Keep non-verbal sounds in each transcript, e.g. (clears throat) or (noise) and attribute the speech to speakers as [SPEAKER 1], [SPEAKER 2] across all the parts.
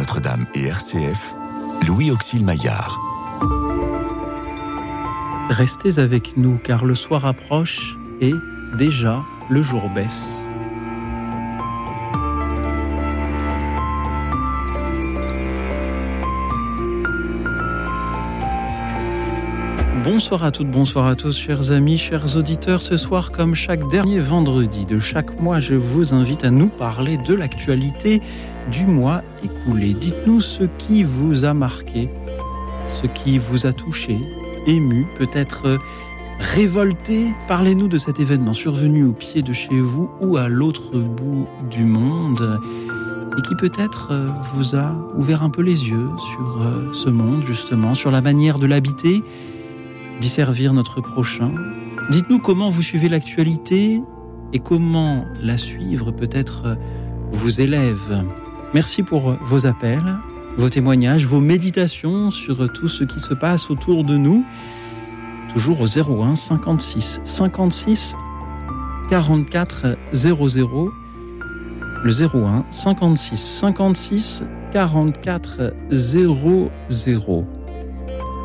[SPEAKER 1] Notre-Dame et RCF, Louis Auxil Maillard.
[SPEAKER 2] Restez avec nous car le soir approche et déjà le jour baisse. Bonsoir à toutes, bonsoir à tous, chers amis, chers auditeurs. Ce soir, comme chaque dernier vendredi de chaque mois, je vous invite à nous parler de l'actualité du mois écoulé. Dites-nous ce qui vous a marqué, ce qui vous a touché, ému, peut-être révolté. Parlez-nous de cet événement survenu au pied de chez vous ou à l'autre bout du monde et qui peut-être vous a ouvert un peu les yeux sur ce monde, justement, sur la manière de l'habiter d'y servir notre prochain. Dites-nous comment vous suivez l'actualité et comment la suivre peut-être vous élève. Merci pour vos appels, vos témoignages, vos méditations sur tout ce qui se passe autour de nous. Toujours au 01 56 56 44 00. Le 01 56 56 44 00.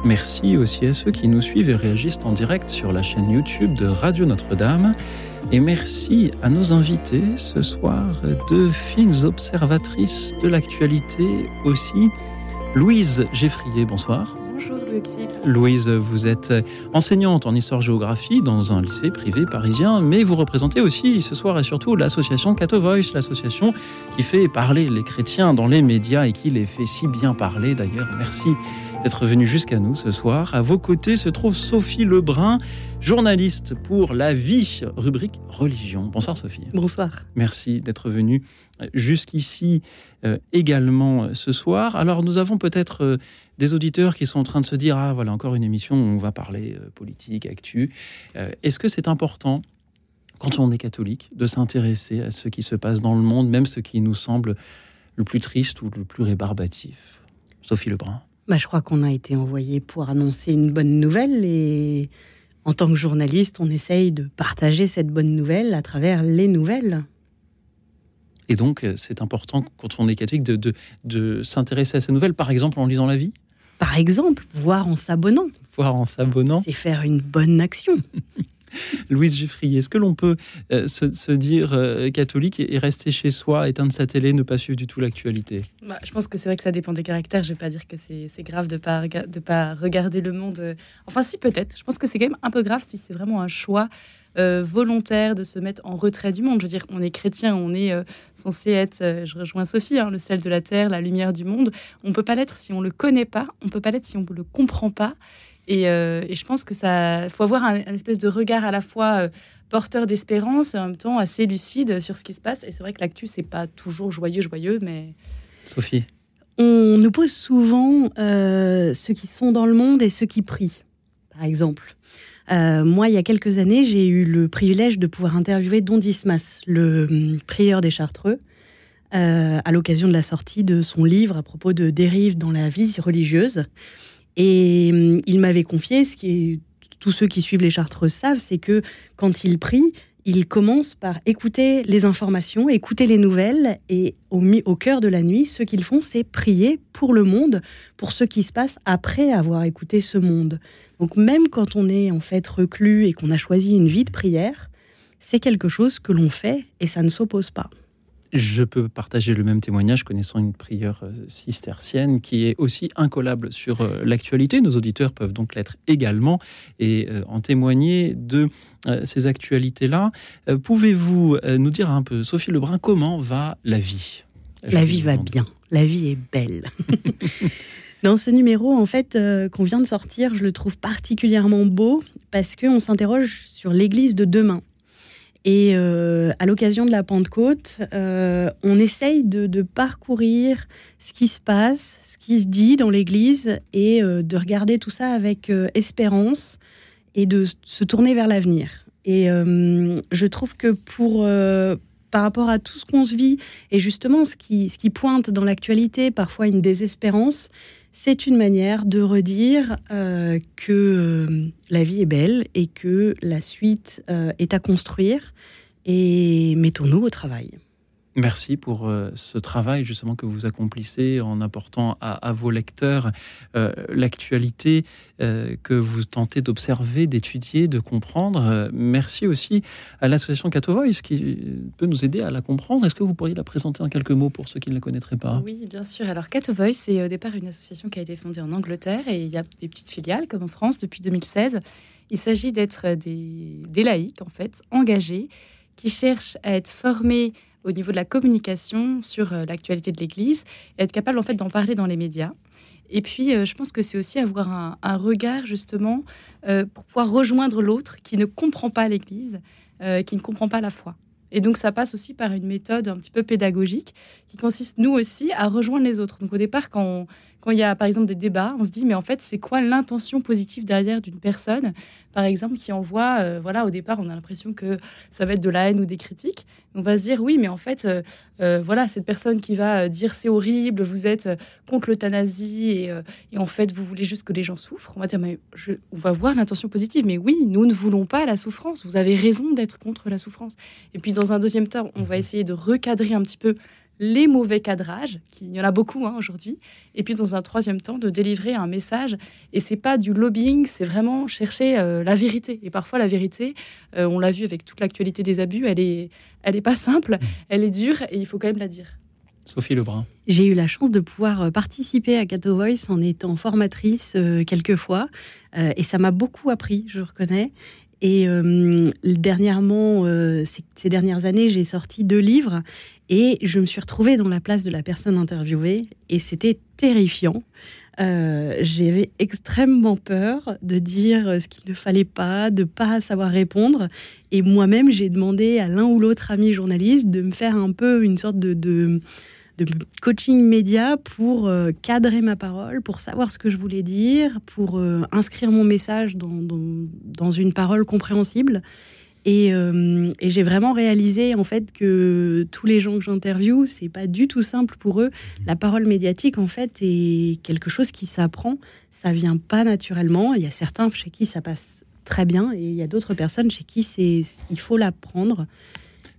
[SPEAKER 2] Merci aussi à ceux qui nous suivent et réagissent en direct sur la chaîne YouTube de Radio Notre-Dame. Et merci à nos invités ce soir, deux fines observatrices de l'actualité aussi. Louise Geffrier, bonsoir.
[SPEAKER 3] Bonjour Louis
[SPEAKER 2] Louise, vous êtes enseignante en histoire-géographie dans un lycée privé parisien, mais vous représentez aussi ce soir et surtout l'association Cato Voice, l'association qui fait parler les chrétiens dans les médias et qui les fait si bien parler d'ailleurs. Merci d'être venu jusqu'à nous ce soir. À vos côtés se trouve Sophie Lebrun, journaliste pour La Vie, rubrique religion. Bonsoir Sophie.
[SPEAKER 3] Bonsoir.
[SPEAKER 2] Merci d'être venue jusqu'ici euh, également ce soir. Alors nous avons peut-être euh, des auditeurs qui sont en train de se dire ah voilà encore une émission où on va parler euh, politique, actu. Est-ce que c'est important quand on est catholique de s'intéresser à ce qui se passe dans le monde, même ce qui nous semble le plus triste ou le plus rébarbatif? Sophie Lebrun.
[SPEAKER 3] Bah, je crois qu'on a été envoyé pour annoncer une bonne nouvelle et en tant que journaliste, on essaye de partager cette bonne nouvelle à travers les nouvelles.
[SPEAKER 2] Et donc, euh, c'est important quand on est catholique de, de, de s'intéresser à ces nouvelles, par exemple en lisant la vie?
[SPEAKER 3] Par exemple, voir en s'abonnant.
[SPEAKER 2] Voir en s'abonnant.
[SPEAKER 3] C'est faire une bonne action. (laughs) (laughs)
[SPEAKER 2] Louise Geffrier, est-ce que l'on peut euh, se, dire euh, catholique et, rester chez soi, éteindre sa télé, ne pas suivre du tout l'actualité?
[SPEAKER 4] Bah, Je pense que c'est vrai que ça dépend des caractères. Je ne vais pas dire que c'est grave de ne pas, de pas regarder le monde. Euh. Enfin, si, peut-être. Je pense que c'est quand même un peu grave si c'est vraiment un choix. volontaire de se mettre en retrait du monde. Je veux dire, on est chrétien, on est censé être, je rejoins Sophie, hein, le sel de la terre, la lumière du monde. On peut pas l'être si on ne le connaît pas, on ne peut pas l'être si on ne le comprend pas. Euh, et, je pense que ça, faut avoir un, espèce de regard à la fois euh, porteur d'espérance et en même temps assez lucide sur ce qui se passe. Et c'est vrai que l'actu, c'est pas toujours joyeux, joyeux, mais.
[SPEAKER 2] Sophie.
[SPEAKER 3] On nous pose souvent euh, ceux qui sont dans le monde et ceux qui prient, par exemple. moi, il y a quelques années, j'ai eu le privilège de pouvoir interviewer Don Dismas, le hum, prieur des Chartreux, à l'occasion de la sortie de son livre à propos de dérives dans la vie religieuse. Et hum, il m'avait confié, ce qui tous ceux qui suivent les Chartreux savent, c'est que quand il prie, il commence par écouter les informations, écouter les nouvelles, et au, au cœur de la nuit, ce qu'ils font, c'est prier pour le monde, pour ce qui se passe après avoir écouté ce monde. Donc même quand on est en fait reclus et qu'on a choisi une vie de prière, c'est quelque chose que l'on fait et ça ne s'oppose pas.
[SPEAKER 2] Je peux partager le même témoignage connaissant une prieure euh, cistercienne qui est aussi incollable sur euh, l'actualité. Nos auditeurs peuvent donc l'être également et euh, en témoigner de ces actualités-là. Pouvez-vous nous dire un peu, Sophie Lebrun, comment va la vie?
[SPEAKER 3] La vie va bien, la vie est belle. (laughs) Dans ce numéro, en fait, qu'on vient de sortir, je le trouve particulièrement beau parce qu'on s'interroge sur l'Église de demain. Et euh, à l'occasion de la Pentecôte, euh, on essaye de, parcourir ce qui se passe, ce qui se dit dans l'Église, et euh, de regarder tout ça avec espérance et de se tourner vers l'avenir. Et je trouve que pour par rapport à tout ce qu'on se vit, et justement ce qui, ce qui pointe dans l'actualité, parfois une désespérance, c'est une manière de redire euh, que euh, la vie est belle et que la suite euh, est à construire. Et mettons-nous au travail.
[SPEAKER 2] Merci pour euh, ce travail justement que vous accomplissez en apportant à, vos lecteurs euh, l'actualité euh, que vous tentez d'observer, d'étudier, de comprendre. merci aussi à l'association Cato Voice qui peut nous aider à la comprendre. Est-ce que vous pourriez la présenter en quelques mots pour ceux qui ne la connaîtraient pas?
[SPEAKER 4] Oui, bien sûr. Alors Cato Voice, c'est au départ une association qui a été fondée en Angleterre et il y a des petites filiales comme en France depuis 2016. Il s'agit d'être des, des laïcs en fait, engagés, qui cherchent à être formés au niveau de la communication sur euh, l'actualité de l'Église être capable en fait d'en parler dans les médias. Et puis, euh, je pense que c'est aussi avoir un, regard justement euh, pour pouvoir rejoindre l'autre qui ne comprend pas l'Église, qui ne comprend pas la foi. Et donc, ça passe aussi par une méthode un petit peu pédagogique qui consiste, nous aussi, à rejoindre les autres. Donc, au départ, quand quand il y a par exemple des débats, on se dit mais en fait c'est quoi l'intention positive derrière d'une personne, par exemple qui envoie, euh, voilà au départ on a l'impression que ça va être de la haine ou des critiques, on va se dire oui mais en fait euh, euh, voilà cette personne qui va dire c'est horrible, vous êtes contre l'euthanasie et, en fait vous voulez juste que les gens souffrent, on va dire mais je, on va voir l'intention positive, mais oui nous ne voulons pas la souffrance, vous avez raison d'être contre la souffrance. Et puis dans un deuxième temps on va essayer de recadrer un petit peu les mauvais cadrages, qu'il y en a beaucoup hein, aujourd'hui, et puis dans un troisième temps de délivrer un message. Et c'est pas du lobbying, c'est vraiment chercher euh, la vérité. Et parfois la vérité, euh, on l'a vu avec toute l'actualité des abus, elle est, elle est pas simple, mmh. elle est dure, et il faut quand même la dire.
[SPEAKER 2] Sophie Lebrun.
[SPEAKER 3] J'ai eu la chance de pouvoir euh, participer à Cato Voice en étant formatrice quelques fois, et ça m'a beaucoup appris, je reconnais. Et dernièrement, ces, dernières années, j'ai sorti deux livres et je me suis retrouvée dans la place de la personne interviewée et c'était terrifiant. Euh, j'avais extrêmement peur de dire ce qu'il ne fallait pas, de pas savoir répondre. Et moi-même, j'ai demandé à l'un ou l'autre ami journaliste de me faire un peu une sorte de, coaching média pour euh, cadrer ma parole, pour savoir ce que je voulais dire, pour euh, inscrire mon message dans, dans une parole compréhensible. Euh, et, j'ai vraiment réalisé en fait que tous les gens que j'interviewe, c'est pas du tout simple pour eux. La parole médiatique en fait est quelque chose qui s'apprend. Ça vient pas naturellement. Il y a certains chez qui ça passe très bien et il y a d'autres personnes chez qui c'est il faut l'apprendre.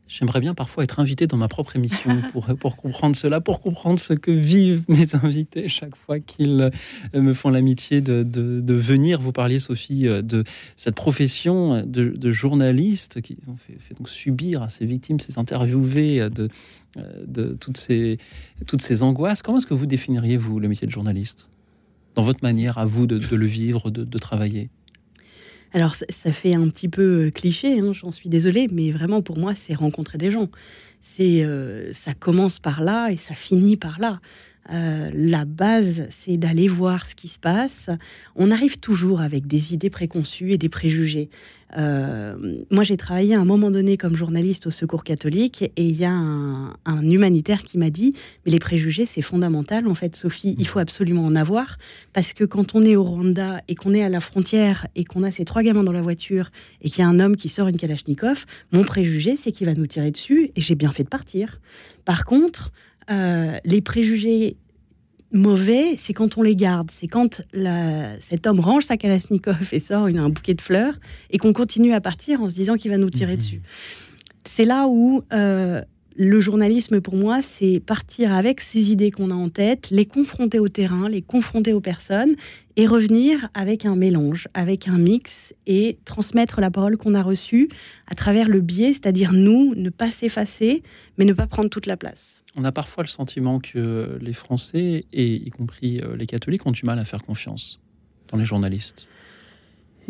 [SPEAKER 2] J'aimerais bien parfois être invité dans ma propre émission (laughs) pour, pour comprendre cela, pour comprendre ce que vivent (laughs) mes invités chaque fois qu'ils euh, me font l'amitié de, de, venir. Vous parliez, Sophie, euh, de cette profession de, journaliste qui fait, fait, donc subir à ces victimes, ces interviewés euh, de, de toutes, ces, toutes ces angoisses. Comment est-ce que vous définiriez, vous, le métier de journaliste? Dans votre manière à vous de, le vivre, de travailler?
[SPEAKER 3] Alors, ça, fait un petit peu euh, cliché, hein, j'en suis désolée, mais vraiment pour moi, c'est rencontrer des gens. C'est, euh, ça commence par là et ça finit par là. Euh, la base, c'est d'aller voir ce qui se passe. On arrive toujours avec des idées préconçues et des préjugés. Euh, moi, j'ai travaillé à un moment donné comme journaliste au Secours catholique et il y a un, humanitaire qui m'a dit Mais les préjugés, c'est fondamental. En fait, Sophie, il faut absolument en avoir parce que quand on est au Rwanda et qu'on est à la frontière et qu'on a ces trois gamins dans la voiture et qu'il y a un homme qui sort une Kalachnikov, mon préjugé, c'est qu'il va nous tirer dessus et j'ai bien fait de partir. Par contre, euh, les préjugés mauvais, c'est quand on les garde. C'est quand cet homme range sa Kalashnikov et sort une, un bouquet de fleurs et qu'on continue à partir en se disant qu'il va nous tirer mhm. dessus. C'est là où euh, le journalisme, pour moi, c'est partir avec ces idées qu'on a en tête, les confronter au terrain, les confronter aux personnes et revenir avec un mélange, avec un mix et transmettre la parole qu'on a reçue à travers le biais, c'est-à-dire nous, ne pas s'effacer, mais ne pas prendre toute la place.
[SPEAKER 2] On a parfois le sentiment que les Français, et y compris euh, les catholiques, ont du mal à faire confiance dans les journalistes.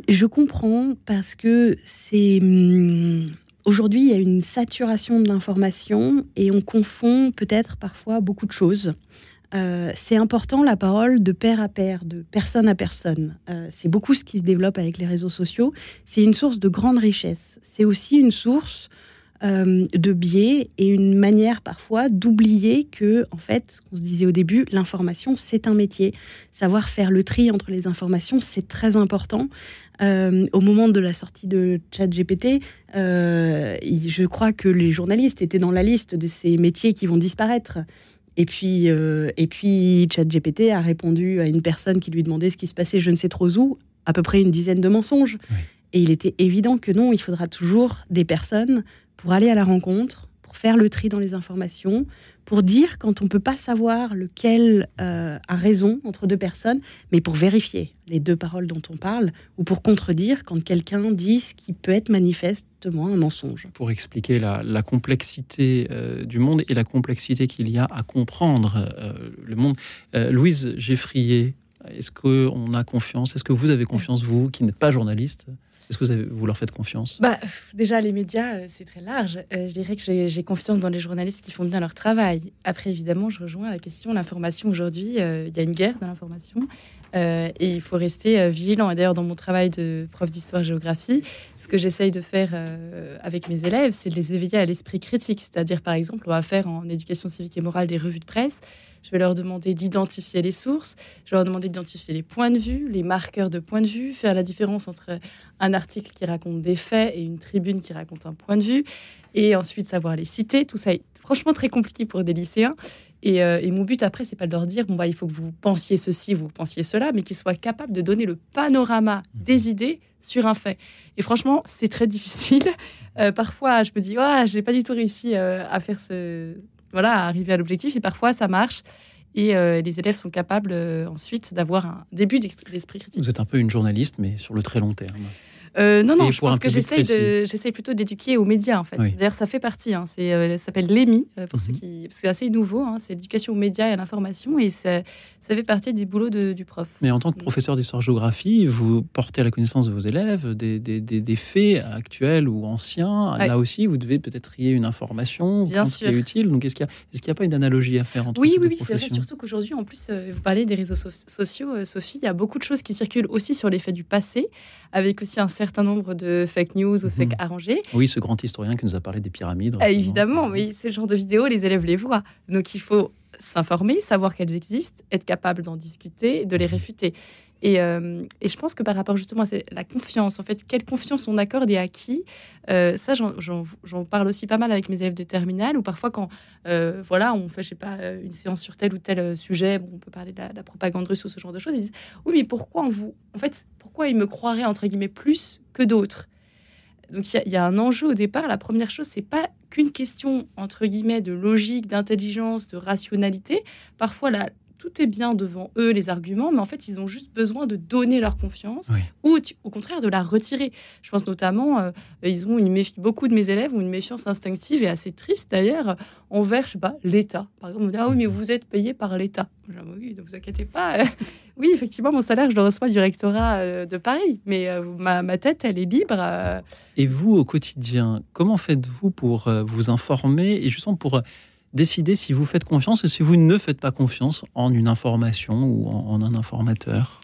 [SPEAKER 3] Je comprends parce que c'est... Hum, aujourd'hui, il y a une saturation de l'information et on confond peut-être parfois beaucoup de choses. Euh, c'est important la parole de pair à pair, de personne à personne. Euh, c'est beaucoup ce qui se développe avec les réseaux sociaux. C'est une source de grande richesse. C'est aussi une source euh, de biais et une manière parfois d'oublier que, en fait, qu'on se disait au début, l'information, c'est un métier. Savoir faire le tri entre les informations, c'est très important. Au moment de la sortie de ChatGPT, euh, je crois que les journalistes étaient dans la liste de ces métiers qui vont disparaître. Et puis, euh, et puis ChatGPT a répondu à une personne qui lui demandait ce qui se passait je ne sais trop où, à peu près une dizaine de mensonges. Et il était évident que non, il faudra toujours des personnes pour aller à la rencontre, pour pour faire le tri dans les informations, pour dire quand on ne peut pas savoir lequel euh, a raison entre deux personnes, mais pour vérifier les deux paroles dont on parle, ou pour contredire quand quelqu'un dit ce qui peut être manifestement un mensonge.
[SPEAKER 2] Pour expliquer la, complexité euh, du monde et la complexité qu'il y a à comprendre euh, le monde. Louise Geffrier, est-ce qu'on a confiance? Est-ce que vous avez confiance, vous, qui n'êtes pas journaliste? Est-ce que vous, leur faites confiance?
[SPEAKER 4] Bah, Déjà, les médias, euh, c'est très large. Euh, je dirais que j'ai confiance dans les journalistes qui font bien leur travail. Après, évidemment, je rejoins la question l'information aujourd'hui. Euh, il y a une guerre dans l'information. et il faut rester vigilant. Et d'ailleurs, dans mon travail de prof d'histoire-géographie, ce que j'essaye de faire avec mes élèves, c'est de les éveiller à l'esprit critique. C'est-à-dire, par exemple, on va faire en éducation civique et morale des revues de presse. Je vais leur demander d'identifier les sources, je vais leur demander d'identifier les points de vue, les marqueurs de points de vue, faire la différence entre un article qui raconte des faits et une tribune qui raconte un point de vue, et ensuite savoir les citer. Tout ça est franchement très compliqué pour des lycéens. Et, euh, mon but après, c'est pas de leur dire bon bah il faut que vous pensiez ceci, vous pensiez cela, mais qu'ils soient capables de donner le panorama mmh. des idées sur un fait. Et franchement, c'est très difficile. Euh, parfois, je me dis ouais, j'ai pas du tout réussi euh, à faire ce, voilà, arriver à l'objectif. Et parfois, ça marche. Et euh, les élèves sont capables euh, ensuite d'avoir un début d'esprit critique.
[SPEAKER 2] Vous êtes un peu une journaliste, mais sur le très long terme.
[SPEAKER 4] Euh, non, non, je pense que j'essaye, de, j'essaye plutôt d'éduquer aux médias, en fait. D'ailleurs, ça fait partie. Hein, c'est, euh, ça s'appelle l'EMI, euh, ceux mhm. qui. c'est assez nouveau. Hein, c'est l'éducation aux médias et à l'information. Et ça, ça fait partie des boulots du prof.
[SPEAKER 2] Mais en tant que professeur d'histoire-géographie, vous portez à la connaissance de vos élèves des, des, des, faits actuels ou anciens. Là aussi, vous devez peut-être trier une information.
[SPEAKER 4] Bien sûr.
[SPEAKER 2] Qui est utile. Donc, est-ce qu'il n'y a, pas une analogie à faire entre
[SPEAKER 4] Oui,
[SPEAKER 2] ces
[SPEAKER 4] oui, oui. C'est vrai, surtout qu'aujourd'hui, en plus, vous parlez des réseaux sociaux, Sophie. Il y a beaucoup de choses qui circulent aussi sur les faits du passé, avec aussi un certain nombre de fake news ou fake mhm. arrangés.
[SPEAKER 2] Oui, ce grand historien qui nous a parlé des pyramides.
[SPEAKER 4] Ah, évidemment, mais ce genre de vidéos, les élèves les voient. Donc il faut s'informer, savoir qu'elles existent, être capable d'en discuter, de les mhm. Euh, et, je pense que par rapport justement à la confiance, en fait, quelle confiance on accorde et à qui, euh, ça, j'en parle aussi pas mal avec mes élèves de terminale, ou parfois quand, euh, voilà, on fait, je sais pas, une séance sur tel ou tel sujet, on peut parler de la, propagande russe ou ce genre de choses, ils disent, oui, mais pourquoi on vous, en fait, pourquoi ils me croiraient entre guillemets plus que d'autres? Donc il y, y, a un enjeu au départ. La première chose, c'est pas qu'une question entre guillemets de logique, d'intelligence, de rationalité. Parfois, la, tout est bien devant eux, les arguments, mais en fait, ils ont juste besoin de donner leur confiance ou au contraire de la retirer. Je pense notamment, euh, ils ont une méfie, beaucoup de mes élèves ont une méfiance instinctive et assez triste d'ailleurs envers, je sais pas, l'État. Par exemple, on dit, ah oui, mais vous êtes payé par l'État. Oui, ne vous inquiétez pas. (laughs) oui, effectivement, mon salaire, je le reçois du rectorat euh, de Paris, mais euh, ma, ma, tête, elle est libre.
[SPEAKER 2] Et vous, au quotidien, comment faites-vous pour vous informer et justement pour décider si vous faites confiance et si vous ne faites pas confiance en une information ou en, un informateur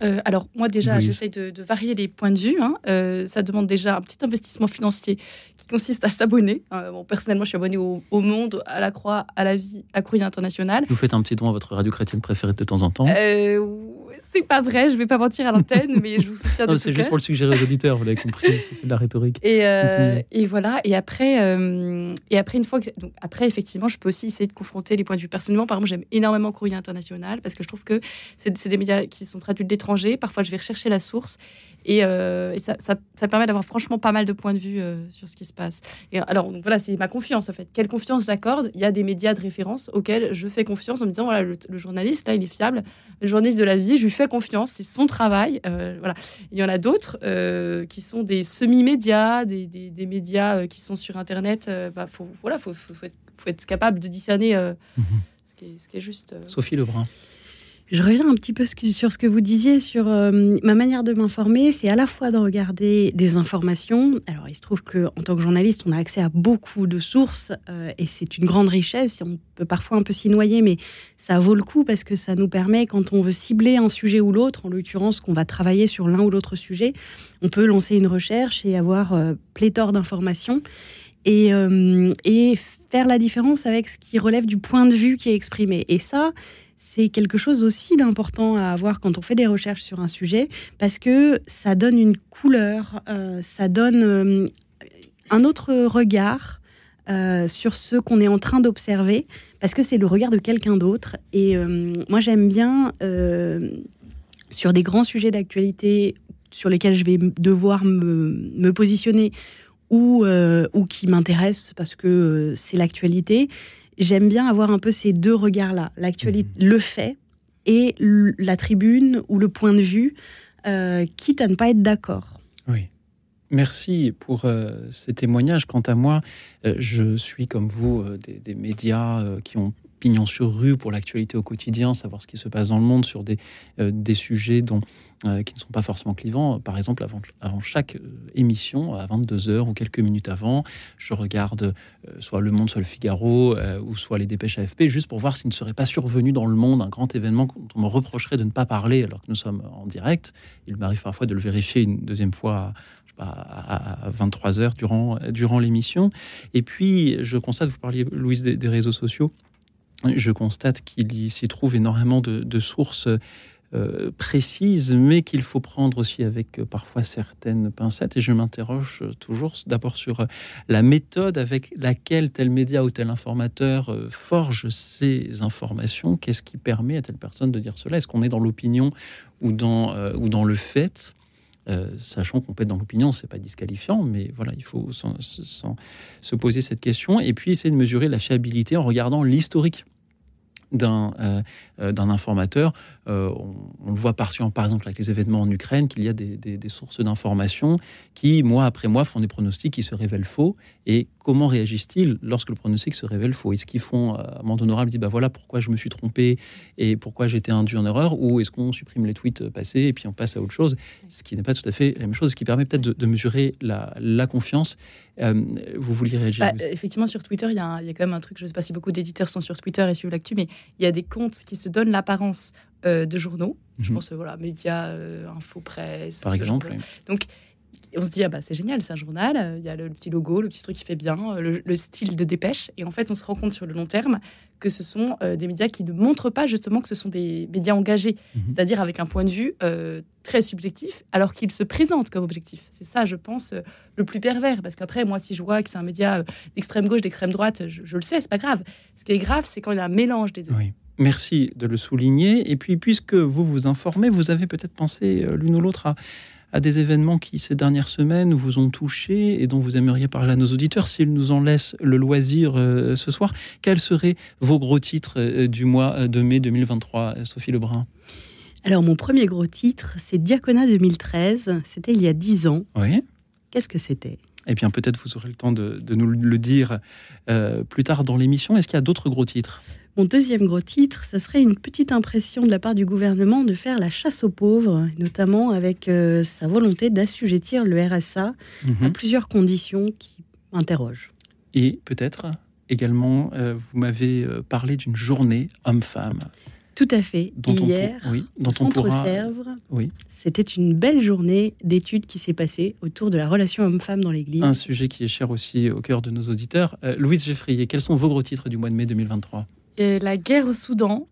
[SPEAKER 4] euh, alors moi déjà, j'essaie de, varier les points de vue. Hein. Euh, ça demande déjà un petit investissement financier qui consiste à s'abonner. Euh, bon, personnellement, je suis abonné au, Monde, à la Croix, à la Vie, à Courrier International.
[SPEAKER 2] Vous faites un petit don à votre radio chrétienne préférée de temps en temps
[SPEAKER 4] c'est pas vrai, je vais pas mentir à l'antenne, mais je vous soutiens de
[SPEAKER 2] C'est juste pour le suggérer aux auditeurs, vous l'avez compris, c'est de la rhétorique.
[SPEAKER 4] Et, euh, et voilà, et après, euh, et après, une fois que. Donc, après, effectivement, je peux aussi essayer de confronter les points de vue. Personnellement, par exemple, j'aime énormément Courrier International parce que je trouve que c'est des médias qui sont traduits de l'étranger. Parfois, je vais rechercher la source et, euh, et ça, ça, ça, permet d'avoir franchement pas mal de points de vue sur ce qui se passe. Et alors, donc, voilà, c'est ma confiance en fait. Quelle confiance j'accorde? Il y a des médias de référence auxquels je fais confiance en me disant voilà, le, le journaliste, là, il est fiable. Le journaliste de la vie, je lui fais confiance, c'est son travail. Euh, voilà. Il y en a d'autres euh, qui sont des semi-médias, des, des, médias euh, qui sont sur Internet. Il bah, faut, voilà, faut, faut, être, faut, être, capable de discerner mhm. ce, qui est, ce, qui est, juste.
[SPEAKER 2] Sophie Lebrun.
[SPEAKER 3] Je reviens un petit peu sur ce que vous disiez sur euh, ma manière de m'informer. C'est à la fois de regarder des informations. Alors, il se trouve qu'en tant que journaliste, on a accès à beaucoup de sources euh, et c'est une grande richesse. On peut parfois un peu s'y noyer, mais ça vaut le coup parce que ça nous permet, quand on veut cibler un sujet ou l'autre, en l'occurrence qu'on va travailler sur l'un ou l'autre sujet, on peut lancer une recherche et avoir euh, pléthore d'informations et, et faire la différence avec ce qui relève du point de vue qui est exprimé. Et ça, c'est quelque chose aussi d'important à avoir quand on fait des recherches sur un sujet, parce que ça donne une couleur, euh, ça donne euh, un autre regard euh, sur ce qu'on est en train d'observer, parce que c'est le regard de quelqu'un d'autre. Et moi, j'aime bien, sur des grands sujets d'actualité sur lesquels je vais devoir me, positionner, ou, ou qui m'intéresse parce que c'est l'actualité. J'aime bien avoir un peu ces deux regards-là, l'actualité, mmh. le fait et la tribune ou le point de vue, quitte à ne pas être d'accord.
[SPEAKER 2] Oui. Merci pour ces témoignages. Quant à moi, je suis comme vous des, médias qui ont pignon sur rue pour l'actualité au quotidien, savoir ce qui se passe dans le monde sur des, euh, des sujets dont, euh, qui ne sont pas forcément clivants. Par exemple, avant, avant chaque euh, émission, à 22h ou quelques minutes avant, je regarde soit Le Monde, soit Le Figaro, ou soit les dépêches AFP, juste pour voir s'il ne serait pas survenu dans le monde un grand événement dont on me reprocherait de ne pas parler alors que nous sommes en direct. Il m'arrive parfois de le vérifier une deuxième fois à 23 heures durant, durant l'émission. Et puis, je constate, vous parliez, Louise, des réseaux sociaux je constate qu'il s'y trouve énormément de, sources euh, précises, mais qu'il faut prendre aussi avec euh, parfois certaines pincettes. Et je m'interroge toujours d'abord sur euh, la méthode avec laquelle tel média ou tel informateur forge ces informations. Qu'est-ce qui permet à telle personne de dire cela? Est-ce qu'on est dans l'opinion ou dans le fait? Sachant qu'on peut être dans l'opinion, c'est pas disqualifiant, mais voilà, il faut se poser cette question et puis essayer de mesurer la fiabilité en regardant l'historique d'un euh, euh, informateur. Euh, on, le voit par, par exemple avec les événements en Ukraine, qu'il y a des, des, sources d'informations qui, mois après mois, font des pronostics qui se révèlent faux. Et comment réagissent-ils lorsque le pronostic se révèle faux? Est-ce qu'ils font, à un honorable, dit bah voilà pourquoi je me suis trompé et pourquoi j'étais induit en erreur? Ou est-ce qu'on supprime les tweets passés et puis on passe à autre chose? Ce qui n'est pas tout à fait la même chose, ce qui permet peut-être de, mesurer la, la confiance. vous vouliez réagir
[SPEAKER 4] bah, Effectivement, sur Twitter, il y, y, a quand même un truc, je ne sais pas si beaucoup d'éditeurs sont sur Twitter et suivent l'actu, mais il y a des comptes qui se donnent l'apparence euh, de journaux. Je mhm. pense, voilà, médias, euh, info presse.
[SPEAKER 2] Par exemple.
[SPEAKER 4] Donc, on se dit, ah bah c'est génial, c'est un journal, euh, il y a le, petit logo, le petit truc qui fait bien, le, style de dépêche. Et en fait, on se rend compte sur le long terme que ce sont des médias qui ne montrent pas justement que ce sont des médias engagés, mhm. c'est-à-dire avec un point de vue très subjectif, alors qu'ils se présentent comme objectifs. C'est ça, je pense, le plus pervers. Parce qu'après, moi, si je vois que c'est un média d'extrême gauche, d'extrême droite, je, je, le sais, c'est pas grave. Ce qui est grave, c'est quand il y a un mélange des deux.
[SPEAKER 2] Oui. Merci de le souligner. Et puis, puisque vous vous informez, vous avez peut-être pensé euh, l'une ou l'autre à, des événements qui, ces dernières semaines, vous ont touché et dont vous aimeriez parler à nos auditeurs. S'ils nous en laissent le loisir euh, ce soir, quels seraient vos gros titres euh, du mois de mai 2023, Sophie Lebrun?
[SPEAKER 3] Alors, mon premier gros titre, c'est Diaconat 2013. C'était il y a dix ans.
[SPEAKER 2] Oui.
[SPEAKER 3] Qu'est-ce que c'était?
[SPEAKER 2] Eh bien, peut-être vous aurez le temps de, nous le dire plus tard dans l'émission. Est-ce qu'il y a d'autres gros titres?
[SPEAKER 3] Mon deuxième gros titre, ça serait une petite impression de la part du gouvernement de faire la chasse aux pauvres, notamment avec euh, sa volonté d'assujettir le RSA à mhm. plusieurs conditions qui m'interrogent.
[SPEAKER 2] Et peut-être également, euh, vous m'avez euh, parlé d'une journée homme-femme.
[SPEAKER 3] Tout à fait. Hier, oui, au Centre Sèvres, oui. c'était une belle journée d'études qui s'est passée autour de la relation homme-femme dans l'Église.
[SPEAKER 2] Un sujet qui est cher aussi au cœur de nos auditeurs. Louise Geffrier, quels sont vos gros titres du mois de mai 2023
[SPEAKER 4] la guerre au Soudan,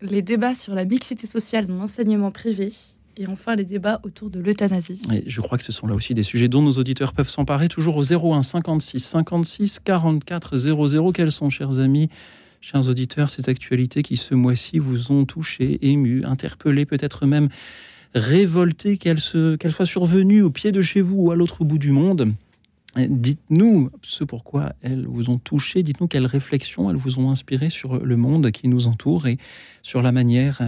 [SPEAKER 4] les débats sur la mixité sociale dans l'enseignement privé, et enfin les débats autour de l'euthanasie.
[SPEAKER 2] Je crois que ce sont là aussi des sujets dont nos auditeurs peuvent s'emparer, toujours au 01 56 56 44 00. Quels sont, chers amis, chers auditeurs, ces actualités qui ce mois-ci vous ont touché, ému, interpellé, peut-être même révolté, qu'elles soient survenues au pied de chez vous ou à l'autre bout du monde? Dites-nous ce pourquoi elles vous ont touché, dites-nous quelles réflexions elles vous ont inspiré sur le monde qui nous entoure et sur la manière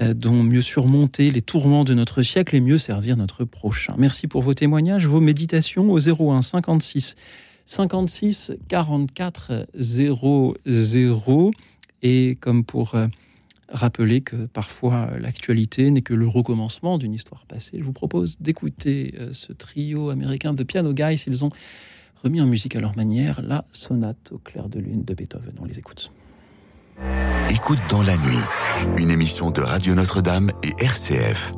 [SPEAKER 2] euh, dont mieux surmonter les tourments de notre siècle et mieux servir notre prochain. Merci pour vos témoignages, vos méditations au 01 56 56 44 00 et comme pour euh, rappeler que parfois l'actualité n'est que le recommencement d'une histoire passée. Je vous propose d'écouter euh, ce trio américain de Piano Guys. Ils ont remis en musique à leur manière la sonate au clair de lune de Beethoven. On les écoute.
[SPEAKER 1] Écoute dans la nuit, une émission de Radio Notre-Dame et RCF.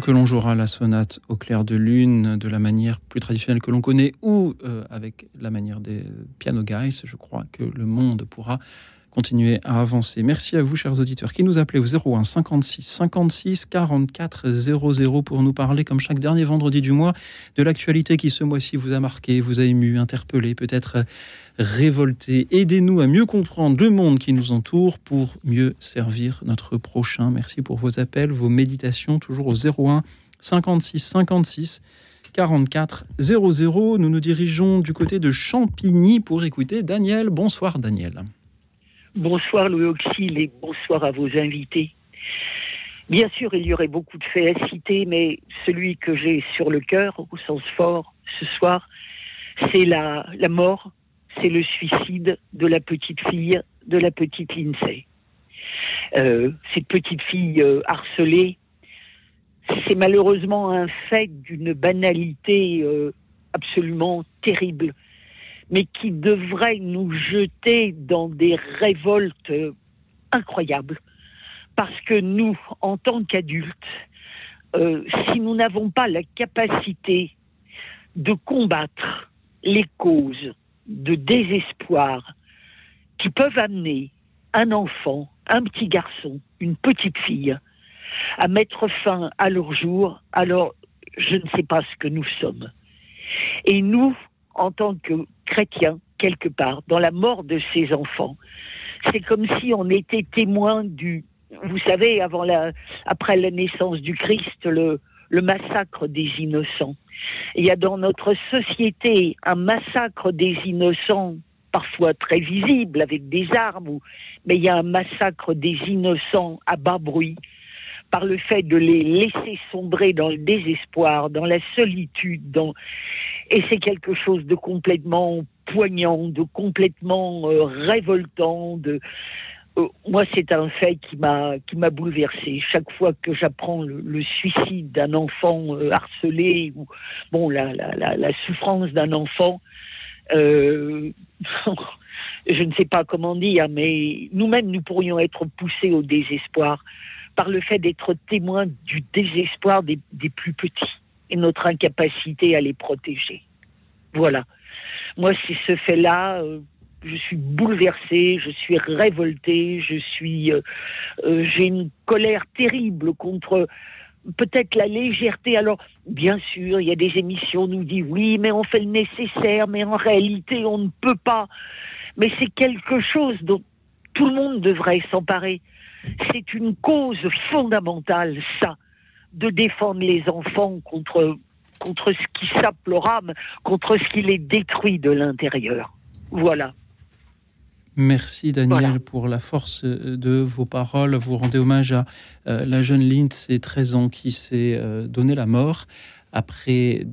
[SPEAKER 2] Que l'on jouera la sonate au clair de lune de la manière plus traditionnelle que l'on connaît ou euh, avec la manière des piano guys, je crois que le monde pourra continuer à avancer. Merci à vous, chers auditeurs, qui nous appelez au 01 56 56 44 00 pour nous parler, comme chaque dernier vendredi du mois, de l'actualité qui ce mois-ci vous a marqué, vous a ému, interpellé, peut-être révolté. Aidez-nous à mieux comprendre le monde qui nous entoure pour mieux servir notre prochain. Merci pour vos appels, vos méditations, toujours au 01 56 56 44 00. Nous nous dirigeons du côté de Champigny pour écouter Daniel. Bonsoir Daniel.
[SPEAKER 5] Bonsoir Louis Auxil et bonsoir à vos invités. Bien sûr, il y aurait beaucoup de faits à citer, mais celui que j'ai sur le cœur, au sens fort, ce soir, c'est la mort, c'est le suicide de la petite fille, de la petite Lindsay. Euh, cette petite fille euh, harcelée, c'est malheureusement un fait d'une banalité euh, absolument terrible mais qui devrait nous jeter dans des révoltes incroyables. Parce que nous, en tant qu'adultes, si nous n'avons pas la capacité de combattre les causes de désespoir qui peuvent amener un enfant, un petit garçon, une petite fille, à mettre fin à leur jour, alors je ne sais pas ce que nous sommes. Et nous, en tant que chrétien, quelque part, dans la mort de ses enfants. C'est comme si on était témoin du, vous savez, après la naissance du Christ, le massacre des innocents. Il y a dans notre société un massacre des innocents, parfois très visible, avec des armes, mais il y a un massacre des innocents à bas bruit, par le fait de les laisser sombrer dans le désespoir, dans la solitude, dans... et c'est quelque chose de complètement poignant, de complètement euh, révoltant, de euh, moi, c'est un fait qui m'a qui m'a bouleversé. Chaque fois que j'apprends le, suicide d'un enfant euh, harcelé ou bon la la, la, la souffrance d'un enfant, (laughs) je ne sais pas comment dire, mais nous-mêmes nous pourrions être poussés au désespoir par le fait d'être témoin du désespoir des, plus petits et notre incapacité à les protéger. Voilà. Moi, c'est ce fait-là. Je suis bouleversée, je suis révoltée, je suis, euh, euh, j'ai une colère terrible contre peut-être la légèreté. Alors, bien sûr, il y a des émissions, on nous dit oui, mais on fait le nécessaire, mais en réalité, on ne peut pas. Mais c'est quelque chose dont tout le monde devrait s'emparer. C'est une cause fondamentale, ça, de défendre les enfants contre, contre ce qui sape leur âme, contre ce qui les détruit de l'intérieur. Voilà.
[SPEAKER 2] Merci Daniel pour la force euh, de vos paroles. Vous rendez hommage à euh, la jeune Lindsay, 13 ans, qui s'est euh, donné la mort après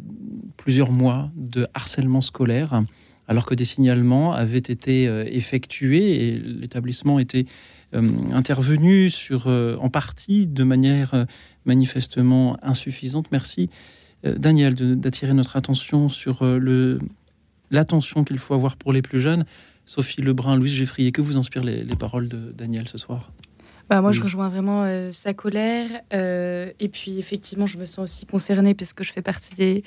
[SPEAKER 2] plusieurs mois de harcèlement scolaire, alors que des signalements avaient été effectués et l'établissement était intervenu sur, en partie de manière manifestement insuffisante. Merci, Daniel, d'attirer notre attention sur l'attention qu'il faut avoir pour les plus jeunes. Sophie Lebrun, Louise Geffrier, que vous inspirent les, paroles de Daniel ce soir?
[SPEAKER 4] Bah, moi, je rejoins vraiment sa colère. et puis, effectivement, je me sens aussi concernée parce que je fais partie des,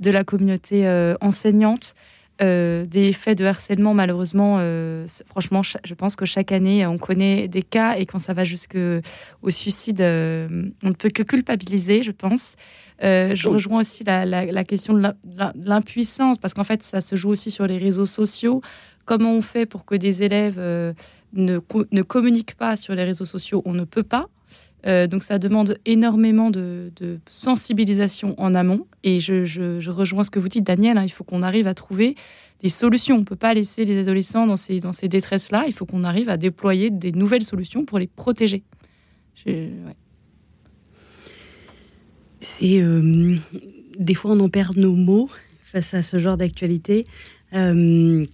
[SPEAKER 4] de la communauté enseignante. Euh, des faits de harcèlement, malheureusement, euh, franchement, je pense que chaque année, on connaît des cas et quand ça va jusqu'au suicide, euh, on ne peut que culpabiliser, je pense. je rejoins aussi la, question de l'impuissance, parce qu'en fait, ça se joue aussi sur les réseaux sociaux. Comment on fait pour que des élèves ne, ne communiquent pas sur les réseaux sociaux On ne peut pas. Euh, donc ça demande énormément de, sensibilisation en amont. Et je, rejoins ce que vous dites, Daniel, hein, il faut qu'on arrive à trouver des solutions. On ne peut pas laisser les adolescents dans ces, dans ces détresses-là. Il faut qu'on arrive à déployer des nouvelles solutions pour les protéger.
[SPEAKER 3] C'est euh, des fois on en perd nos mots face à ce genre d'actualité. Euh,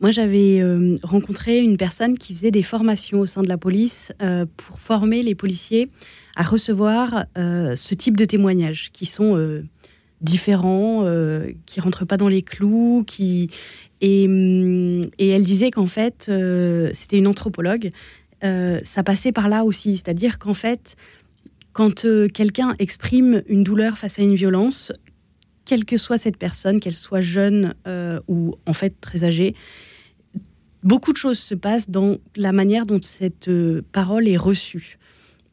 [SPEAKER 3] Moi, j'avais euh, rencontré une personne qui faisait des formations au sein de la police euh, pour former les policiers à recevoir euh, ce type de témoignages qui sont différents, qui rentrent pas dans les clous, hum, et elle disait qu'en fait, c'était une anthropologue. ça passait par là aussi, c'est-à-dire qu'en fait, quand quelqu'un exprime une douleur face à une violence, quelle que soit cette personne, qu'elle soit jeune ou en fait très âgée, beaucoup de choses se passent dans la manière dont cette parole est reçue.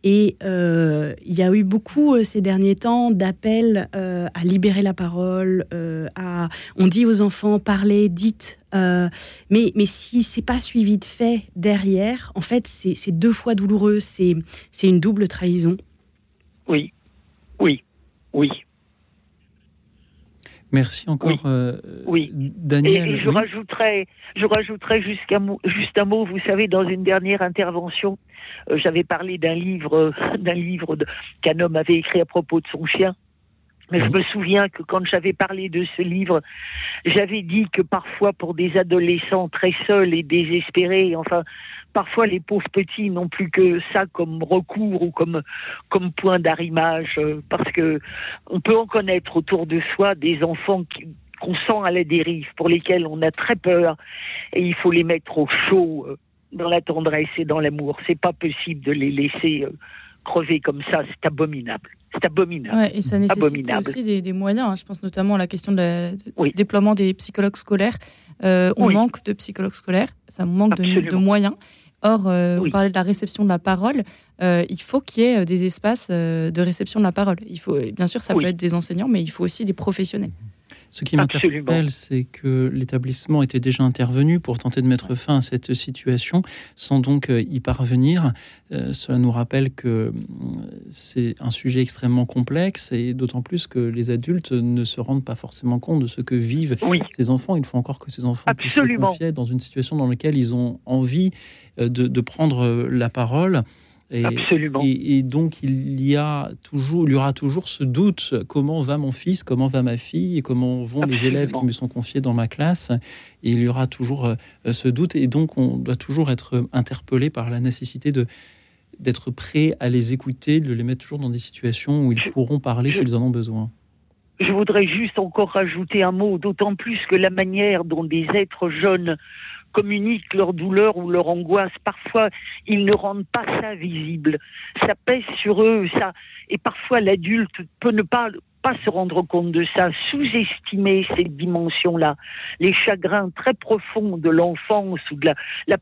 [SPEAKER 3] Et euh, il y a eu beaucoup euh, ces derniers temps d'appels euh, à libérer la parole, à, on dit aux enfants parlez, dites, mais, mais si c'est pas suivi de fait derrière, en fait c'est deux fois douloureux, c'est une double trahison.
[SPEAKER 5] Oui, oui, oui.
[SPEAKER 2] Merci encore, oui. Daniel.
[SPEAKER 5] Et, je rajouterais, je rajouterais juste un, mot, juste un mot. Vous savez, dans une dernière intervention, euh, j'avais parlé d'un livre, (laughs) d'un livre qu'un homme avait écrit à propos de son chien. Mais je me souviens que quand j'avais parlé de ce livre, j'avais dit que parfois pour des adolescents très seuls et désespérés, enfin, parfois les pauvres petits n'ont plus que ça comme recours ou comme, comme point d'arrimage, euh, parce que on peut en connaître autour de soi des enfants qu'on sent à la dérive, pour lesquels on a très peur, et il faut les mettre au chaud euh, dans la tendresse et dans l'amour. C'est pas possible de les laisser euh, crever comme ça. C'est abominable. C'est abominable.
[SPEAKER 4] Ouais, et ça nécessite aussi des, moyens. Hein. Je pense notamment à la question du déploiement des psychologues scolaires. Euh, on manque de psychologues scolaires, ça manque de, moyens. Or, euh, on parlait de la réception de la parole. il faut qu'il y ait des espaces de réception de la parole. Il faut, bien sûr, ça peut être des enseignants, mais il faut aussi des professionnels.
[SPEAKER 2] Ce qui m'interpelle, c'est que l'établissement était déjà intervenu pour tenter de mettre fin à cette situation, sans donc euh, y parvenir. Euh, cela nous rappelle que euh, c'est un sujet extrêmement complexe et d'autant plus que les adultes ne se rendent pas forcément compte de ce que vivent ces enfants. Il faut encore que ces enfants puissent se confier dans une situation dans laquelle ils ont envie de prendre la parole. Et,
[SPEAKER 5] Absolument.
[SPEAKER 2] Et, donc il y a toujours, il y aura toujours ce doute comment va mon fils, comment va ma fille, et comment vont les élèves qui me sont confiés dans ma classe. Et il y aura toujours euh, ce doute, et donc on doit toujours être interpellé par la nécessité de d'être prêt à les écouter, de les mettre toujours dans des situations où ils pourront parler s'ils en ont besoin.
[SPEAKER 5] Je voudrais juste encore rajouter un mot, d'autant plus que la manière dont des êtres jeunes communiquent leur douleur ou leur angoisse. Parfois, ils ne rendent pas ça visible. Ça pèse sur eux, ça. Et parfois, l'adulte peut ne pas pas se rendre compte de ça, sous-estimer cette dimension-là, les chagrins très profonds de l'enfance ou de la,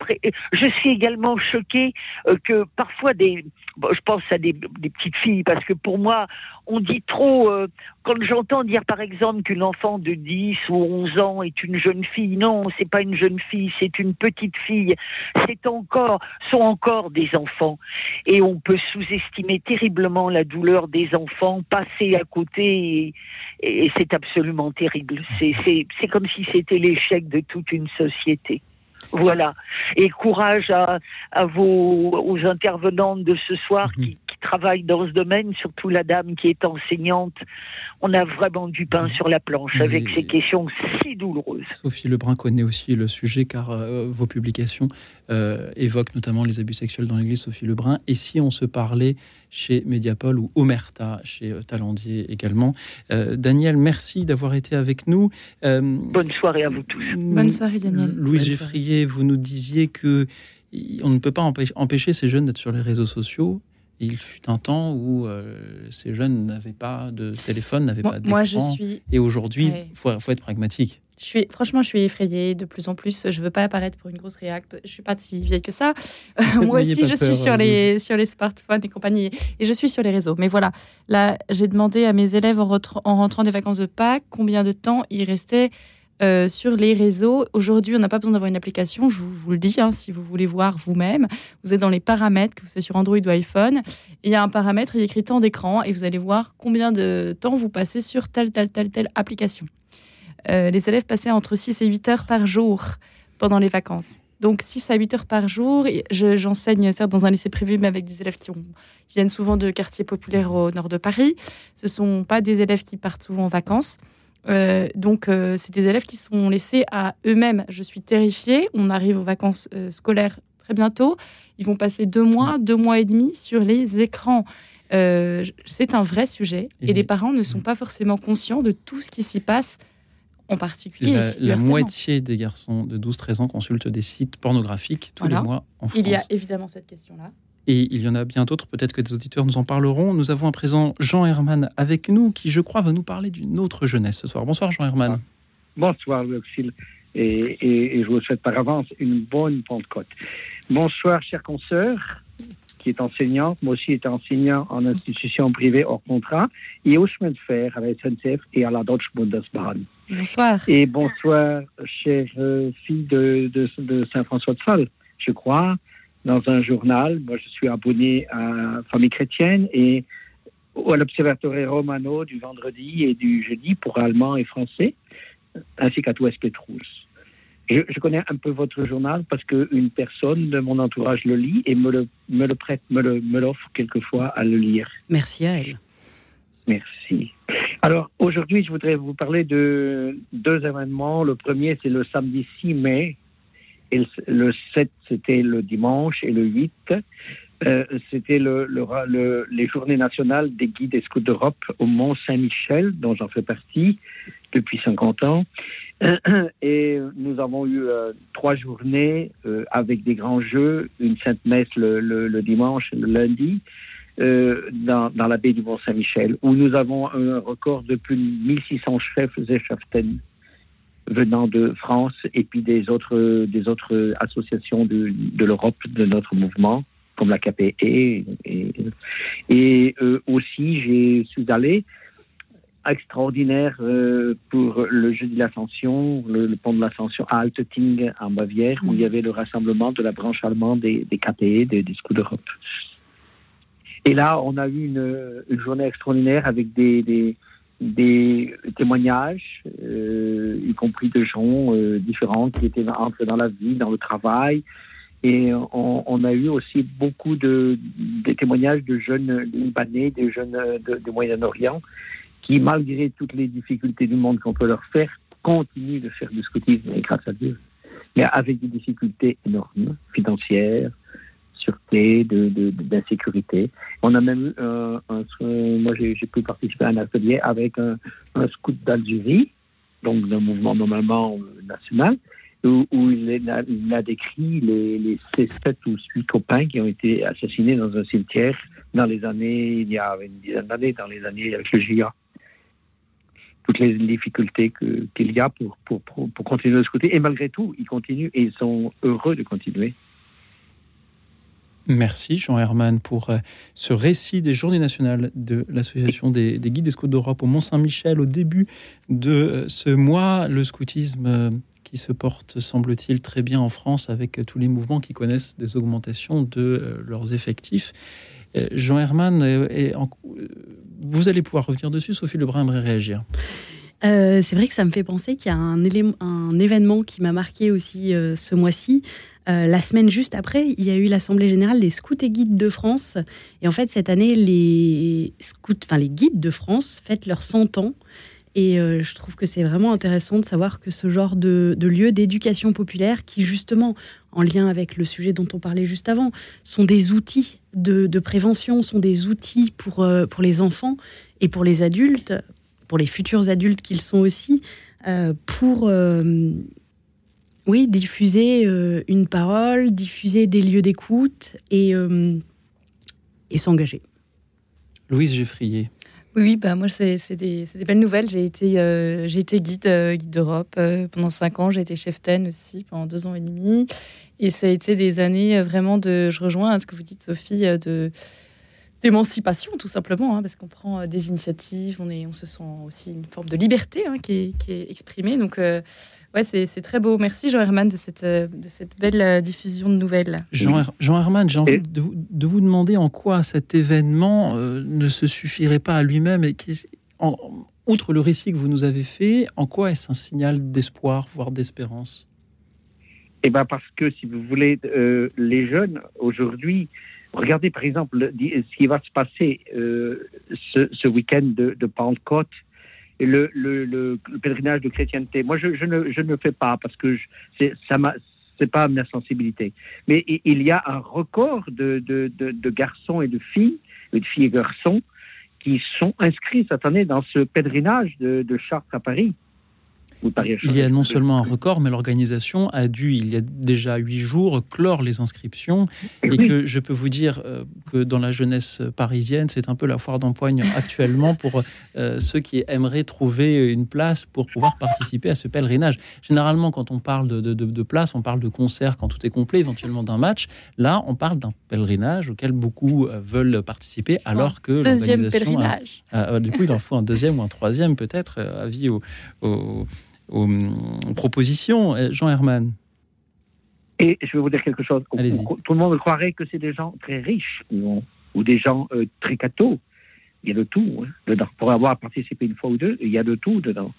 [SPEAKER 5] Je suis également choquée euh, que parfois des, je pense à des, petites filles parce que pour moi, on dit trop. Euh, quand j'entends dire par exemple qu'une enfant de 10 ou 11 ans est une jeune fille, non, c'est pas une jeune fille, c'est une petite fille. C'est encore, sont encore des enfants, et on peut sous-estimer terriblement la douleur des enfants, passer à côté, et, c'est absolument terrible. C'est comme si c'était l'échec de toute une société. Voilà. Et courage à, à vos aux intervenantes de ce soir mhm. qui, travaille dans ce domaine, surtout la dame qui est enseignante. On a vraiment du pain sur la planche avec ces questions si douloureuses.
[SPEAKER 2] Sophie Lebrun connaît aussi le sujet car euh, vos publications euh, évoquent notamment les abus sexuels dans l'Église, Sophie Lebrun. Et si on se parlait chez Mediapol ou Omerta chez euh, Talandier également. Daniel, merci d'avoir été avec nous.
[SPEAKER 5] Bonne soirée à vous tous.
[SPEAKER 4] Bonne soirée Daniel.
[SPEAKER 2] Louise Geffrier, vous nous disiez que on ne peut pas empêcher ces jeunes d'être sur les réseaux sociaux il fut un temps où euh, ces jeunes n'avaient pas de téléphone, n'avaient pas d'écran. Moi, je suis. Et aujourd'hui, il faut, être pragmatique.
[SPEAKER 4] Je suis, franchement, je suis effrayée de plus en plus. Je veux pas apparaître pour une grosse réac. Je suis pas si vieille que ça. (laughs) moi aussi, je suis sur les, sur les smartphones et compagnie. Et je suis sur les réseaux. Mais voilà, là, j'ai demandé à mes élèves en, en rentrant des vacances de Pâques combien de temps ils restaient euh, sur les réseaux. Aujourd'hui, on n'a pas besoin d'avoir une application, je vous, le dis, hein, si vous voulez voir vous-même. Vous êtes dans les paramètres, que vous soyez sur Android ou iPhone. Il y a un paramètre, il écrit temps d'écran, et vous allez voir combien de temps vous passez sur telle, telle, telle, telle application. Euh, les élèves passaient entre 6 et 8 heures par jour pendant les vacances. Donc 6 à 8 heures par jour. J'enseigne certes dans un lycée privé, mais avec des élèves qui, qui viennent souvent de quartiers populaires au nord de Paris. Ce ne sont pas des élèves qui partent souvent en vacances. Euh, donc, euh, c'est des élèves qui sont laissés à eux-mêmes. Je suis terrifiée. On arrive aux vacances euh, scolaires très bientôt. Ils vont passer deux mois, deux mois et demi sur les écrans. c'est un vrai sujet et, les parents ne sont pas forcément conscients de tout ce qui s'y passe, en particulier.
[SPEAKER 2] La, moitié des garçons de 12-13 ans consultent des sites pornographiques tous les mois en France.
[SPEAKER 4] Il y a évidemment cette question-là.
[SPEAKER 2] Et il y en a bien d'autres, peut-être que des auditeurs nous en parleront. Nous avons à présent Jean Herman avec nous, qui je crois va nous parler d'une autre jeunesse ce soir. Bonsoir Jean Herman.
[SPEAKER 6] Bonsoir Luxil, et, et, et, je vous souhaite par avance une bonne Pentecôte. Bonsoir chers consoeurs, qui est enseignante, moi aussi étais enseignant en institution privée hors contrat, et au chemin de fer à la SNCF et à la Deutsche Bundesbahn.
[SPEAKER 4] Bonsoir.
[SPEAKER 6] Et bonsoir, chère euh, fille de, de, de Saint-François de Sales. Je crois, dans un journal, moi je suis abonné à Famille chrétienne et à l'Observatoire Romano du vendredi et du jeudi pour allemand et français, ainsi qu'à Touest Petrus. Je, je, connais un peu votre journal parce qu'une personne de mon entourage le lit et me le, me le prête, me l'offre me quelquefois à le lire.
[SPEAKER 3] Merci à elle.
[SPEAKER 6] Merci. Alors aujourd'hui, je voudrais vous parler de deux événements. Le premier, c'est le samedi 6 mai. Le, le 7, c'était le dimanche. Et le 8, euh, c'était le, le, les journées nationales des guides et scouts d'Europe au Mont Saint-Michel, dont j'en fais partie depuis 50 ans. (clears throat) Et nous avons eu euh, trois journées euh, avec des grands jeux, une sainte messe le, le, le dimanche le lundi dans, dans, la baie du Mont Saint-Michel, où nous avons un record de plus de 1600 chefs et cheftaines venant de France et puis des autres, des autres associations de, de l'Europe de notre mouvement, comme la KPE. Et, et, euh, aussi, j'ai suis allé extraordinaire euh, pour le jeudi de l'Ascension, le, le, pont de l'Ascension à Altötting, en Bavière, où il y avait le rassemblement de la branche allemande des, des KPE, des, des scouts d'Europe. Et là, on a eu une, une journée extraordinaire avec des, des, des témoignages, euh, y compris de gens euh, différents qui étaient entrés dans la vie, dans le travail. Et on, a eu aussi beaucoup de, de témoignages de jeunes Libanais, des jeunes de, de Moyen-Orient, qui, malgré toutes les difficultés du monde qu'on peut leur faire, continuent de faire du scoutisme, grâce à Dieu. Mais avec des difficultés énormes, financières, sûreté, d'insécurité. On a même eu un, un moi j'ai pu participer à un atelier avec un, scout d'Algérie, donc d'un mouvement normalement national, où, il, a, décrit les, les 7 ou 8 copains qui ont été assassinés dans un cimetière dans les années, il y a une dizaine d'années, dans les années avec le GIA toutes les difficultés qu'il qu y a pour, pour, pour, pour continuer de scouter. Et malgré tout, ils continuent et ils sont heureux de continuer.
[SPEAKER 2] Merci Jean Herman pour ce récit des Journées nationales de l'Association des, des, guides des scouts d'Europe au Mont-Saint-Michel au début de ce mois. Le scoutisme qui se porte, semble-t-il, très bien en France avec tous les mouvements qui connaissent des augmentations de leurs effectifs. Jean Herman, vous allez pouvoir revenir dessus. Sophie Lebrun aimerait réagir.
[SPEAKER 3] Euh, c'est vrai que ça me fait penser qu'il y a un, événement qui m'a marqué aussi euh, ce mois-ci. Euh, la semaine juste après, il y a eu l'Assemblée générale des scouts et guides de France. Et en fait, cette année, les, scouts, enfin, les guides de France fêtent leurs 100 ans. Et je trouve que c'est vraiment intéressant de savoir que ce genre de, de lieu d'éducation populaire, qui justement, en lien avec le sujet dont on parlait juste avant, sont des outils de, prévention, sont des outils pour les enfants et pour les adultes, pour les futurs adultes qu'ils sont aussi, euh, pour oui, diffuser une parole, diffuser des lieux d'écoute et, et s'engager.
[SPEAKER 2] Louise Geffrier.
[SPEAKER 4] Oui, bah moi, c'est des, des, belles nouvelles. J'ai été, euh, été guide, euh, guide d'Europe euh, pendant cinq ans. J'ai été chef ten aussi pendant deux ans et demi. Et ça a été des années vraiment de. Je rejoins à ce que vous dites, Sophie, de d'émancipation, tout simplement, hein, parce qu'on prend des initiatives, on, est, on se sent aussi une forme de liberté hein, qui, est, qui, est, exprimée. Donc, ouais, c'est très beau. Merci, Jean Herman, de cette, de cette belle diffusion de nouvelles.
[SPEAKER 2] Jean, Jean Herman, j'ai envie de vous, de vous, demander en quoi cet événement euh, ne se suffirait pas à lui-même et qui, en, outre le récit que vous nous avez fait, en quoi est-ce un signal d'espoir, voire d'espérance?
[SPEAKER 6] Eh bien, parce que, si vous voulez, euh, les jeunes, aujourd'hui, regardez par exemple ce qui va se passer euh, ce, ce week-end de, de Pentecôte le, le, le, pèlerinage de chrétienté. Moi, je, je, ne, je ne fais pas parce que c'est ça c'est pas ma sensibilité. Mais il y a un record de, de, de, de garçons et de filles, de filles et garçons, qui sont inscrits cette année dans ce pèlerinage de, de Chartres à Paris.
[SPEAKER 2] Il y a non seulement un record, mais l'organisation a dû, il y a déjà huit jours, clore les inscriptions. Et que je peux vous dire euh, que dans la jeunesse parisienne, c'est un peu la foire d'empoigne (laughs) actuellement pour euh, ceux qui aimeraient trouver une place pour pouvoir participer à ce pèlerinage. Généralement, quand on parle de, de, place, on parle de concert quand tout est complet, éventuellement d'un match. Là, on parle d'un pèlerinage auquel beaucoup euh, veulent participer, alors que
[SPEAKER 4] deuxième pèlerinage.
[SPEAKER 2] du coup, il en faut un deuxième ou un troisième peut-être, avis au, au aux, propositions. Euh, Jean Herman.
[SPEAKER 6] Et je vais vous dire quelque chose. Tout le monde croirait que c'est des gens très riches ou, ou des gens euh, très cathos. Il y a de tout hein, dedans. Pour avoir participé une fois ou deux, il y a de tout dedans.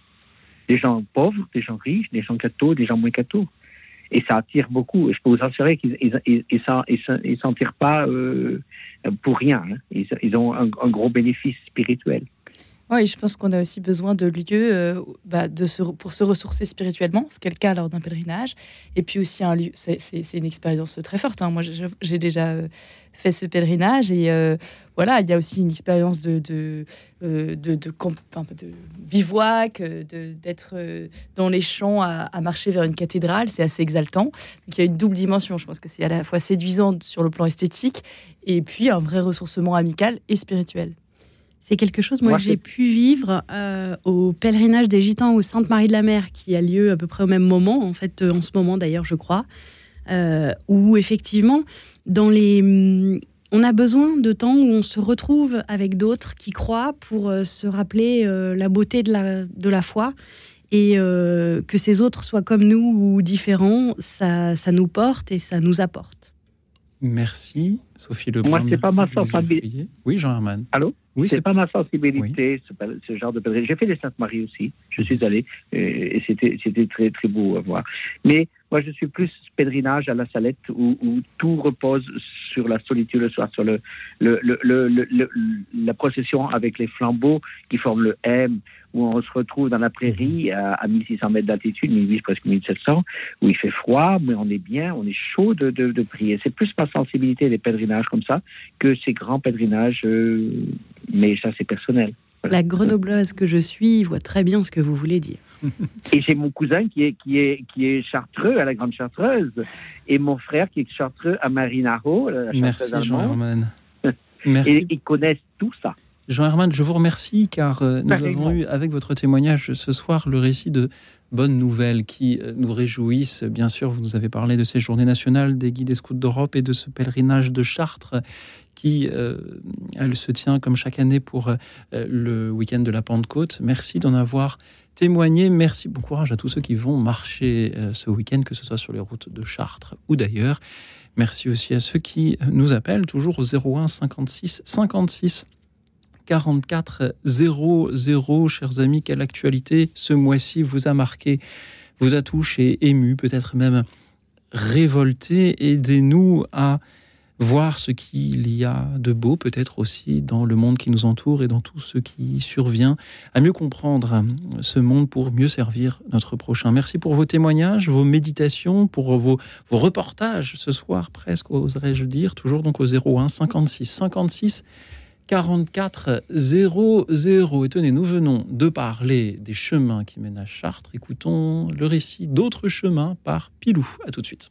[SPEAKER 6] Des gens pauvres, des gens riches, des gens cathos, des gens moins cathos. Et ça attire beaucoup. Je peux vous assurer qu'ils ne s'en tirent pas euh, pour rien. Hein. Ils, ont un, un, gros bénéfice spirituel.
[SPEAKER 4] Oui, je pense qu'on a aussi besoin de lieux euh, bah, pour se ressourcer spirituellement, ce qui est le cas lors d'un pèlerinage. Et puis aussi, un lieu, c'est, une expérience très forte. Hein. Moi, j'ai déjà euh, fait ce pèlerinage et euh, voilà, il y a aussi une expérience de, bivouac, d'être dans les champs à, à, marcher vers une cathédrale. C'est assez exaltant. Donc, il y a une double dimension. Je pense que c'est à la fois séduisant sur le plan esthétique et puis un vrai ressourcement amical et spirituel.
[SPEAKER 3] C'est quelque chose, moi, que j'ai pu vivre euh, au pèlerinage des Gitans au Sainte-Marie de la Mer, qui a lieu à peu près au même moment, en fait, euh, en ce moment d'ailleurs, je crois, euh, où effectivement, dans les, mm, on a besoin de temps où on se retrouve avec d'autres qui croient pour se rappeler la beauté de la, de la foi. Et que ces autres soient comme nous ou différents, ça, ça nous porte et ça nous apporte.
[SPEAKER 2] Merci, Sophie Lebrun.
[SPEAKER 6] Moi, c'est pas ma.
[SPEAKER 2] Oui, Jean Herman.
[SPEAKER 6] Allô? Oui, c'est pas ma sensibilité, ce, genre de pèlerinage. J'ai fait les Saintes-Marie aussi. Je suis allé euh, et c'était, c'était très, très beau à voir. Mais moi, je suis plus pèlerinage à la Salette où, tout repose sur la solitude le soir, sur le, le, le, la procession avec les flambeaux qui forment le M, où on se retrouve dans la prairie mhm. à, 1600 mètres d'altitude, 1800, presque 1700, où il fait froid, mais on est bien, on est chaud de, de, prier. C'est plus ma sensibilité des pèlerinages comme ça que ces grands pèlerinages, euh, mais ça c'est personnel.
[SPEAKER 3] La grenobloise que je suis voit très bien ce que vous voulez dire.
[SPEAKER 6] Et j'ai mon cousin qui est, qui, est, qui est chartreux à la Grande Chartreuse et mon frère qui est chartreux à Marinaro, la
[SPEAKER 2] Merci Jean-Hermann.
[SPEAKER 6] Et ils connaissent tout ça.
[SPEAKER 2] Jean-Hermann, je vous remercie car euh, nous avons eu avec votre témoignage ce soir le récit de bonnes nouvelles qui euh, nous réjouissent. Bien sûr, vous nous avez parlé de ces journées nationales des guides et scouts d'Europe et de ce pèlerinage de Chartres qui euh, elle se tient comme chaque année pour le week-end de la Pentecôte. Merci d'en avoir témoigné. Merci, bon courage à tous ceux qui vont marcher ce week-end, que ce soit sur les routes de Chartres ou d'ailleurs. Merci aussi à ceux qui nous appellent toujours au 01 56 56 44 00. Chers amis, quelle actualité ce mois-ci vous a marqué, vous a touché, ému, peut-être même révolté? Aidez-nous à voir ce qu'il y a de beau peut-être aussi dans le monde qui nous entoure et dans tout ce qui survient, à mieux comprendre ce monde pour mieux servir notre prochain. Merci pour vos témoignages, vos méditations, pour vos, reportages ce soir presque, oserais-je dire, toujours donc au 01 56 56 44 00. Et tenez, nous venons de parler des chemins qui mènent à Chartres. Écoutons le récit d'autres chemins par Pilou. À tout de suite.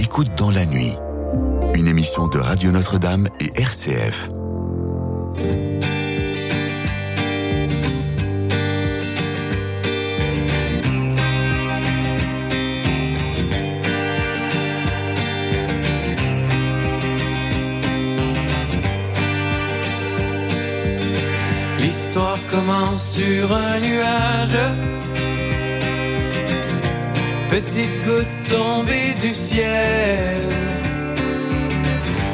[SPEAKER 1] Écoute dans la nuit, une émission de Radio Notre-Dame et RCF.
[SPEAKER 7] L'histoire commence sur un nuage. Petite goutte tombée du ciel.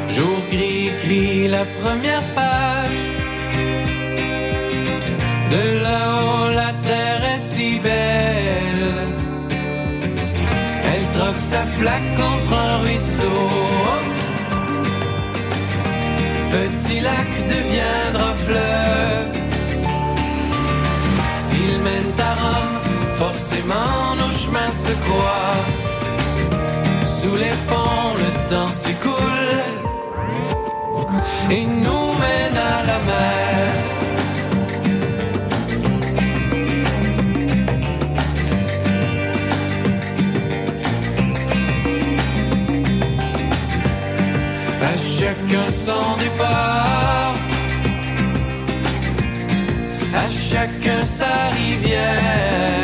[SPEAKER 7] Jour gris écrit la première page. De là-haut, la terre est si belle. Elle troque sa flaque contre un ruisseau. Petit lac deviendra fleuve mènent à Rome, forcément nos chemins se croisent. Sous les ponts, le temps s'écoule et nous mène à la mer. À chacun son départ, à chacun sa rivière.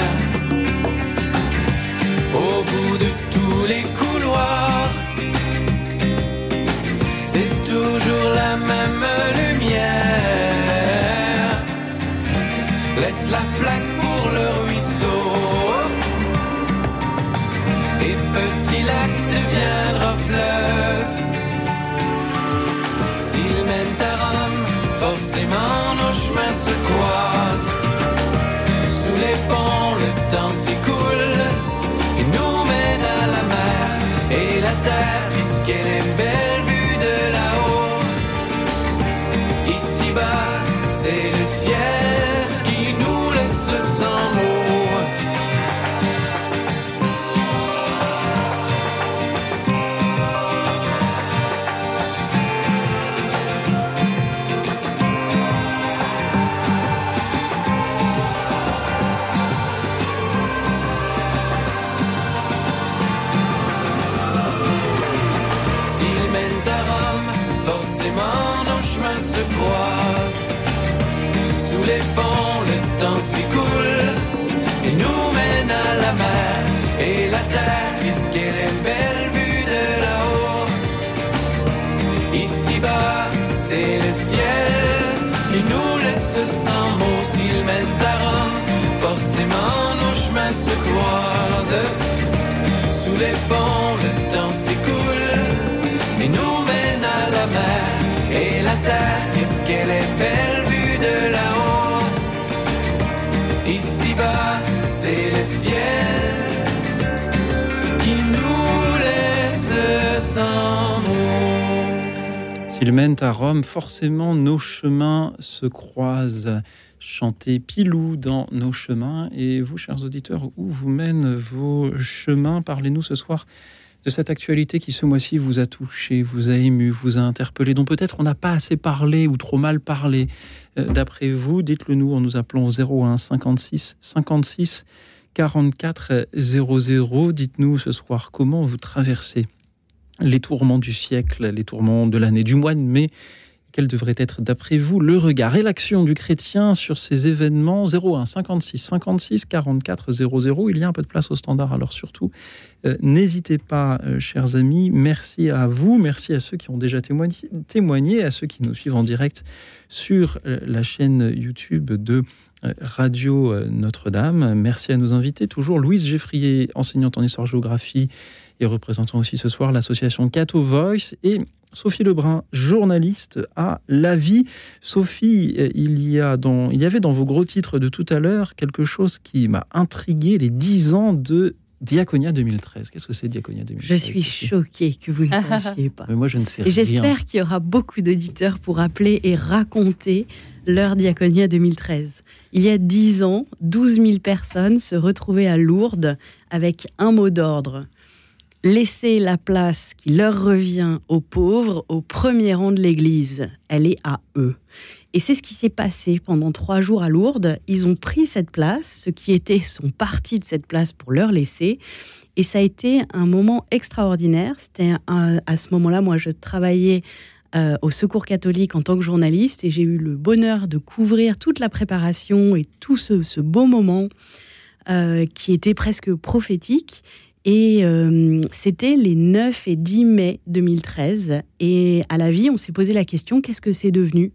[SPEAKER 7] Est belle de là-haut. Ici-bas, c'est le ciel qui nous laisse sans.
[SPEAKER 2] S'ils mènent à Rome, forcément nos chemins se croisent. Chantez Pilou dans nos chemins. Et vous, chers auditeurs, où vous mènent vos chemins Parlez-nous ce soir de cette actualité qui ce mois-ci vous a touché, vous a ému, vous a interpellé, dont peut-être on n'a pas assez parlé ou trop mal parlé. Euh, D'après vous, dites-le nous en nous appelant au 01 56 56 44 00. Dites-nous ce soir comment vous traversez les tourments du siècle, les tourments de l'année, du mois de mai. Quel devrait être, d'après vous, le regard et l'action du chrétien sur ces événements? 01 56 56 44 00. Il y a un peu de place au standard, alors surtout, euh, n'hésitez pas, euh, chers amis. Merci à vous, merci à ceux qui ont déjà témoigné, témoigné à ceux qui nous suivent en direct sur euh, la chaîne YouTube de Radio Notre-Dame. Merci à nos invités, toujours Louise Geffrier, enseignante en histoire-géographie et représentant aussi ce soir l'association Cato Voice et Sophie Lebrun, journaliste à La Vie. Sophie, euh, il y, a dans, il y avait dans vos gros titres de tout à l'heure quelque chose qui m'a intrigué, les 10 ans de Diaconia 2013. Qu'est-ce que c'est Diaconia 2013
[SPEAKER 3] Je suis choquée que vous ne (laughs) sachiez pas.
[SPEAKER 2] Mais moi, je ne sais
[SPEAKER 3] Et
[SPEAKER 2] rien.
[SPEAKER 3] j'espère qu'il y aura beaucoup d'auditeurs pour appeler et raconter leur Diaconia 2013. Il y a dix ans, 12 000 personnes se retrouvaient à Lourdes avec un mot d'ordre. Laisser la place qui leur revient aux pauvres au premier rang de l'Église. Elle est à eux. Et c'est ce qui s'est passé pendant trois jours à Lourdes. Ils ont pris cette place, ceux qui étaient sont partis de cette place pour leur laisser. Et ça a été un moment extraordinaire. C'était à ce moment-là, moi, je travaillais euh, au Secours catholique en tant que journaliste et j'ai eu le bonheur de couvrir toute la préparation et tout ce, ce beau moment euh, qui était presque prophétique. Et euh, c'était les 9 et 10 mai 2013. Et à la vie, on s'est posé la question qu'est-ce que c'est devenu?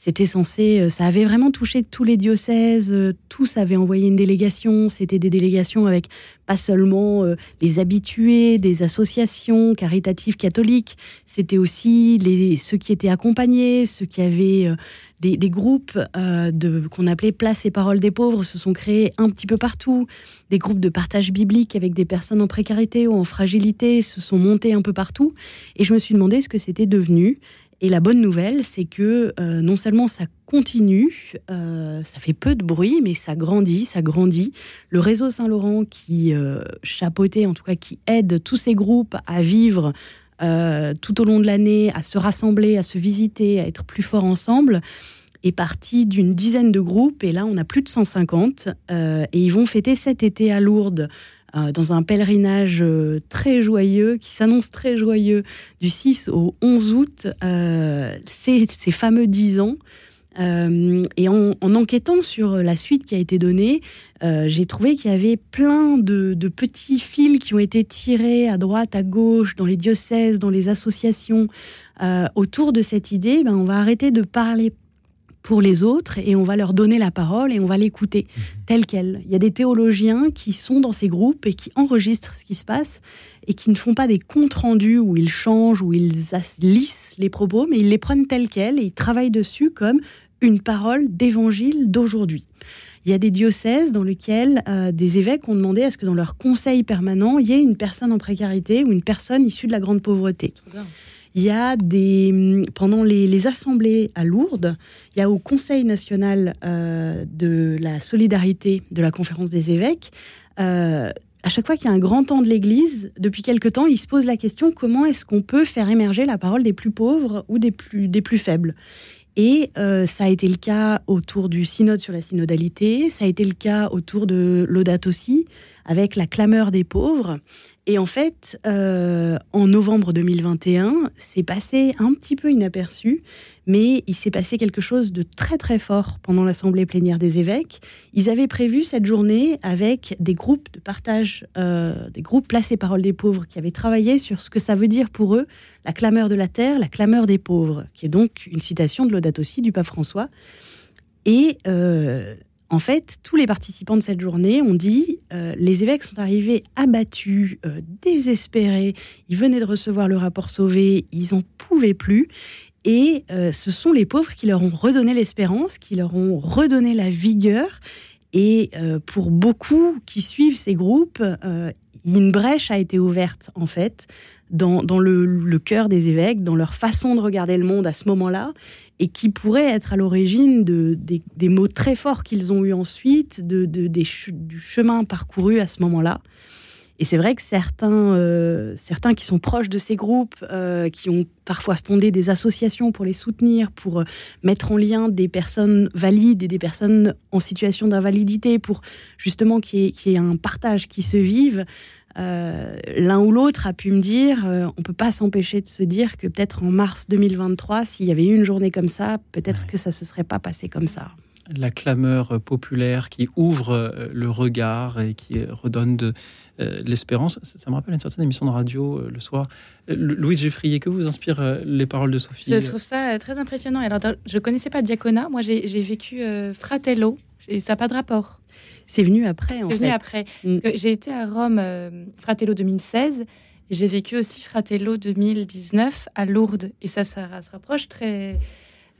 [SPEAKER 3] C'était censé, euh, ça avait vraiment touché tous les diocèses, euh, tous avaient envoyé une délégation. C'était des délégations avec pas seulement euh, les habitués des associations caritatives catholiques, c'était aussi les, ceux qui étaient accompagnés, ceux qui avaient des, groupes qu'on appelait Place et Paroles des pauvres se sont créés un petit peu partout. Des groupes de partage biblique avec des personnes en précarité ou en fragilité se sont montés un peu partout. Et je me suis demandé ce que c'était devenu. Et la bonne nouvelle, c'est que euh, non seulement ça continue, euh, ça fait peu de bruit, mais ça grandit, ça grandit. Le réseau Saint-Laurent qui euh, chapeautait, en tout cas qui aide tous ces groupes à vivre tout au long de l'année, à se rassembler, à se visiter, à être plus forts ensemble, est parti d'une dizaine de groupes. Et là, on a plus de 150. euh, et ils vont fêter cet été à Lourdes euh, dans un pèlerinage euh, très joyeux, qui s'annonce très joyeux, du 6 au 11 août, ces, ces, fameux 10 ans. et en, enquêtant sur la suite qui a été donnée, j'ai trouvé qu'il y avait plein de, de, petits fils qui ont été tirés à droite, à gauche, dans les diocèses, dans les associations, autour de cette idée. Ben, on va arrêter de parler pour les autres et on va leur donner la parole et on va l'écouter mhm. telle qu'elle. Il y a des théologiens qui sont dans ces groupes et qui enregistrent ce qui se passe et qui ne font pas des comptes rendus où ils changent, où ils lissent les propos, mais ils les prennent telles quelles et ils travaillent dessus comme une parole d'évangile d'aujourd'hui. Il y a des diocèses dans lesquels euh, des évêques ont demandé à ce que dans leur conseil permanent, il y ait une personne en précarité ou une personne issue de la grande pauvreté. Il y a des pendant les, assemblées à Lourdes, il y a au Conseil national euh, de la solidarité de la conférence des évêques. Euh, à chaque fois qu'il y a un grand temps de l'Église, depuis quelque temps, il se pose la question comment est-ce qu'on peut faire émerger la parole des plus pauvres ou des plus, des plus faibles? Et euh, ça a été le cas autour du synode sur la synodalité, ça a été le cas autour de l'Audate aussi, avec la clameur des pauvres. Et en fait, euh, en novembre 2021, c'est passé un petit peu inaperçu, mais il s'est passé quelque chose de très très fort pendant l'Assemblée plénière des évêques. Ils avaient prévu cette journée avec des groupes de partage, euh, des groupes placés Parole des pauvres, qui avaient travaillé sur ce que ça veut dire pour eux, la clameur de la terre, la clameur des pauvres, qui est donc une citation de l'Audate aussi du pape François. Et euh, en fait, tous les participants de cette journée ont dit euh, les évêques sont arrivés abattus, euh, désespérés. Ils venaient de recevoir le rapport Sauvé, ils n'en pouvaient plus. Et euh, ce sont les pauvres qui leur ont redonné l'espérance, qui leur ont redonné la vigueur. Et pour beaucoup qui suivent ces groupes, une brèche a été ouverte, en fait, dans, le, cœur des évêques, dans leur façon de regarder le monde à ce moment-là et qui pourrait être à l'origine de, des, mots très forts qu'ils ont eus ensuite, de, du chemin parcouru à ce moment-là. Et c'est vrai que certains, euh, certains qui sont proches de ces groupes, euh, qui ont parfois fondé des associations pour les soutenir, pour euh, mettre en lien des personnes valides et des personnes en situation d'invalidité, pour justement qu'il y, ait un partage qui se vive, euh, l'un ou l'autre a pu me dire, euh, on peut pas s'empêcher de se dire que peut-être en mars 2023, s'il y avait eu une journée comme ça, peut-être que ça se serait pas passé comme ça.
[SPEAKER 2] La clameur populaire qui ouvre euh, le regard et qui redonne de l'espérance. Ça me rappelle une certaine émission de radio le soir. Louise Geffrier, que vous inspire les paroles de Sophie?
[SPEAKER 4] Je trouve ça très impressionnant. Alors, je connaissais pas Diacona. Moi, j'ai vécu Fratello et ça n'a pas de rapport.
[SPEAKER 3] C'est venu après, en
[SPEAKER 4] fait. C'est venu après. Mm. J'ai été à Rome, euh, Fratello 2016. J'ai vécu aussi Fratello 2019 à Lourdes. Et ça, ça, se rapproche très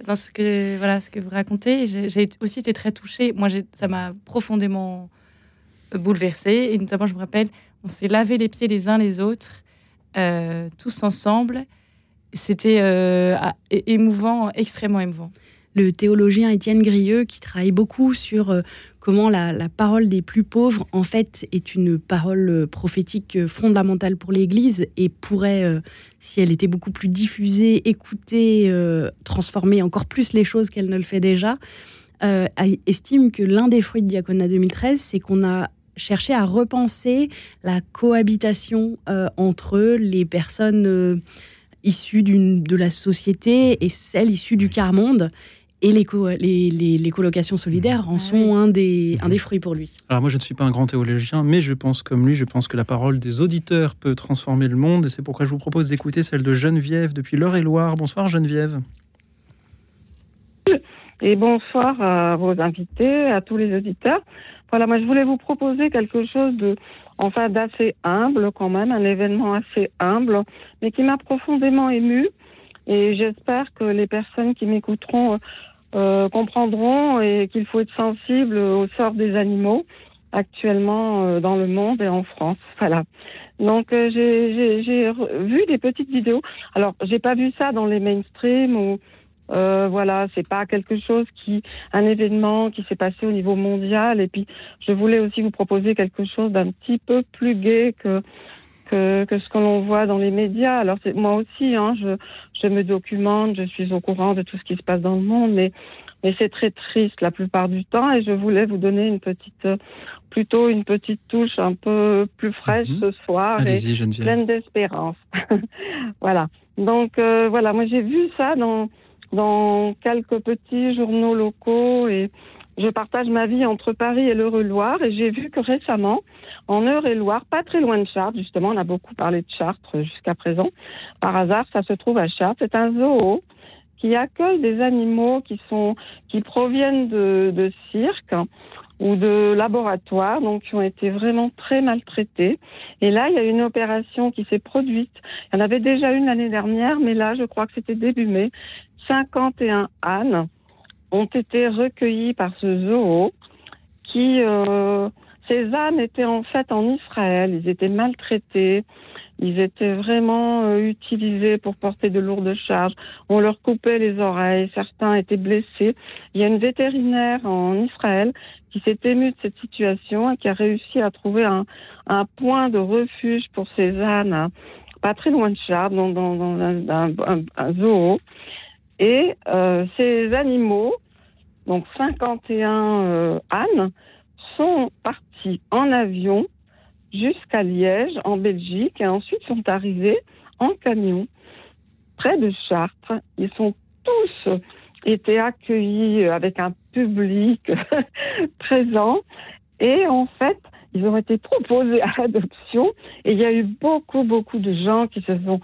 [SPEAKER 4] dans ce que, voilà, ce que vous racontez. J'ai aussi été très touchée. Moi, ça m'a profondément euh, bouleversée. Et notamment, je me rappelle, on s'est lavé les pieds les uns les autres, euh, tous ensemble. C'était émouvant, extrêmement émouvant
[SPEAKER 3] le théologien Étienne Grieux, qui travaille beaucoup sur euh, comment la, parole des plus pauvres, en fait, est une parole euh, prophétique euh, fondamentale pour l'Église et pourrait, si elle était beaucoup plus diffusée, écoutée, transformer encore plus les choses qu'elle ne le fait déjà, estime que l'un des fruits de Diaconia 2013, c'est qu'on a cherché à repenser la cohabitation entre les personnes issues de la société et celles issues du quart-monde et les, les, les, colocations solidaires en ah sont un, des, un des fruits pour lui.
[SPEAKER 2] Alors moi, je ne suis pas un grand théologien, mais je pense comme lui, je pense que la parole des auditeurs peut transformer le monde. Et c'est pourquoi je vous propose d'écouter celle de Geneviève depuis l'Eure-et-Loire. Bonsoir Geneviève.
[SPEAKER 8] Et bonsoir à vos invités, à tous les auditeurs. Voilà, moi je voulais vous proposer quelque chose de, enfin, d'assez humble quand même, un événement assez humble, mais qui m'a profondément ému. Et j'espère que les personnes qui m'écouteront euh, comprendront et qu'il faut être sensible au sort des animaux actuellement euh, dans le monde et en France. (laughs) Voilà. Donc euh, j'ai vu des petites vidéos. Alors j'ai pas vu ça dans les mainstream ou euh, voilà, c'est pas quelque chose qui, un événement qui s'est passé au niveau mondial. Et puis, je voulais aussi vous proposer quelque chose d'un petit peu plus gai que que, que ce que l'on voit dans les médias. Alors moi aussi, hein, je, je me documente, je suis au courant de tout ce qui se passe dans le monde, mais mais c'est très triste la plupart du temps et je voulais vous donner une petite euh, plutôt une petite touche un peu plus fraîche
[SPEAKER 2] Mhm.
[SPEAKER 8] ce soir et pleine d'espérance. (laughs) voilà. Donc euh, voilà, moi j'ai vu ça dans dans quelques petits journaux locaux et je partage ma vie entre Paris et l'Eure-et-Loire et j'ai vu que récemment, en Eure-et-Loire, pas très loin de Chartres, justement, on a beaucoup parlé de Chartres jusqu'à présent, par hasard, ça se trouve à Chartres, c'est un zoo qui accueille des animaux qui sont qui proviennent de, de cirques ou de laboratoires, donc qui ont été vraiment très maltraités. Et là, il y a une opération qui s'est produite. Il y en avait déjà une l'année dernière, mais là, je crois que c'était début mai. 51 ânes ont été recueillis par ce zoo qui, euh, ces ânes étaient en fait en Israël, ils étaient maltraités, ils étaient vraiment euh, utilisés pour porter de lourdes charges, on leur coupait les oreilles, certains étaient blessés. Il y a une vétérinaire en Israël qui s'est émue de cette situation et qui a réussi à trouver un, un point de refuge pour ces ânes, hein, pas très loin de Chartres, dans, dans, dans un, un- zoo. Et euh, ces animaux, donc 51 euh, ânes, sont partis en avion jusqu'à Liège, en Belgique, et ensuite sont arrivés en camion près de Chartres. Ils sont tous été accueillis avec un public (laughs) présent et en fait, ils ont été proposés à l'adoption et il y a eu beaucoup, beaucoup de gens qui se sont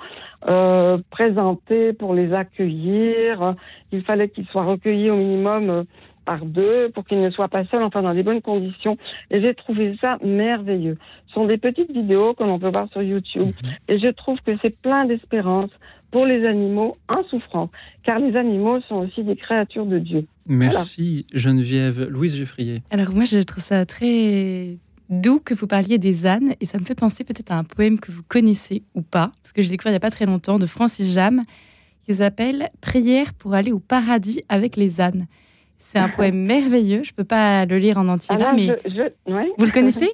[SPEAKER 8] euh, présentés pour les accueillir. Il fallait qu'ils soient recueillis au minimum euh, par deux pour qu'ils ne soient pas seuls, enfin dans des bonnes conditions. Et j'ai trouvé ça merveilleux. Ce sont des petites vidéos que l'on peut voir sur YouTube. Et je trouve que c'est plein d'espérance pour les animaux en souffrance, car les animaux sont aussi des créatures de Dieu.
[SPEAKER 2] Merci Geneviève. Louise Geffrier.
[SPEAKER 4] Alors moi, je trouve ça très doux que vous parliez des ânes et ça me fait penser peut-être à un poème que vous connaissez ou pas, parce que j'ai découvert il n'y a pas très longtemps de Francis Jam qui s'appelle Prière pour aller au paradis avec les ânes. C'est un poème merveilleux, je peux pas le lire en entier là,
[SPEAKER 8] Alors,
[SPEAKER 4] mais
[SPEAKER 8] je- je- ouais.
[SPEAKER 4] vous le connaissez?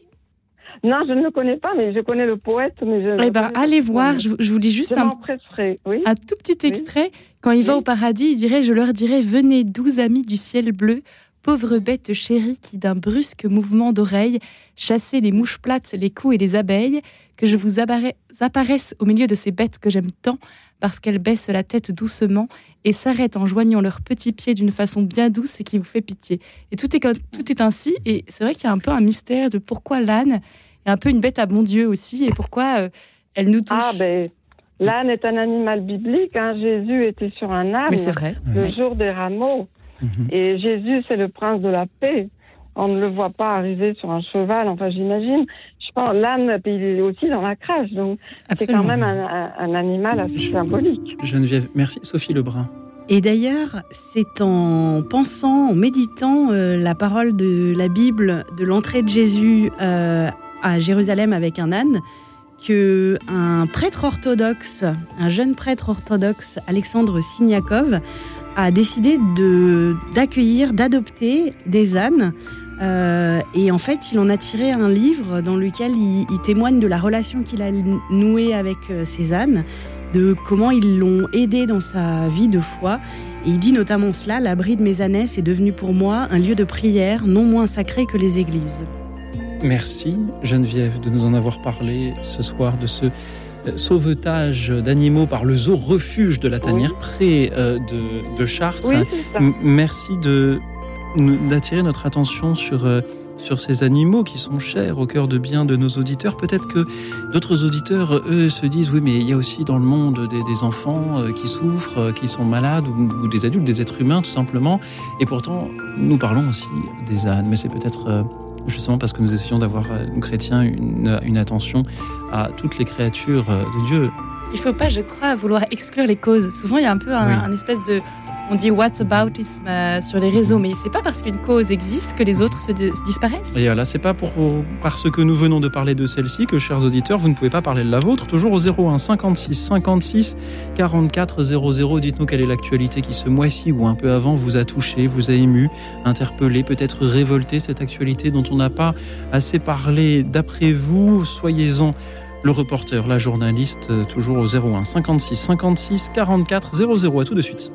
[SPEAKER 8] Non, je ne le connais pas, mais je connais le poète. Mais je ne
[SPEAKER 4] Eh ben, allez voir, je, je vous lis juste
[SPEAKER 8] Je
[SPEAKER 4] un,
[SPEAKER 8] m'empresserai, oui.
[SPEAKER 4] un tout petit extrait. Quand il va au paradis, il dirait Je leur dirai, venez, douze amis du ciel bleu, pauvres bêtes chéries qui, d'un brusque mouvement d'oreille, chassez les mouches plates, les coups et les abeilles, que je vous appara- apparaisse au milieu de ces bêtes que j'aime tant, parce qu'elles baissent la tête doucement et s'arrêtent en joignant leurs petits pieds d'une façon bien douce et qui vous fait pitié. Et tout est, tout est ainsi, et c'est vrai qu'il y a un peu un mystère de pourquoi l'âne est un peu une bête à bon Dieu aussi, et pourquoi euh, elle nous touche.
[SPEAKER 8] Ah, ben, l'âne est un animal biblique. hein. Jésus était sur un âne
[SPEAKER 4] Mais c'est vrai.
[SPEAKER 8] le jour des rameaux.
[SPEAKER 2] Mhm.
[SPEAKER 8] Et Jésus, c'est le prince de la paix. On ne le voit pas arriver sur un cheval, enfin, j'imagine. Je pense, l'âne, il est aussi dans la crèche. Donc, c'est quand même un, animal assez symbolique.
[SPEAKER 2] Geneviève, merci. Sophie Lebrun.
[SPEAKER 3] Et d'ailleurs, c'est en pensant, en méditant euh, la parole de la Bible de l'entrée de Jésus euh, à Jérusalem avec un âne que un prêtre orthodoxe, un jeune prêtre orthodoxe, Alexandre Signakov, a décidé de d'accueillir, d'adopter des ânes. Euh, et en fait, il en a tiré un livre dans lequel il, il témoigne de la relation qu'il a nouée avec euh, ces ânes, de comment ils l'ont aidé dans sa vie de foi. Et il dit notamment cela, l'abri de mes ânesses est devenu pour moi un lieu de prière non moins sacré que les églises.
[SPEAKER 2] Merci Geneviève de nous en avoir parlé ce soir de ce sauvetage d'animaux par le zoo refuge de la Tanière près euh, de, de Chartres.
[SPEAKER 8] Oui,
[SPEAKER 2] Merci de d'attirer notre attention sur euh, sur ces animaux qui sont chers au cœur de bien de nos auditeurs. Peut-être que d'autres auditeurs, eux, se disent oui, mais il y a aussi dans le monde des, des enfants euh, qui souffrent, qui sont malades, ou, ou des adultes, des êtres humains, tout simplement. Et pourtant, nous parlons aussi des ânes. Mais c'est peut-être justement parce que nous essayons d'avoir, euh, nous chrétiens, une, une attention à toutes les créatures euh, de Dieu.
[SPEAKER 4] Il faut pas, je crois, vouloir exclure les causes. Souvent, il y a un peu un,
[SPEAKER 2] Oui.
[SPEAKER 4] un espèce de. On dit what aboutisme euh, sur les réseaux, mais c'est pas parce qu'une cause existe que les autres se, di- se disparaissent.
[SPEAKER 2] Et voilà, c'est pas parce que nous venons de parler de celle-ci que, chers auditeurs, vous ne pouvez pas parler de la vôtre. Toujours au 01 56 56 44 00. Dites-nous quelle est l'actualité qui, ce mois-ci ou un peu avant, vous a touché, vous a ému, interpellé, peut-être révolté, cette actualité dont on n'a pas assez parlé. D'après vous, soyez-en le reporter, la journaliste, toujours au 01 56 56 44 00. À tout de suite.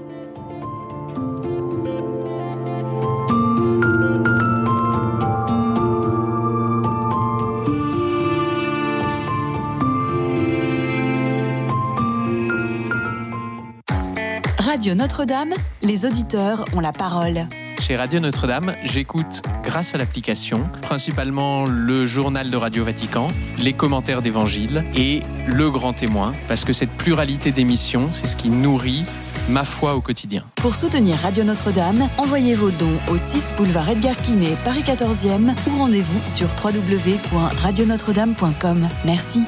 [SPEAKER 9] Radio Notre-Dame, les auditeurs ont la parole.
[SPEAKER 10] Chez Radio Notre-Dame, j'écoute, grâce à l'application, principalement le journal de Radio Vatican, les commentaires d'évangile et le grand témoin, parce que cette pluralité d'émissions, c'est ce qui nourrit ma foi au quotidien.
[SPEAKER 9] Pour soutenir Radio Notre-Dame, envoyez vos dons au 6 boulevard Edgar Quinet, Paris 14e ou rendez-vous sur www.radionotre-dame.com. Merci.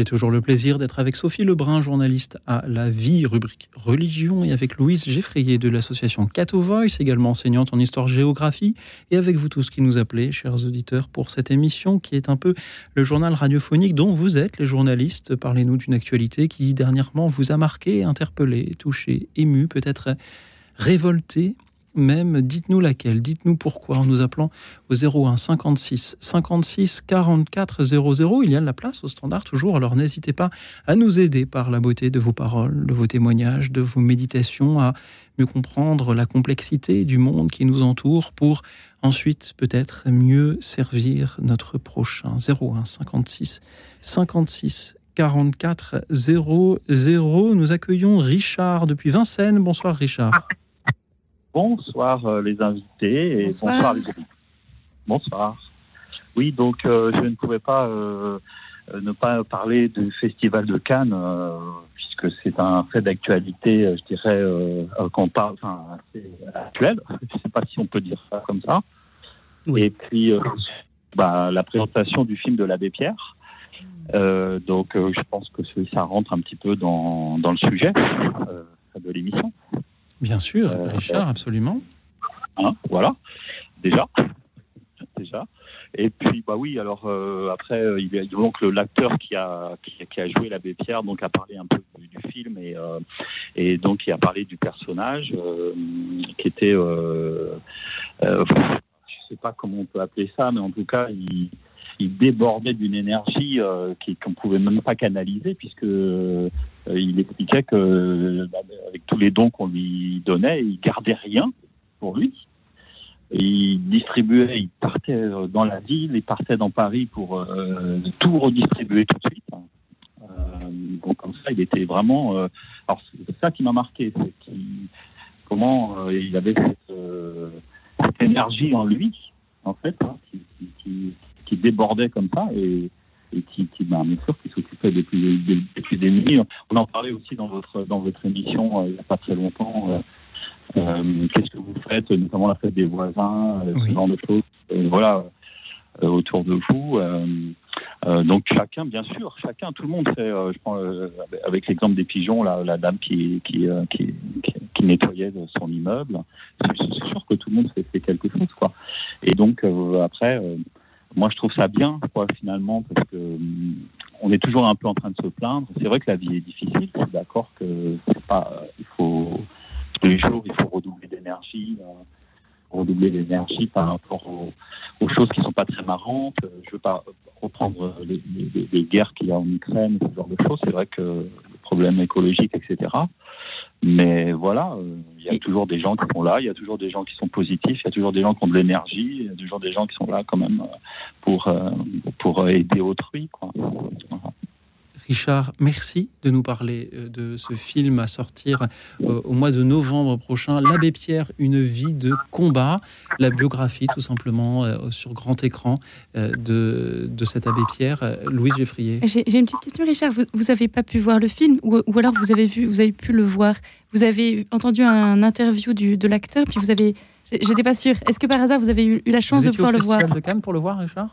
[SPEAKER 2] J'ai toujours le plaisir d'être avec Sophie Lebrun, journaliste à La Vie, rubrique religion, et avec Louise Geffrier de l'association Cato Voice, également enseignante en histoire-géographie, et avec vous tous qui nous appelez, chers auditeurs, pour cette émission qui est un peu le journal radiophonique dont vous êtes les journalistes. Parlez-nous d'une actualité qui dernièrement vous a marqué, interpellé, touché, ému, peut-être révolté même, dites-nous laquelle, dites-nous pourquoi, en nous appelant au 01 56 56 44 00. Il y a de la place au standard toujours, alors n'hésitez pas à nous aider par la beauté de vos paroles, de vos témoignages, de vos méditations, à mieux comprendre la complexité du monde qui nous entoure pour ensuite peut-être mieux servir notre prochain. 01 56 56 44 00. Nous accueillons Richard depuis Vincennes. Bonsoir Richard.
[SPEAKER 11] Bonsoir euh, les invités et bonsoir, bonsoir les auditeurs. Bonsoir. Oui, donc euh, je ne pouvais pas euh, ne pas parler du Festival de Cannes, euh, puisque c'est un fait d'actualité, je dirais, qu'on parle, enfin, assez actuel. (laughs) Je ne sais pas si on peut dire ça comme ça.
[SPEAKER 2] Oui.
[SPEAKER 11] Et puis, bah, la présentation du film de l'abbé Pierre. donc, je pense que ça rentre un petit peu dans, dans le sujet de l'émission.
[SPEAKER 2] Bien sûr, euh, Richard, absolument.
[SPEAKER 11] Hein, voilà, déjà. déjà. Et puis, bah oui, alors euh, après, euh, il y a donc l'acteur qui a, qui, qui, a joué l'abbé Pierre, donc a parlé un peu du, du film et, euh, et donc il a parlé du personnage qui était, je sais pas comment on peut appeler ça, mais en tout cas, il, il débordait d'une énergie euh, qu'on ne pouvait même pas canaliser, puisque euh, il expliquait que bah, avec tous les dons qu'on lui donnait, il gardait rien pour lui. Il distribuait, il partait dans la ville, il partait dans Paris pour euh, tout redistribuer tout de suite. donc comme ça, il était vraiment. alors c'est ça qui m'a marqué, comment il avait cette, énergie en lui, en fait, hein, qui, qui, qui débordait comme ça et, et qui, qui bah, bien sûr, qui s'occupait des plus, des, des plus démunis. On en parlait aussi dans votre, dans votre émission euh, il n'y a pas très longtemps. Euh, euh, Qu'est-ce que vous faites, notamment la fête des voisins,
[SPEAKER 2] Oui.
[SPEAKER 11] ce genre de choses. Voilà. autour de vous. Donc chacun, bien sûr, chacun, tout le monde fait. je prends avec l'exemple des pigeons, la, la dame qui qui, qui, qui, nettoyait son immeuble. C'est sûr que tout le monde fait, fait quelque chose, quoi. Et donc après, moi je trouve ça bien, quoi, finalement, parce que hum, on est toujours un peu en train de se plaindre. C'est vrai que la vie est difficile. Je d'accord que c'est pas. Il faut tous les jours, il faut redoubler d'énergie redoubler l'énergie par rapport aux, choses qui sont pas très marrantes. Je veux pas reprendre les, les, guerres qu'il y a en Ukraine, ce genre de choses. C'est vrai que le problème écologique, etc. Mais voilà, euh, il y a toujours des gens qui sont là, il y a toujours des gens qui sont positifs, il y a toujours des gens qui ont de l'énergie, il y a toujours des gens qui sont là quand même euh, pour, euh, pour aider autrui. Quoi.
[SPEAKER 2] Richard, merci de nous parler euh, de ce film à sortir euh, au mois de novembre prochain, L'Abbé Pierre, une vie de combat, la biographie tout simplement euh, sur grand écran de, de cet abbé Pierre, Louis Geffrier.
[SPEAKER 4] J'ai une petite question, Richard. Vous n'avez pas pu voir le film ou, ou, alors vous avez, vu, vous avez pu le voir? Vous avez entendu un interview du, de l'acteur, puis vous avez... J'étais pas sûre. Est-ce que par hasard vous avez eu, la chance de pouvoir le voir?
[SPEAKER 2] de Cannes pour le voir, Richard?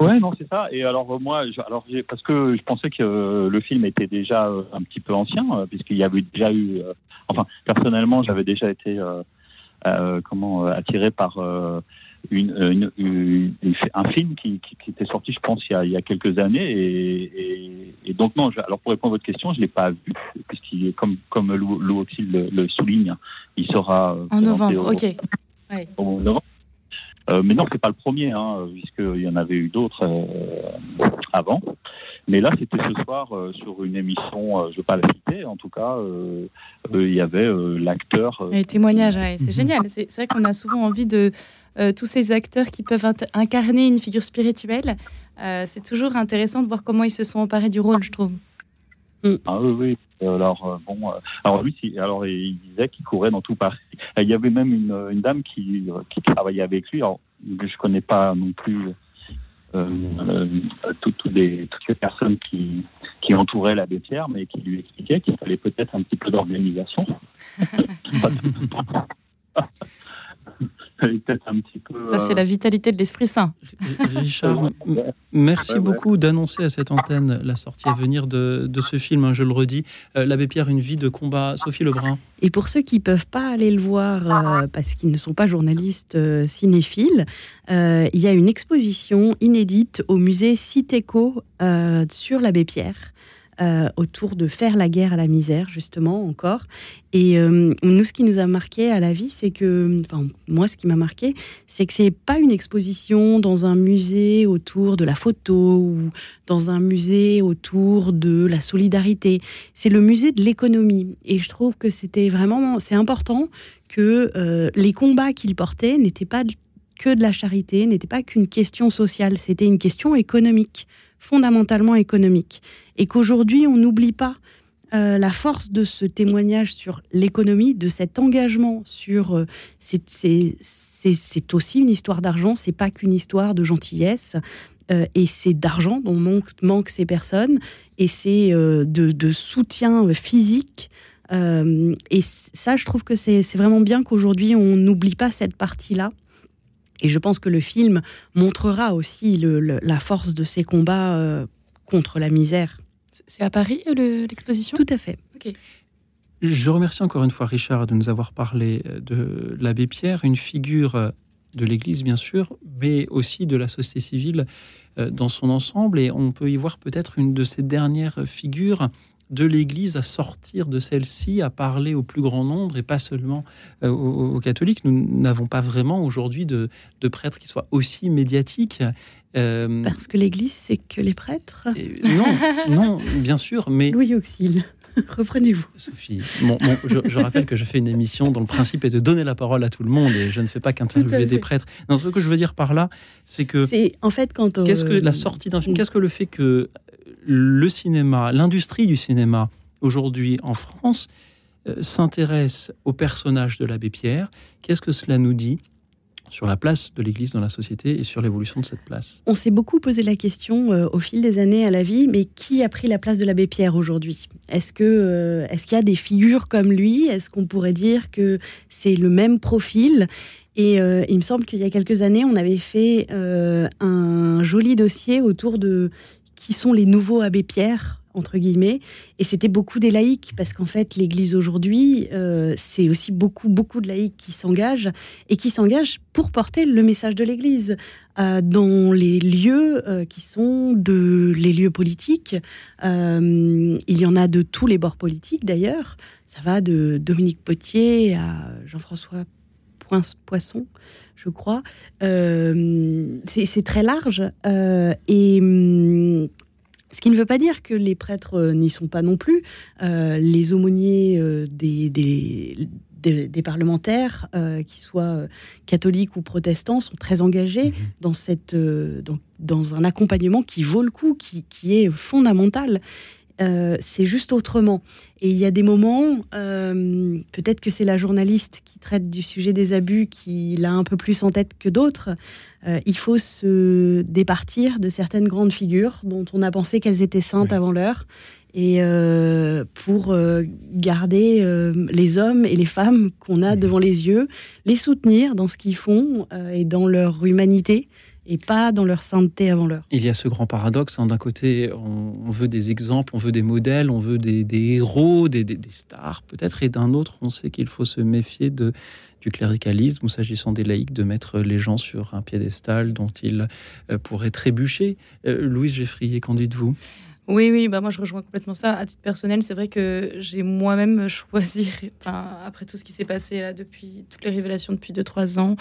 [SPEAKER 11] Ouais, non, c'est ça. Et alors moi, alors parce que je pensais que euh, le film était déjà euh, un petit peu ancien, euh, puisqu'il y avait déjà eu. enfin, personnellement, j'avais déjà été comment attiré par une, un film qui, qui, était sorti, je pense, il y a, il y a quelques années. Et, et, donc non. alors pour répondre à votre question, je l'ai pas vu, puisqu'il est comme comme Lou, Lou le, le, souligne, il sera
[SPEAKER 4] en novembre. ok. Ouais.
[SPEAKER 11] Au novembre. Euh, mais non, c'est pas le premier, hein, puisqu'il y en avait eu d'autres euh, avant. Mais là, c'était ce soir euh, sur une émission, je ne veux pas la citer, en tout cas, il y avait l'acteur.
[SPEAKER 4] Les témoignages, ouais, c'est génial. C'est vrai qu'on a souvent envie de tous ces acteurs qui peuvent incarner une figure spirituelle. c'est toujours intéressant de voir comment ils se sont emparés du rôle, je trouve.
[SPEAKER 11] Ah oui, oui. Alors euh, bon, euh, alors lui, alors il disait qu'il courait dans tout Paris. Il y avait même une, une dame qui, qui travaillait avec lui. Alors je connais pas non plus euh, euh toutes les personnes qui, qui entouraient l'abbé Pierre, mais qui lui expliquaient qu'il fallait peut-être un petit peu d'organisation. (laughs) (laughs) (laughs) un petit peu.
[SPEAKER 4] Ça, c'est la vitalité de l'Esprit Saint.
[SPEAKER 2] Richard, merci beaucoup d'annoncer à cette antenne la sortie à venir de, de ce film. Hein, je le redis, euh, L'Abbé Pierre, une vie de combat. Sophie Lebrun.
[SPEAKER 3] Et pour ceux qui ne peuvent pas aller le voir euh, parce qu'ils ne sont pas journalistes euh, cinéphiles, il y a une exposition inédite au musée Citéco sur l'Abbé Pierre. Euh, autour de faire la guerre à la misère, justement, encore. Et euh, nous, ce qui nous a marqué à la vie, c'est que, enfin, moi, ce qui m'a marqué, c'est que c'est pas une exposition dans un musée autour de la photo ou dans un musée autour de la solidarité. C'est le musée de l'économie. Et je trouve que c'était vraiment, c'est important que euh, les combats qu'il portait n'étaient pas que de la charité, n'étaient pas qu'une question sociale, c'était une question économique fondamentalement économique. Et qu'aujourd'hui, on n'oublie pas euh, la force de ce témoignage sur l'économie, de cet engagement sur. Euh, c'est aussi une histoire d'argent, c'est pas qu'une histoire de gentillesse. Euh, et c'est d'argent dont manquent ces personnes, et c'est de, de, soutien physique. et ça, je trouve que c'est vraiment bien qu'aujourd'hui, on n'oublie pas cette partie-là et je pense que le film montrera aussi la force de ces combats euh, contre la misère.
[SPEAKER 4] C'est à Paris l'exposition?
[SPEAKER 3] Tout à fait.
[SPEAKER 2] Je remercie encore une fois Richard de nous avoir parlé euh, de l'abbé Pierre, une figure euh, de l'Église bien sûr, mais aussi de la société civile dans son ensemble. Et on peut y voir peut-être une de ces dernières figures de l'Église à sortir de celle-ci, à parler au plus grand nombre et pas seulement euh, aux, catholiques. Nous n'avons pas vraiment aujourd'hui de, prêtres qui soient aussi médiatiques.
[SPEAKER 3] Euh, Parce que l'Église, c'est que les prêtres
[SPEAKER 2] Non, non, bien sûr, mais...
[SPEAKER 3] Louis Auxil. (laughs) Reprenez-vous.
[SPEAKER 2] Sophie, je, rappelle que je fais une émission dont le principe est de donner la parole à tout le monde et je ne fais pas qu'interviewer des prêtres. Non, ce que je veux dire par là, c'est que.
[SPEAKER 3] C'est en fait quand.
[SPEAKER 2] Qu'est-ce que la sortie d'un film Qu'est-ce que le fait que le cinéma, l'industrie du cinéma aujourd'hui en France euh, s'intéresse au personnage de l'abbé Pierre. Qu'est-ce que cela nous dit sur la place de l'Église dans la société et sur l'évolution de cette place?
[SPEAKER 3] On s'est beaucoup posé la question euh, au fil des années à la vie, mais qui a pris la place de l'abbé Pierre aujourd'hui? Est-ce euh, est-ce qu'il y a des figures comme lui? Est-ce qu'on pourrait dire que c'est le même profil? Et il me semble qu'il y a quelques années, on avait fait un joli dossier autour de qui sont les nouveaux abbés Pierre entre guillemets, et c'était beaucoup des laïcs, parce qu'en fait, l'Église aujourd'hui, euh, c'est aussi beaucoup, beaucoup de laïcs qui s'engagent, et qui s'engagent pour porter le message de l'Église euh, dans les lieux euh, qui sont de, les lieux politiques. il y en a de tous les bords politiques, d'ailleurs. Ça va de Dominique Potier à Jean-François Poisson, je crois. c'est très large. et hum, ce qui ne veut pas dire que les prêtres euh, n'y sont pas non plus. Euh, les aumôniers euh, des, des, parlementaires, qu'ils soient catholiques ou protestants, sont très engagés mhm. dans, cette, dans, dans, un accompagnement qui vaut le coup, qui, qui est fondamental. Euh, c'est juste autrement. Et il y a des moments, euh, peut-être que c'est la journaliste qui traite du sujet des abus qui l'a un peu plus en tête que d'autres. Euh, il faut se départir de certaines grandes figures dont on a pensé qu'elles étaient saintes avant l'heure. Et pour garder les hommes et les femmes qu'on a devant les yeux, les soutenir dans ce qu'ils font et dans leur humanité et pas dans leur sainteté avant l'heure.
[SPEAKER 2] Il y a ce grand paradoxe. Hein. D'un côté, on, veut des exemples, on veut des modèles, on veut des, héros, des, stars peut-être, et d'un autre, on sait qu'il faut se méfier de, du cléricalisme ou s'agissant des laïcs de mettre les gens sur un piédestal dont ils euh, pourraient trébucher. Euh, Louise Geffrier, qu'en dites-vous?
[SPEAKER 4] Oui, oui, bah moi je rejoins complètement ça. À titre personnel, c'est vrai que j'ai moi-même (laughs) choisi, après tout ce qui s'est passé là depuis toutes les révélations depuis 2-3 ans,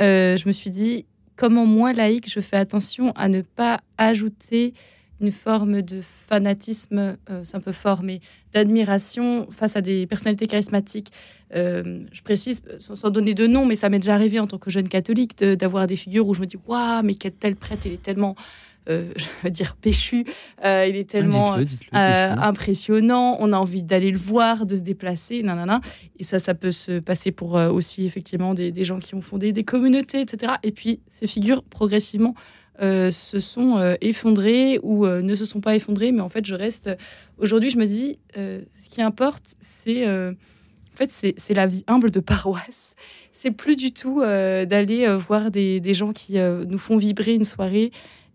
[SPEAKER 4] euh, je me suis dit, comment moi, laïque, je fais attention à ne pas ajouter une forme de fanatisme, euh, c'est un peu fort, mais d'admiration face à des personnalités charismatiques. Euh, je précise, sans, donner de nom, mais ça m'est déjà arrivé en tant que jeune catholique d'avoir des figures où je me dis Waouh, mais quel tel prêtre, il est tellement euh, (laughs) je veux dire péchu. Euh, il est tellement euh, impressionnant. On a envie d'aller le voir, de se déplacer, nanana. Et ça, ça peut se passer pour aussi effectivement des, gens qui ont fondé des communautés, etc. Et puis ces figures progressivement se sont effondrées ou ne se sont pas effondrées. Mais en fait, je reste. Aujourd'hui, je me dis, ce qui importe, c'est en fait, c'est la vie humble de paroisse. C'est plus du tout d'aller voir des, des, gens qui nous font vibrer une soirée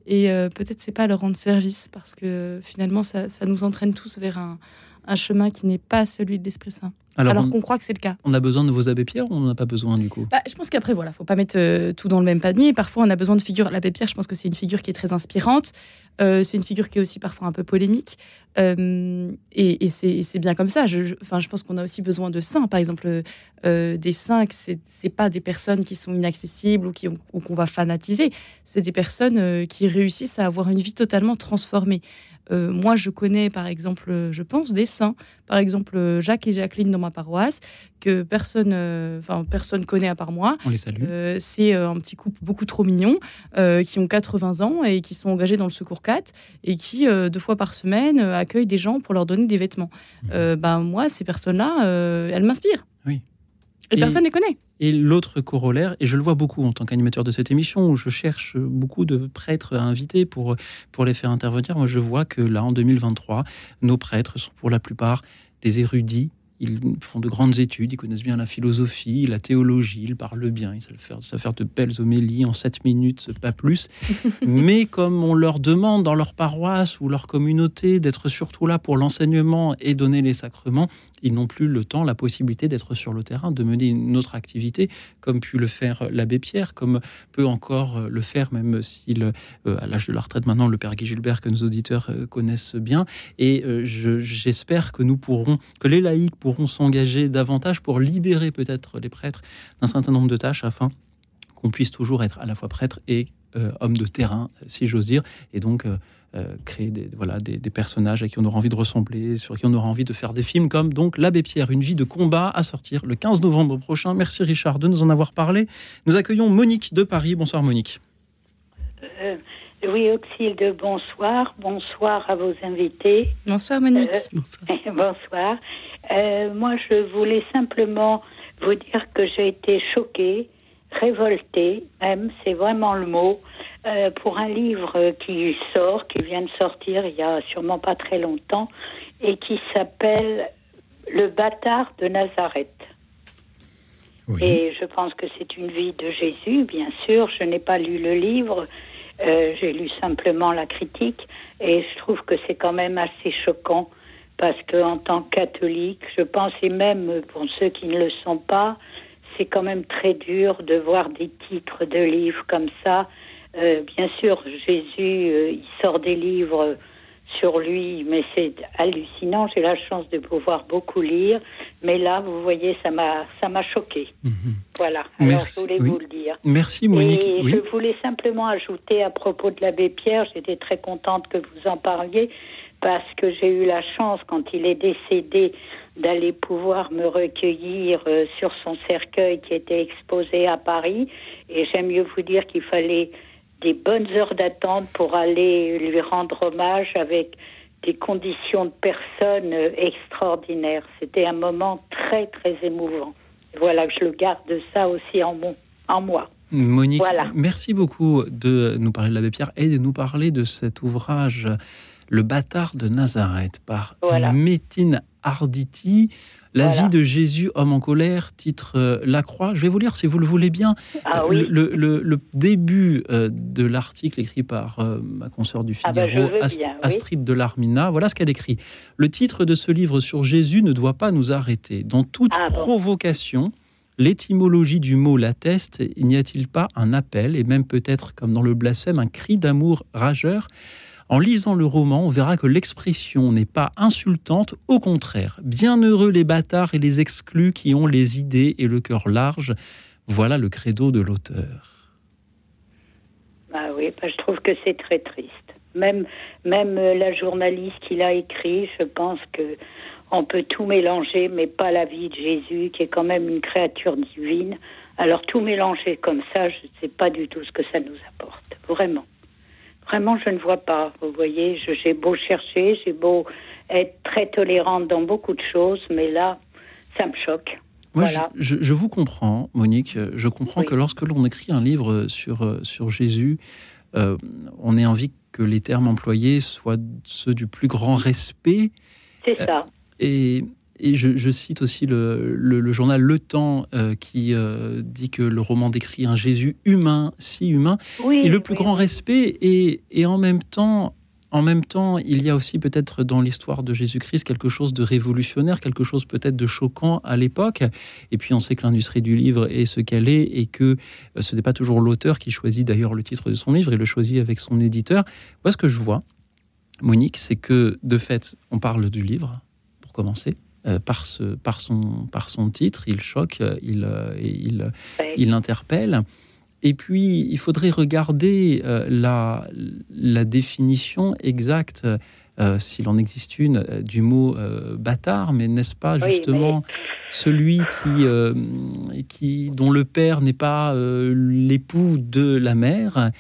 [SPEAKER 4] et euh, peut-être c'est pas leur rendre service parce que finalement ça, ça nous entraîne tous vers un, un chemin qui n'est pas celui de l'Esprit Saint. Alors, qu'on croit que c'est le cas.
[SPEAKER 2] On a besoin de vos abbés Pierre ou on n'en a pas besoin du coup?
[SPEAKER 4] Bah, Je pense qu'après, voilà, faut pas mettre euh, tout dans le même panier. Parfois, on a besoin de figures. L'abbé Pierre, je pense que c'est une figure qui est très inspirante. Euh, c'est une figure qui est aussi parfois un peu polémique. et, et c'est bien comme ça. Je, je pense qu'on a aussi besoin de saints. Par exemple, des saints, c'est pas des personnes qui sont inaccessibles ou qu'on va fanatiser. C'est des personnes qui réussissent à avoir une vie totalement transformée. Euh, moi, je connais, par exemple, je pense, des saints. Par exemple, Jacques et Jacqueline dans ma paroisse, que personne, euh, enfin personne connaît à part moi.
[SPEAKER 2] On les salue.
[SPEAKER 4] Euh, c'est un petit couple beaucoup trop mignon, qui ont 80 ans et qui sont engagés dans le Secours 4 et qui, deux fois par semaine, accueillent des gens pour leur donner des vêtements. Mmh. ben, moi, ces personnes-là, elles m'inspirent.
[SPEAKER 2] Oui.
[SPEAKER 4] Et, personne ne les connaît.
[SPEAKER 2] Et l'autre corollaire, et je le vois beaucoup en tant qu'animateur de cette émission, où je cherche beaucoup de prêtres à inviter pour, pour les faire intervenir, moi je vois que là, en 2023, nos prêtres sont pour la plupart des érudits ils font de grandes études, ils connaissent bien la philosophie, la théologie, ils parlent bien, ils savent faire, savent faire de belles homélies en 7 minutes, pas plus. (laughs) Mais comme on leur demande dans leur paroisse ou leur communauté d'être surtout là pour l'enseignement et donner les sacrements, ils n'ont plus le temps, la possibilité d'être sur le terrain, de mener une autre activité, comme pu le faire l'abbé Pierre, comme peut encore le faire, même s'il, euh, à l'âge de la retraite maintenant, le père Guy Gilbert, que nos auditeurs euh, connaissent bien. Et euh, j'espère que nous pourrons, que les laïcs pourront s'engager davantage pour libérer peut-être les prêtres d'un certain nombre de tâches afin qu'on puisse toujours être à la fois prêtre et homme de terrain, si j'ose dire, et donc euh, créer des, voilà, des, personnages à qui on aura envie de ressembler, sur qui on aura envie de faire des films comme donc L'Abbé Pierre, une vie de combat à sortir le 15 novembre prochain. Merci Richard de nous en avoir parlé. Nous accueillons Monique de Paris. Bonsoir Monique.
[SPEAKER 12] Euh, oui, Auxilde, bonsoir. Bonsoir à vos invités.
[SPEAKER 4] Bonsoir Monique.
[SPEAKER 12] Euh, (laughs) bonsoir. moi, je voulais simplement vous dire que j'ai été choquée, révoltée, même, c'est vraiment le mot, euh, pour un livre qui sort, qui vient de sortir il y a sûrement pas très longtemps, et qui s'appelle Le bâtard de Nazareth. Et je pense que c'est une vie de Jésus, bien sûr. Je n'ai pas lu le livre, euh, j'ai lu simplement la critique, et je trouve que c'est quand même assez choquant parce qu'en tant que catholique, je pense, et même pour ceux qui ne le sont pas, c'est quand même très dur de voir des titres de livres comme ça. Euh, bien sûr, Jésus, euh, il sort des livres sur lui, mais c'est hallucinant. J'ai la chance de pouvoir beaucoup lire, mais là, vous voyez, ça m'a ça m'a choqué.
[SPEAKER 2] Mhm.
[SPEAKER 12] Voilà. Alors
[SPEAKER 2] Merci,
[SPEAKER 12] je voulais
[SPEAKER 2] oui.
[SPEAKER 12] vous le dire.
[SPEAKER 2] Merci Monique.
[SPEAKER 12] Et
[SPEAKER 2] Oui.
[SPEAKER 12] je voulais simplement ajouter à propos de l'abbé Pierre, j'étais très contente que vous en parliez parce que j'ai eu la chance, quand il est décédé, d'aller pouvoir me recueillir euh, sur son cercueil qui était exposé à Paris. Et j'aime mieux vous dire qu'il fallait des bonnes heures d'attente pour aller lui rendre hommage avec des conditions de personnes euh, extraordinaires. C'était un moment très, très émouvant. Voilà, je le garde ça aussi en, mon, en moi.
[SPEAKER 2] Monique,
[SPEAKER 12] Voilà.
[SPEAKER 2] merci beaucoup de nous parler de l'abbé Pierre et de nous parler de cet ouvrage Le bâtard de Nazareth par
[SPEAKER 12] Voilà.
[SPEAKER 2] Métine Arditi. La
[SPEAKER 12] Voilà.
[SPEAKER 2] vie de Jésus, homme en colère, titre euh, La Croix. Je vais vous lire si vous le voulez bien.
[SPEAKER 12] Ah
[SPEAKER 2] Euh,
[SPEAKER 12] oui.
[SPEAKER 2] le, le- le début euh, de l'article écrit par euh, ma consoeur du
[SPEAKER 12] Ah
[SPEAKER 2] Figaro,
[SPEAKER 12] je veux
[SPEAKER 2] Ast-
[SPEAKER 12] bien, oui.
[SPEAKER 2] Astrid de Larmina. Voilà ce qu'elle écrit. Le titre de ce livre sur Jésus ne doit pas nous arrêter. Dans toute
[SPEAKER 12] Ah bon.
[SPEAKER 2] provocation, l'étymologie du mot l'atteste. N'y a-t-il pas un appel, et même peut-être comme dans le blasphème, un cri d'amour rageur? En lisant le roman, on verra que l'expression n'est pas insultante, au contraire. Bienheureux les bâtards et les exclus qui ont les idées et le cœur large. Voilà le credo de l'auteur.
[SPEAKER 12] Ah oui, bah, je trouve que c'est très triste. Même, même euh, la journaliste qui l'a écrit, je pense que on peut tout mélanger, mais pas la vie de Jésus, qui est quand même une créature divine. Alors tout mélanger comme ça, je ne sais pas du tout ce que ça nous apporte. Vraiment. Vraiment, je ne vois pas. Vous voyez, j'ai beau chercher, j'ai beau être très tolérante dans beaucoup de choses, mais là, ça me choque.
[SPEAKER 2] Moi,
[SPEAKER 12] Voilà.
[SPEAKER 2] je, vous comprends, Monique. Je comprends
[SPEAKER 12] Oui.
[SPEAKER 2] que lorsque l'on écrit un livre sur, euh, sur Jésus, euh, on ait envie que les termes employés soient ceux du plus grand respect.
[SPEAKER 12] C'est ça.
[SPEAKER 2] Et, et je, je cite aussi le, le- le journal Le Temps euh, qui euh, dit que le roman décrit un Jésus humain, si humain,
[SPEAKER 12] Oui,
[SPEAKER 2] et le plus
[SPEAKER 12] oui,
[SPEAKER 2] grand respect. Et, et en même temps, en même temps, il y a aussi peut-être dans l'histoire de Jésus-Christ quelque chose de révolutionnaire, quelque chose peut-être de choquant à l'époque. Et puis on sait que l'industrie du livre est ce qu'elle est et que euh, ce n'est pas toujours l'auteur qui choisit d'ailleurs le titre de son livre, il le choisit avec son éditeur. Moi, ce que je vois, Monique, c'est que de fait, on parle du livre, pour commencer. Euh, par, ce, par, son, par son titre, il choque, euh, il, euh, il, il interpelle. Et puis, il faudrait regarder la, la définition exacte, euh, s'il en existe une, du mot euh, bâtard, mais n'est-ce pas
[SPEAKER 12] Oui,
[SPEAKER 2] justement celui qui, euh, qui, dont le père n'est pas l'époux de la mère?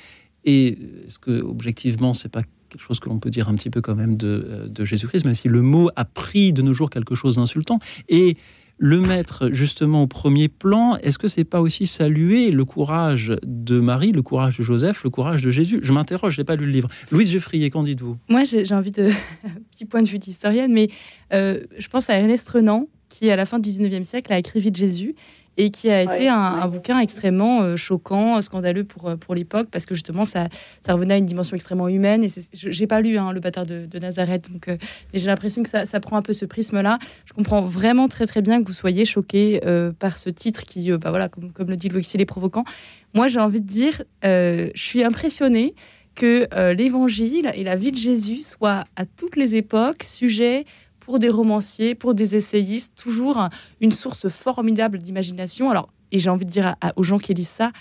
[SPEAKER 2] Et est-ce que, objectivement, c'est pas chose que l'on peut dire un petit peu quand même de, euh, de Jésus-Christ, même si le mot a pris de nos jours quelque chose d'insultant Et le mettre justement au premier plan, est-ce que c'est pas aussi saluer le courage de Marie, le courage de Joseph, le courage de Jésus? Je m'interroge, je n'ai pas lu le livre. Louise Geffrier, qu'en dites-vous?
[SPEAKER 4] Moi, j'ai envie de. (laughs) petit point de vue d'historienne, mais euh, je pense à Ernest Renan, qui, à la fin du 19e siècle, a écrit Vie de Jésus et qui a été
[SPEAKER 12] Ouais,
[SPEAKER 4] un,
[SPEAKER 12] ouais.
[SPEAKER 4] un bouquin extrêmement euh, choquant, scandaleux pour, euh, pour l'époque, parce que justement, ça, ça revenait à une dimension extrêmement humaine. Et j'ai pas lu hein, Le bâtard de, de Nazareth, donc, euh, mais j'ai l'impression que ça, ça prend un peu ce prisme-là. Je comprends vraiment très très bien que vous soyez choqué euh, par ce titre qui, euh, bah, voilà, comme, comme le dit Louis, il est provoquant. Moi, j'ai envie de dire, euh, je suis impressionnée que euh, l'évangile et la vie de Jésus soient à toutes les époques sujets pour des romanciers, pour des essayistes, toujours un- une source formidable d'imagination. Alors, et j'ai envie de dire à- à- aux gens qui lisent ça,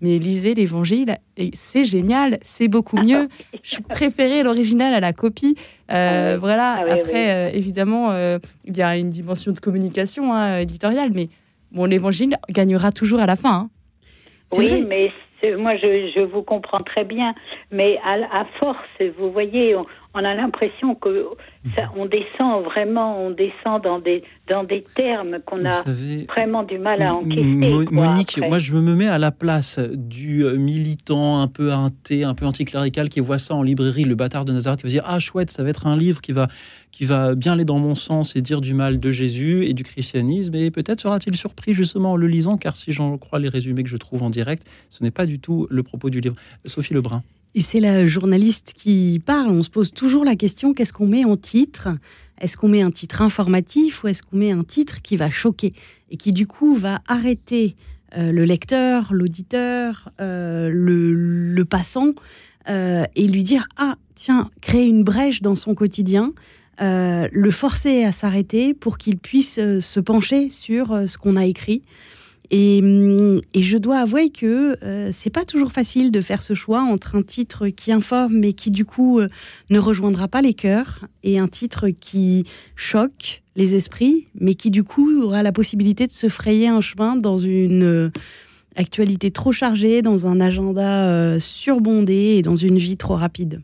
[SPEAKER 4] mais lisez l'évangile, et c'est génial, c'est beaucoup mieux. (laughs) Je préférais l'original à la copie. Euh, Voilà.
[SPEAKER 12] Ah oui,
[SPEAKER 4] Après,
[SPEAKER 12] oui.
[SPEAKER 4] euh, évidemment, euh, il y a une dimension de communication hein, éditoriale, mais bon, l'évangile gagnera toujours à la fin. hein.
[SPEAKER 12] Oui, mais moi je, je vous comprends très bien. Mais à, à force, vous voyez, on, on a l'impression que ça, on descend vraiment, on descend dans des, dans des termes qu'on a vraiment du mal à encaisser.
[SPEAKER 2] Monique, moi je me mets à la place du euh, militant un peu inté, un peu anticlérical qui voit ça en librairie, le bâtard de Nazareth, qui va dire Ah chouette, ça va être un livre qui va, qui va bien aller dans mon sens et dire du mal de Jésus et du christianisme. Et peut-être sera-t-il surpris justement en le lisant, car si j'en crois les résumés que je trouve en direct, ce n'est pas du tout le propos du livre. Sophie Lebrun.
[SPEAKER 3] Et c'est la journaliste qui parle. On se pose toujours la question qu'est-ce qu'on met en titre? Est-ce qu'on met un titre informatif ou est-ce qu'on met un titre qui va choquer? Et qui du coup va arrêter euh, le lecteur, l'auditeur, euh, le, passant euh, et lui dire ah tiens créer une brèche dans son quotidien. le forcer à s'arrêter pour qu'il puisse se pencher sur ce qu'on a écrit. Hum, et, je dois avouer que euh, c'est pas toujours facile de faire ce choix entre un titre qui informe mais qui du coup euh, ne rejoindra pas les cœurs et un titre qui choque les esprits mais qui du coup aura la possibilité de se frayer un chemin dans une euh, actualité trop chargée, dans un agenda surbondé et dans une vie trop rapide.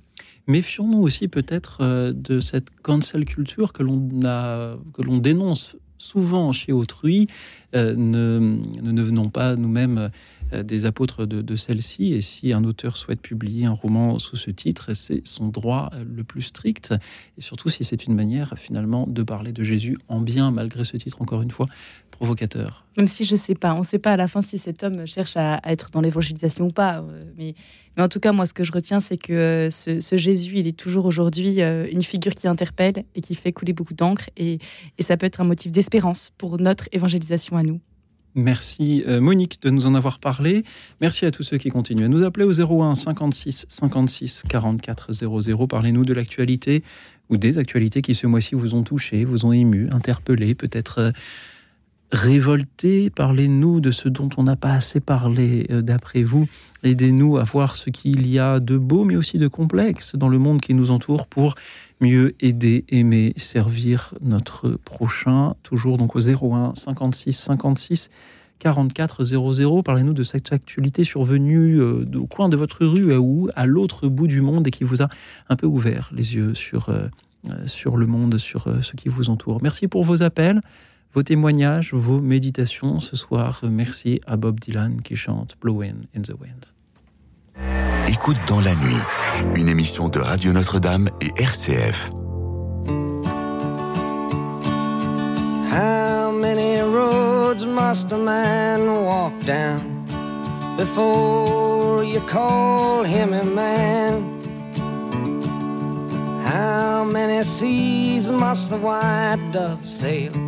[SPEAKER 2] Méfions-nous aussi peut-être de cette cancel culture que l'on dénonce souvent chez autrui, euh, ne, ne devenons pas nous-mêmes euh, des apôtres de, celle-ci. Et si un auteur souhaite publier un roman sous ce titre, c'est son droit le plus strict. Et surtout si c'est une manière finalement de parler de Jésus en bien, malgré ce titre, encore une fois, provocateur.
[SPEAKER 4] Même si je ne sais pas, on ne sait pas à la fin si cet homme cherche à, être dans l'évangélisation ou pas. Euh, mais, mais, en tout cas, moi, ce que je retiens, c'est que euh, ce, Jésus, il est toujours aujourd'hui euh, une figure qui interpelle et qui fait couler beaucoup d'encre. Et, et ça peut être un motif d'espérance pour notre évangélisation à nous.
[SPEAKER 2] Merci Monique de nous en avoir parlé. Merci à tous ceux qui continuent à nous appeler au 01 56 56 44 00. Parlez-nous de l'actualité ou des actualités qui ce mois-ci vous ont touché, vous ont ému, interpellé, peut-être révolté, parlez-nous de ce dont on n'a pas assez parlé euh, d'après vous. Aidez-nous à voir ce qu'il y a de beau mais aussi de complexe dans le monde qui nous entoure pour mieux aider, aimer, servir notre prochain. Toujours donc au 01 56 56 44 00. Parlez-nous de cette actualité survenue euh, au coin de votre rue ou à l'autre bout du monde et qui vous a un peu ouvert les yeux sur, euh, sur le monde, sur ce qui vous entoure. Merci pour vos appels vos témoignages, vos méditations ce soir. Merci à Bob Dylan qui chante Blowing in the Wind.
[SPEAKER 1] Écoute dans la nuit, une émission de Radio Notre-Dame et RCF.
[SPEAKER 13] How many roads must a man walk down before you call him a man? How many seas must the white dove sail?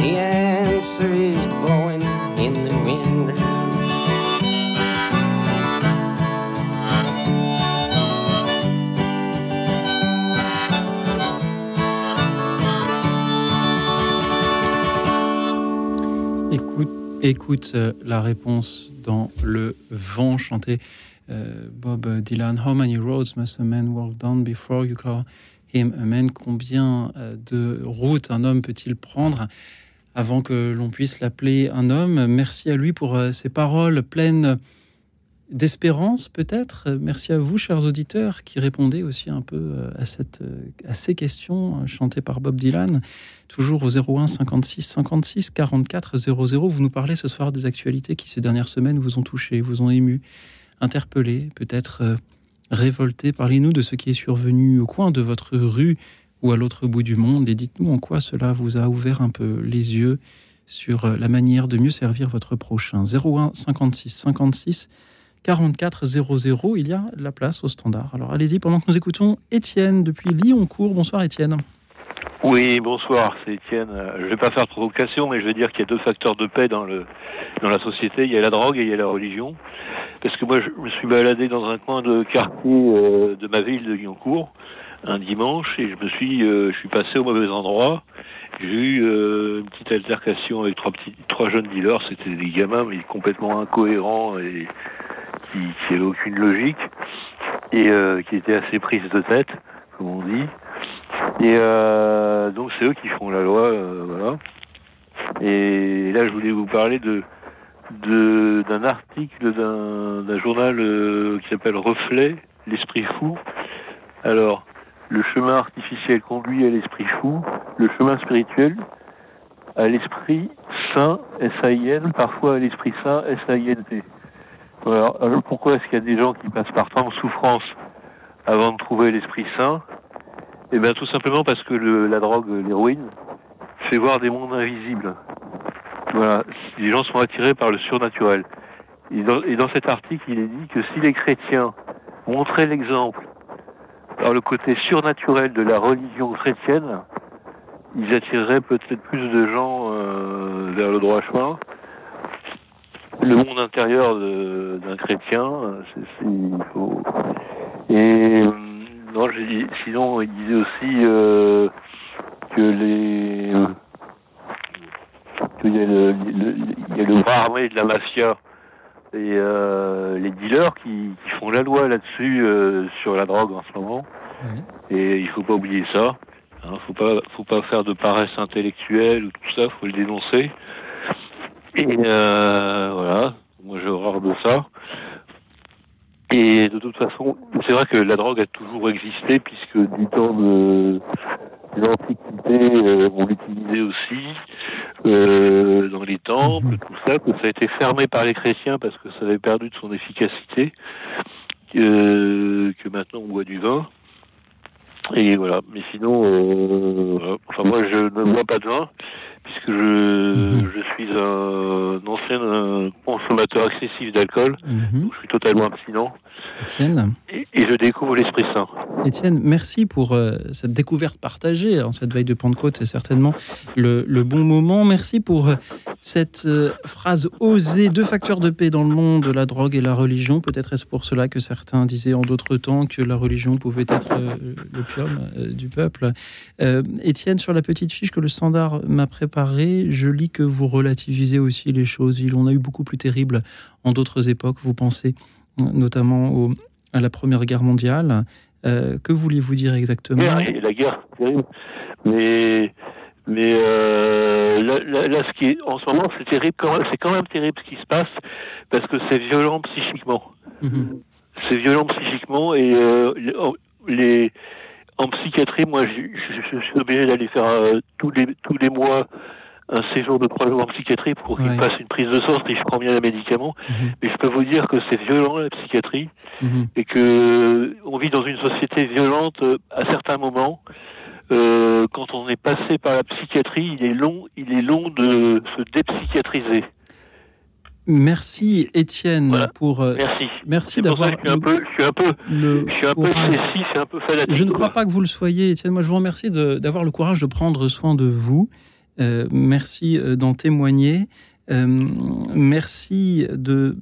[SPEAKER 13] The answer is blowing in the wind.
[SPEAKER 2] Écoute, écoute euh, la réponse dans Le vent chanté euh, Bob Dylan. How many roads must a man walk down before you call him a man? Combien euh, de routes un homme peut-il prendre? Avant que l'on puisse l'appeler un homme Merci à lui pour euh, ces paroles pleines d'espérance peut-être. Merci à vous, chers auditeurs, qui répondez aussi un peu euh, à, cette, euh, à ces questions euh, chantées par Bob Dylan. Toujours au 01 56 56 44 00. Vous nous parlez ce soir des actualités qui, ces dernières semaines, vous ont touché, vous ont ému, interpellé, peut-être euh, révolté. Parlez-nous de ce qui est survenu au coin de votre rue ou à l'autre bout du monde et dites-nous en quoi cela vous a ouvert un peu les yeux sur euh, la manière de mieux servir votre prochain. 01 56 56 44 00. Il y a la place au standard. Alors allez-y pendant que nous écoutons Étienne depuis Lyoncourt. Bonsoir Étienne.
[SPEAKER 14] Oui, bonsoir, c'est Étienne. Euh, Je vais pas faire de provocation, mais je vais dire qu'il y a deux facteurs de paix dans le dans la société. Il y a la drogue et il y a la religion. Parce que moi, je me suis baladé dans un coin de quartier euh, de ma ville de Lyoncourt un dimanche et je me suis euh, je suis passé au mauvais endroit. J'ai eu euh, une petite altercation avec trois petits trois jeunes dealers. C'était des gamins mais complètement incohérents et qui qui aucune logique et euh, qui étaient assez prises de tête, comme on dit. Et euh, donc c'est eux qui font la loi, euh, voilà. Et là je voulais vous parler de d'un article d'un d'un journal euh, qui s'appelle Reflet, l'esprit fou. Alors, le chemin artificiel conduit à l'esprit fou, le chemin spirituel à l'esprit saint, S-A-I-N, parfois à l'esprit saint, S-A-I-N-T. Alors pourquoi est-ce qu'il y a des gens qui passent par tant de souffrance avant de trouver l'esprit saint? Eh bien tout simplement parce que le- la drogue, l'héroïne, fait voir des mondes invisibles. Voilà, les gens sont attirés par le surnaturel. Et dans, et dans cet article, il est dit que si les chrétiens montraient l'exemple par le côté surnaturel de la religion chrétienne, ils attireraient peut-être plus de gens euh, vers le droit chemin. Le monde intérieur d'un chrétien, c'est, faut... Et euh, non, dit- sinon, il disait aussi euh, que les qu'il y a le, il y a le bras de la mafia et euh, les dealers qui, qui font la loi là-dessus euh, sur la drogue en ce moment. Et il faut pas oublier ça. Hein, faut pas, faut pas faire de paresse intellectuelle ou tout ça. Faut le dénoncer. Et euh, voilà. Moi, j'ai horreur de ça. Et de toute façon, c'est vrai que la drogue a toujours existé puisque du temps de, de l'Antiquité, euh, on l'utilisait aussi euh, dans les temples, tout ça, que ça a été fermé par les chrétiens parce que ça avait perdu de son efficacité, euh, que maintenant on boit du vin. Et voilà. Mais sinon, euh, voilà. enfin moi je ne bois pas de vin puisque je, je suis un ancien consommateur excessif d'alcool, donc je suis totalement abstinent
[SPEAKER 2] Étienne.
[SPEAKER 14] et, et je découvre l'Esprit Saint.
[SPEAKER 2] Étienne, merci pour euh, cette découverte partagée en cette veille de Pentecôte. C'est certainement le, le bon moment. Merci pour euh, cette euh, phrase osée. Deux facteurs de paix dans le monde, la drogue et la religion. Peut-être est-ce pour cela que certains disaient en d'autres temps que la religion pouvait être l'opium du peuple. Étienne, sur la petite fiche que le Standard m'a préparée, je lis que vous relativisez aussi les choses. Il en a eu beaucoup plus terrible en d'autres époques. Vous pensez euh, notamment au- à la Première Guerre mondiale. Euh, que vouliez-vous dire exactement?
[SPEAKER 14] La guerre, terrible. Mais, mais euh, là, là, là, ce qui est, en ce moment, c'est terrible. quand même- C'est quand même terrible ce qui se passe parce que c'est violent psychiquement. C'est violent psychiquement et euh, les en psychiatrie, moi, je, je- je suis obligé d'aller faire euh, tous les tous les mois un séjour de trois jours en psychiatrie pour qu'il me fasse une prise de sang si je prends bien les médicaments. Mais je peux vous dire que c'est violent la psychiatrie et que on vit dans une société violente euh, à certains moments. Euh, quand on est passé par la psychiatrie, il est long, il est long de se dépsychiatriser.
[SPEAKER 2] Merci Étienne pour. euh,
[SPEAKER 14] Merci.
[SPEAKER 2] Merci d'avoir.
[SPEAKER 14] je suis un peu, je suis un peu,
[SPEAKER 2] le
[SPEAKER 14] je suis un peu
[SPEAKER 2] courage.
[SPEAKER 14] ceci, c'est un peu fanatique.
[SPEAKER 2] Je ne crois pas que vous le soyez, Étienne. Moi, je vous remercie d'avoir le courage de prendre soin de vous. Euh, merci euh, d'en témoigner. Euh, merci de,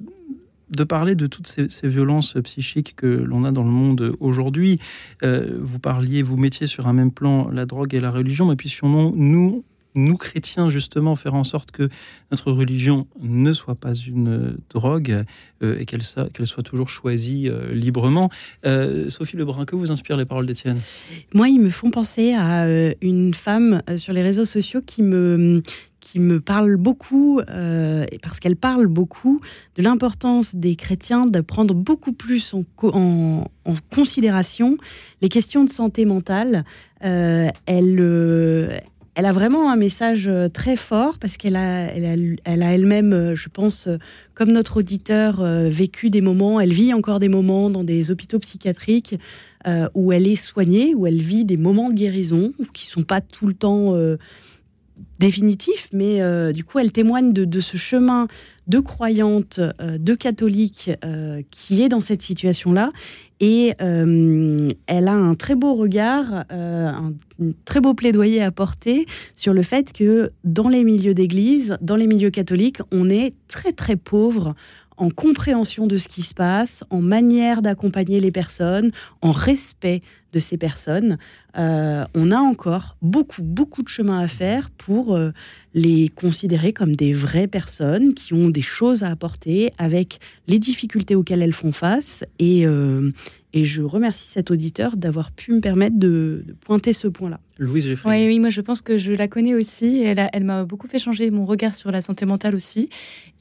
[SPEAKER 2] de parler de toutes ces, ces violences psychiques que l'on a dans le monde aujourd'hui. Euh, vous parliez, vous mettiez sur un même plan la drogue et la religion, mais puissions nous, nous chrétiens, justement, faire en sorte que notre religion ne soit pas une drogue euh, et qu'elle soit, toujours choisie euh, librement. Euh, Sophie Lebrun, que vous inspirent les paroles d'Étienne?
[SPEAKER 3] Moi, ils me font penser à une femme sur les réseaux sociaux qui me qui me parle beaucoup, euh, parce qu'elle parle beaucoup de l'importance des chrétiens de prendre beaucoup plus en, co- en- en considération les questions de santé mentale. Elle, elle a vraiment un message euh, très fort parce qu'elle a, elle a, elle a elle-même, euh, je pense, euh, comme notre auditeur, vécu des moments, elle vit encore des moments dans des hôpitaux psychiatriques où elle est soignée, où elle vit des moments de guérison qui sont pas tout le temps définitifs, mais euh, du coup, elle témoigne de, ce chemin de croyante, euh, de catholique euh, qui est dans cette situation-là. Et elle a un très beau regard, un très beau plaidoyer à porter sur le fait que dans les milieux d'église, dans les milieux catholiques, on est très très pauvre en compréhension de ce qui se passe, en manière d'accompagner les personnes, en respect de ces personnes. Euh, on a encore beaucoup, beaucoup de chemin à faire pour euh, les considérer comme des vraies personnes qui ont des choses à apporter avec les difficultés auxquelles elles font face. Et, euh, et je remercie cet auditeur d'avoir pu me permettre de, de pointer ce point-là.
[SPEAKER 2] Louise Geffrey.
[SPEAKER 4] Oui, oui, moi je pense que je la connais aussi. et Elle, a- elle m'a beaucoup fait changer mon regard sur la santé mentale aussi.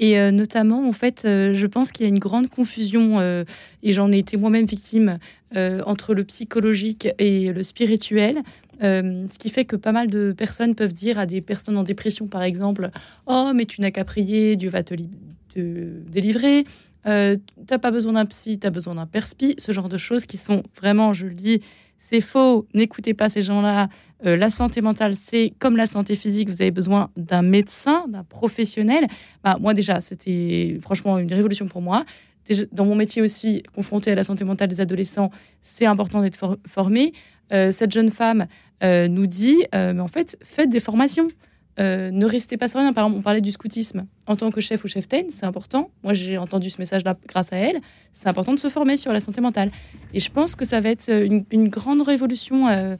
[SPEAKER 4] Et euh, notamment, en fait, euh, je pense qu'il y a une grande confusion, euh, et j'en ai été moi-même victime, euh, entre le psychologique et le spirituel. Euh, ce qui fait que pas mal de personnes peuvent dire à des personnes en dépression, par exemple, Oh, mais tu n'as qu'à prier, Dieu va te, li- te délivrer. Euh, t'as pas besoin d'un psy, t'as besoin d'un perspi. Ce genre de choses qui sont vraiment, je le dis, c'est faux. N'écoutez pas ces gens-là. Euh, la santé mentale, c'est comme la santé physique. Vous avez besoin d'un médecin, d'un professionnel. Bah, moi, déjà, c'était franchement une révolution pour moi. Dans mon métier aussi, confronté à la santé mentale des adolescents, c'est important d'être for- formé. Euh, cette jeune femme euh, nous dit, mais en fait, faites des formations. Euh, ne restez pas rien. Par exemple, on parlait du scoutisme. En tant que chef ou cheftaine, c'est important. Moi, j'ai entendu ce message-là grâce à elle. C'est important de se former sur la santé mentale. Et je pense que ça va être une, une grande révolution euh,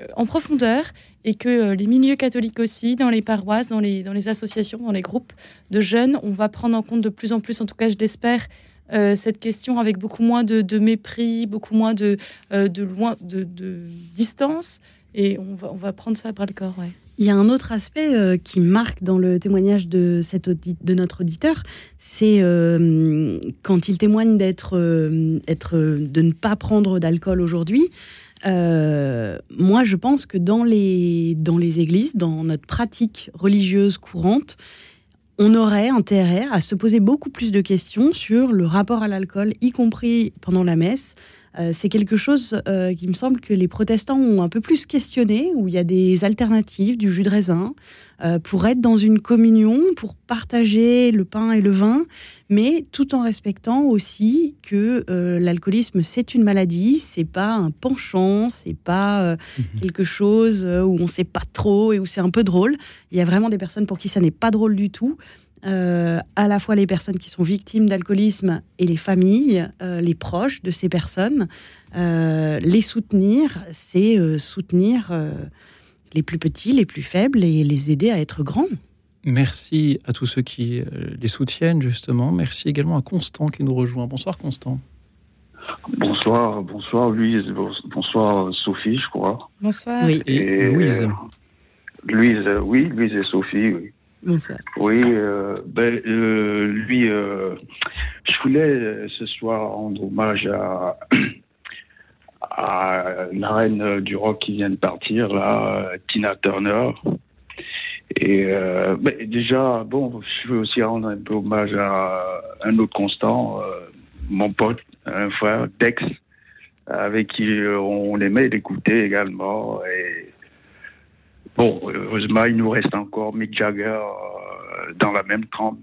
[SPEAKER 4] euh, en profondeur et que euh, les milieux catholiques aussi, dans les paroisses, dans les, associations, dans les groupes de jeunes, on va prendre en compte de plus en plus, en tout cas je l'espère, euh, cette question avec beaucoup moins de, mépris, beaucoup moins de, euh, distance. Et on va, prendre ça à bras le corps.
[SPEAKER 3] Il y a un autre aspect euh, qui marque dans le témoignage de, notre auditeur, c'est euh, quand il témoigne d'être, euh, de ne pas prendre d'alcool aujourd'hui. Moi, je pense que dans les églises, dans notre pratique religieuse courante, on aurait intérêt à se poser beaucoup plus de questions sur le rapport à l'alcool, y compris pendant la messe. Euh, c'est quelque chose euh, qui me semble que les protestants ont un peu plus questionné, où il y a des alternatives, du jus de raisin, euh, pour être dans une communion, pour partager le pain et le vin, mais tout en respectant aussi que l'alcoolisme c'est une maladie, c'est pas un penchant, c'est pas euh, quelque chose où on sait pas trop et où c'est un peu drôle. Il y a vraiment des personnes pour qui ça n'est pas drôle du tout. Euh, à la fois les personnes qui sont victimes d'alcoolisme et les familles, euh, les proches de ces personnes. Euh, les soutenir, c'est euh, soutenir euh, les plus petits, les plus faibles et les aider à être grands.
[SPEAKER 2] Merci à tous ceux qui les soutiennent, justement. Merci également à Constant qui nous rejoint. Bonsoir, Constant.
[SPEAKER 15] Bonsoir, bonsoir Louise, bonsoir Sophie, je crois.
[SPEAKER 4] Bonsoir.
[SPEAKER 2] Oui, et Louise.
[SPEAKER 15] euh, Louise, oui, Louise et Sophie, oui. Oui, euh, ben, euh, lui, euh, je voulais ce soir rendre hommage à, à la reine du rock qui vient de partir, là, Tina Turner. Et ben, déjà, bon, je veux aussi rendre un peu hommage à un autre constant, mon pote, un frère, Dex, avec qui on aimait l'écouter également. Bon, heureusement, il nous reste encore Mick Jagger euh, dans la même trempe.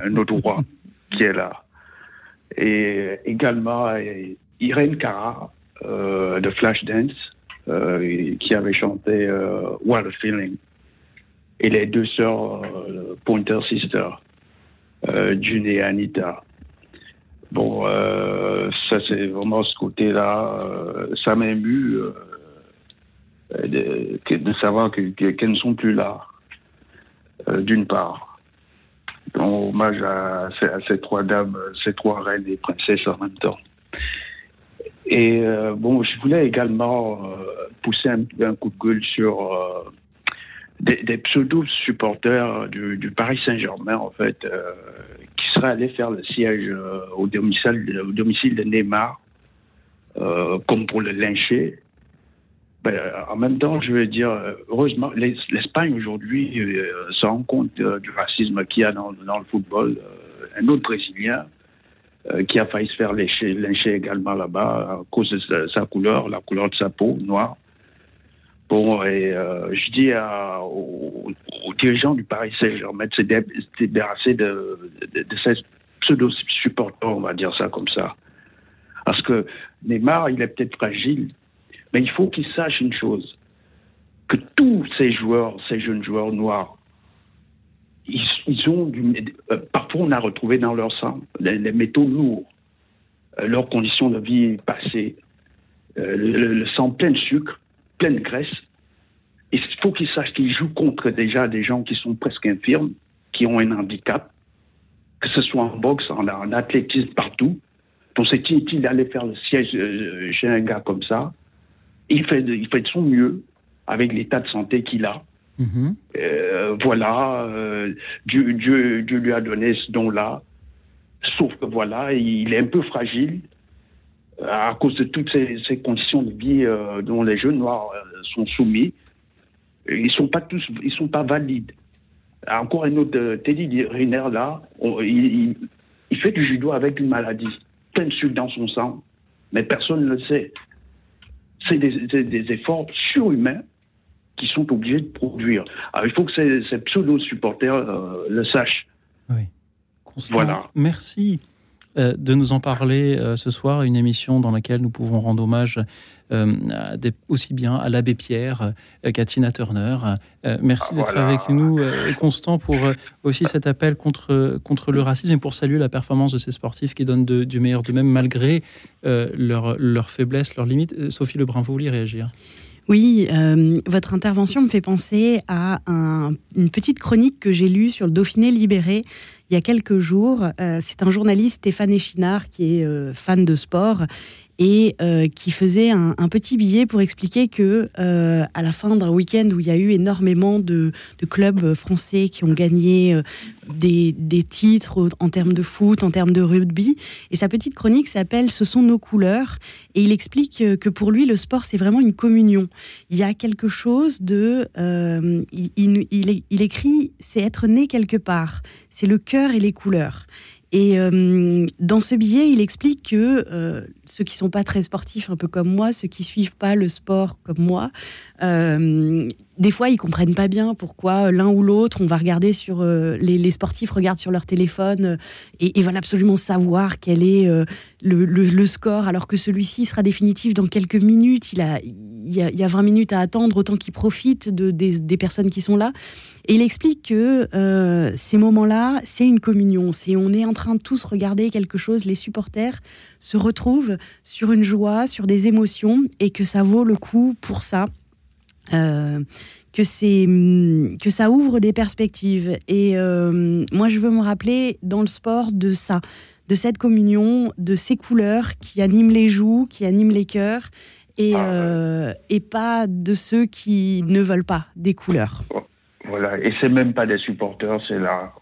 [SPEAKER 15] un autre roi (laughs) qui est là. Et également euh, Irène Cara euh, de Flashdance euh, qui avait chanté euh, What a Feeling. Et les deux sœurs euh, Pointer Sisters, euh, June et Anita. Bon, euh, ça c'est vraiment ce côté-là. euh, ça m'a ému euh, de, que- de savoir que- que- qu'elles ne sont plus là, euh, d'une part. Donc, hommage à, ces- trois dames, euh, ces trois reines et princesses en même temps. Et euh, bon, je voulais également euh, pousser un, coup de gueule sur euh, des, pseudo-supporters du, Paris Saint-Germain, en fait, euh, qui seraient allés faire le siège euh, au, domicile, au domicile de Neymar, euh, comme pour le lyncher. Ben, en même temps, je veux dire, euh, heureusement, l'Es- l'Espagne aujourd'hui euh, se rend compte euh, du racisme qu'il y a dans, le football. Euh, un autre Brésilien euh, qui a failli se faire lyncher, lyncher également là-bas à cause de sa, couleur, la couleur de sa peau noire. Bon, et euh, je dis aux, dirigeants du Paris Saint-Germain de se dé- se débarrasser de, de, de ces pseudo-supporters, on va dire ça comme ça. Parce que Neymar, il est peut-être fragile, mais il faut qu'il sache une chose, que tous ces joueurs, ces jeunes joueurs noirs, ils, ont du, euh, parfois on a retrouvé dans leur sang les, métaux lourds, euh, leurs conditions de vie passées, euh, le, sang plein de sucre, plein de graisse. Il faut qu'ils sachent qu'ils jouent contre déjà des gens qui sont presque infirmes, qui ont un handicap, que ce soit en boxe, en, en athlétisme, partout. Donc c'est inutile d'aller faire le siège euh, chez un gars comme ça. Il fait, il fait de son mieux avec l'état de santé qu'il a.
[SPEAKER 2] Mhm.
[SPEAKER 15] Euh, voilà, euh, Dieu, Dieu, Dieu lui a donné ce don-là. Sauf que voilà, il est un peu fragile euh, à cause de toutes ces, ces conditions de vie euh, dont les jeunes noirs sont soumis. Ils sont pas tous, ils sont pas valides. Encore un autre, Teddy Riner là, on- il, fait du judo avec une maladie, plein de sucre dans son sang, mais personne ne le sait. C'est des, des- des efforts surhumains qui sont obligés de produire. Alors, il faut que ces, ces pseudo-supporters euh, le sachent.
[SPEAKER 2] Constant,
[SPEAKER 15] Voilà.
[SPEAKER 2] Merci de nous en parler euh, ce soir. Une émission dans laquelle nous pouvons rendre hommage euh, à des- aussi bien à l'abbé Pierre euh, qu'à Tina Turner. Euh, merci d'être
[SPEAKER 15] Voilà.
[SPEAKER 2] avec nous, euh, Constant, pour euh, aussi cet appel contre, contre le racisme et pour saluer la performance de ces sportifs qui donnent de- du meilleur d'eux-mêmes malgré euh, leurs leur faiblesses, leurs limites. Euh, Sophie Lebrun, vous vouliez réagir?
[SPEAKER 3] Oui, euh, votre intervention me fait penser à un- une petite chronique que j'ai lue sur le Dauphiné libéré il y a quelques jours. Euh, C'est un journaliste, Stéphane Échinard, qui est euh, fan de sport et euh, qui faisait un, petit billet pour expliquer que euh, à la fin d'un week-end où il y a eu énormément de, clubs français qui ont gagné euh, des, titres en termes de foot, en termes de rugby, et sa petite chronique s'appelle Ce sont nos couleurs, et il explique que pour lui le sport c'est vraiment une communion. Il y a quelque chose de, il- il écrit, c'est être né quelque part, c'est le cœur et les couleurs. Et euh, dans ce billet, il explique que euh, ceux qui sont pas très sportifs, un peu comme moi, ceux qui suivent pas le sport comme moi, euh, des fois ils comprennent pas bien pourquoi l'un ou l'autre, on va regarder sur euh, les, sportifs regardent sur leur téléphone euh, et, et veulent absolument savoir quel est euh, le, score, alors que celui-ci sera définitif dans quelques minutes. Il a, il y a, il y a 20 minutes à attendre, autant qu'il profite de, des, des personnes qui sont là. Et il explique que euh, ces moments-là, c'est une communion. C'est on est en train de tous regarder quelque chose. Les supporters se retrouvent sur une joie, sur des émotions, et que ça vaut le coup pour ça. Euh, que c'est hum, que ça ouvre des perspectives. Et euh, moi, je veux me rappeler dans le sport de ça, de cette communion, de ces couleurs qui animent les joues, qui animent les cœurs, et, euh, et pas de ceux qui ne veulent pas des couleurs.
[SPEAKER 15] Voilà, et c'est même pas des supporters, c'est là.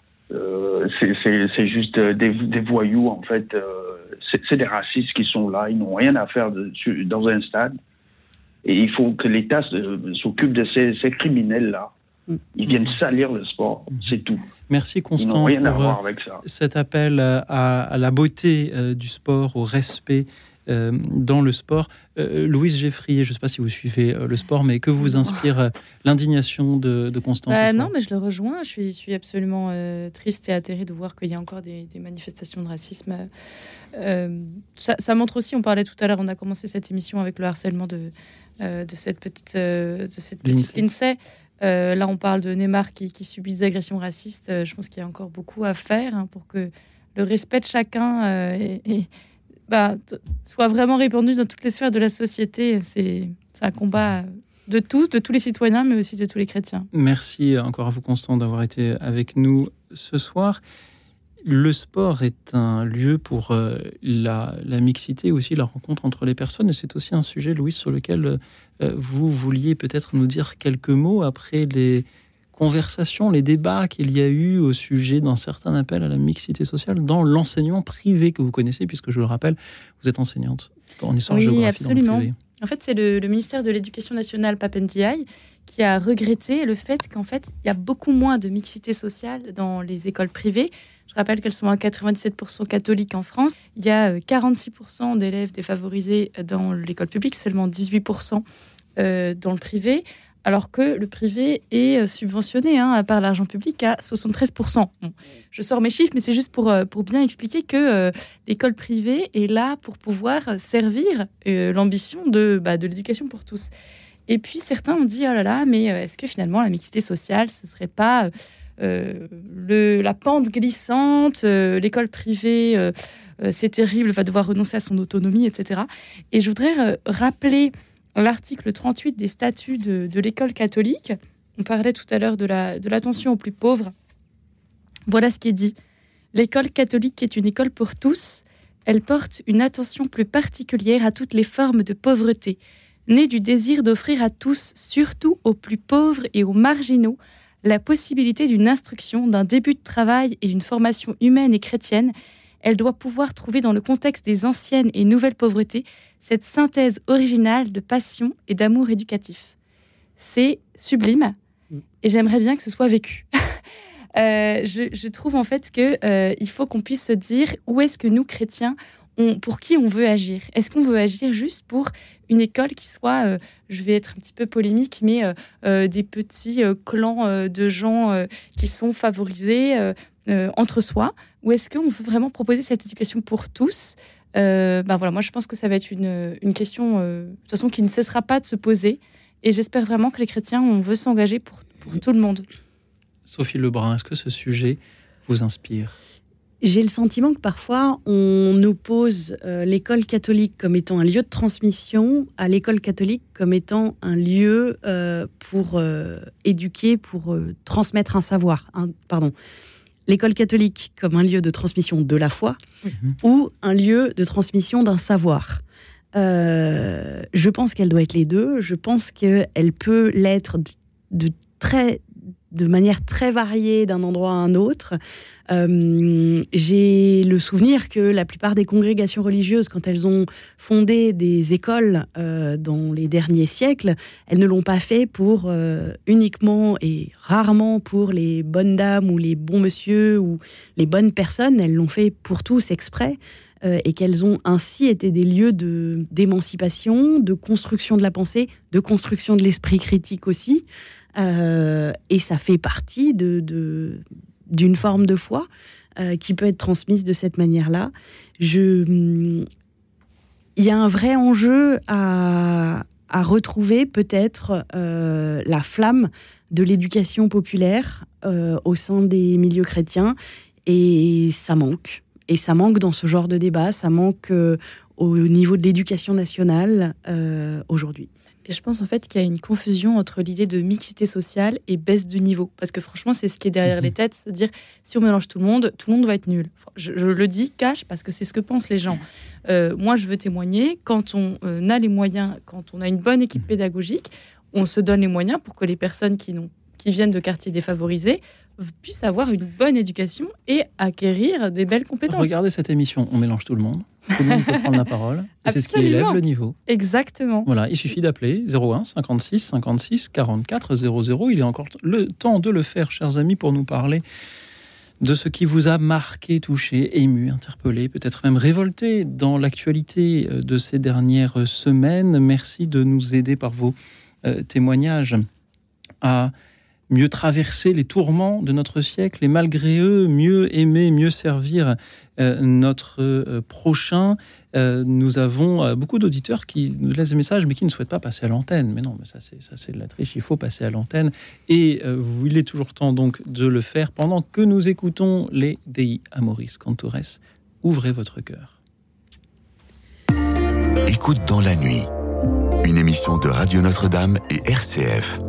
[SPEAKER 15] C'est- juste des, des voyous, en fait. c'est des racistes qui sont là, ils n'ont rien à faire de- dans un stade. Et il faut que l'État s'occupe de ces, ces criminels-là. Ils viennent salir le sport, c'est tout.
[SPEAKER 2] Merci Constant
[SPEAKER 15] rien à voir
[SPEAKER 2] euh,
[SPEAKER 15] avec ça.
[SPEAKER 2] cet appel euh, à, à la beauté euh, du sport, au respect euh, dans le sport. Euh, Louise Geffrier, je ne sais pas si vous suivez euh, le sport, mais que vous inspire euh, l'indignation de, de Constance
[SPEAKER 4] Bah non, mais je le rejoins. Je suis, je suis absolument euh, triste et atterrée de voir qu'il y a encore des, des manifestations de racisme. Euh, ça, ça montre aussi, on parlait tout à l'heure, on a commencé cette émission avec le harcèlement de, euh, de cette petite, euh, de cette petite. Euh, là, on parle de Neymar qui, qui subit des agressions racistes. Euh, je pense qu'il y a encore beaucoup à faire hein, pour que le respect de chacun et- et, bah, t- soit vraiment répandu dans toutes les sphères de la société. C'est c'est un combat de tous, de tous les citoyens, mais aussi de tous les chrétiens.
[SPEAKER 2] Merci encore à vous, Constant, d'avoir été avec nous ce soir. Le sport est un lieu pour euh, la, la mixité, aussi la rencontre entre les personnes. Et c'est aussi un sujet, Louise, sur lequel euh, vous vouliez peut-être nous dire quelques mots après les conversations, les débats qu'il y a eu au sujet d'un certain appel à la mixité sociale dans l'enseignement privé que vous connaissez, puisque je le rappelle, vous êtes enseignante en histoire
[SPEAKER 4] Oui,
[SPEAKER 2] géographie dans le
[SPEAKER 4] absolument.
[SPEAKER 2] privé.
[SPEAKER 4] En fait, c'est le, le ministère de l'Éducation nationale, Papendiaï, qui a regretté le fait qu'en fait, il y a beaucoup moins de mixité sociale dans les écoles privées. Je rappelle qu'elles sont à 97% catholiques en France. Il y a euh, 46% d'élèves défavorisés dans l'école publique, seulement 18% euh, dans le privé, alors que le privé est euh, subventionné hein, par l'argent public à 73%. Bon, je sors mes chiffres, mais c'est juste pour, euh, pour bien expliquer que euh, l'école privée est là pour pouvoir euh, servir euh, l'ambition de, bah, de l'éducation pour tous. Et puis certains ont dit, oh là là, mais euh, est-ce que finalement la mixité sociale, ce serait pas euh, le, la pente glissante, euh, l'école privée, euh, euh, c'est terrible, va devoir renoncer à son autonomie, etc. Et je voudrais euh, rappeler l'article 38 des statuts de, l'école catholique. On parlait tout à l'heure de l'attention aux plus pauvres. Voilà ce qui est dit. L'école catholique est une école pour tous. Elle porte une attention plus particulière à toutes les formes de pauvreté, née du désir d'offrir à tous, surtout aux plus pauvres et aux marginaux, la possibilité d'une instruction, d'un début de travail et d'une formation humaine et chrétienne. Elle doit pouvoir trouver dans le contexte des anciennes et nouvelles pauvretés cette synthèse originale de passion et d'amour éducatif. C'est sublime et j'aimerais bien que ce soit vécu. (laughs) Euh, je, trouve en fait que euh, il faut qu'on puisse se dire où est-ce que nous chrétiens pour qui on veut agir Est-ce qu'on veut agir juste pour une école qui soit, euh, je vais être un petit peu polémique, mais euh, euh, des petits clans de gens qui sont favorisés entre soi Ou est-ce qu'on veut vraiment proposer cette éducation pour tous? Ben voilà, moi je pense que ça va être une, une question de toute façon qui ne cessera pas de se poser. Et j'espère vraiment que les chrétiens, on veut s'engager pour, pour tout le monde.
[SPEAKER 2] Sophie Lebrun, est-ce que ce sujet vous inspire?
[SPEAKER 3] J'ai le sentiment que parfois on oppose euh, l'école catholique comme étant un lieu de transmission à l'école catholique comme étant un lieu euh, pour euh, éduquer, pour transmettre un savoir. Un- pardon. L'école catholique comme un lieu de transmission de la foi ou un lieu de transmission d'un savoir. Je pense qu'elle doit être les deux. Je pense qu'elle peut l'être de, de très de manière très variée d'un endroit à un autre. Euh, J'ai le souvenir que la plupart des congrégations religieuses, quand elles ont fondé des écoles euh, dans les derniers siècles, elles ne l'ont pas fait pour euh, uniquement et rarement pour les bonnes dames ou les bons monsieur ou les bonnes personnes. Elles l'ont fait pour tous exprès. et qu'elles ont ainsi été des lieux d'émancipation, de, construction de la pensée, de construction de l'esprit critique aussi. Euh, et ça fait partie de, d'une forme de foi euh, qui peut être transmise de cette manière-là. Il y a un vrai enjeu à, à retrouver peut-être euh, la flamme de l'éducation populaire au sein des milieux chrétiens, et ça manque. Et ça manque dans ce genre de débat, ça manque au niveau de l'éducation nationale aujourd'hui.
[SPEAKER 4] Et je pense en fait qu'il y a une confusion entre l'idée de mixité sociale et baisse de niveau. Parce que franchement, c'est ce qui est derrière les têtes, se dire si on mélange tout le monde, tout le monde va être nul. Je, je le dis cash parce que c'est ce que pensent les gens. Euh, moi, je veux témoigner, quand on euh, a les moyens, quand on a une bonne équipe pédagogique, on se donne les moyens pour que les personnes qui, qui viennent de quartiers défavorisés puissent avoir une bonne éducation et acquérir des belles compétences.
[SPEAKER 2] Regardez cette émission, on mélange tout le monde. Tout le monde peut prendre la parole. C'est ce qui élève le niveau.
[SPEAKER 4] Exactement.
[SPEAKER 2] Voilà, il suffit d'appeler 01 56 56 44 00. Il est encore le temps de le faire, chers amis, pour nous parler de ce qui vous a marqué, touché, ému, interpellé, peut-être même révolté dans l'actualité euh, de ces dernières semaines. Merci de nous aider par vos euh, témoignages à mieux traverser les tourments de notre siècle et malgré eux, mieux aimer, mieux servir euh, notre euh, prochain. Euh, nous avons beaucoup d'auditeurs qui nous laissent des messages mais qui ne souhaitent pas passer à l'antenne. Mais non, mais ça c'est ça c'est de la triche. Il faut passer à l'antenne et il est toujours temps donc de le faire pendant que nous écoutons les Dei Amoris Cantores. Ouvrez votre cœur.
[SPEAKER 1] Écoute dans la nuit, une émission de Radio Notre-Dame et RCF.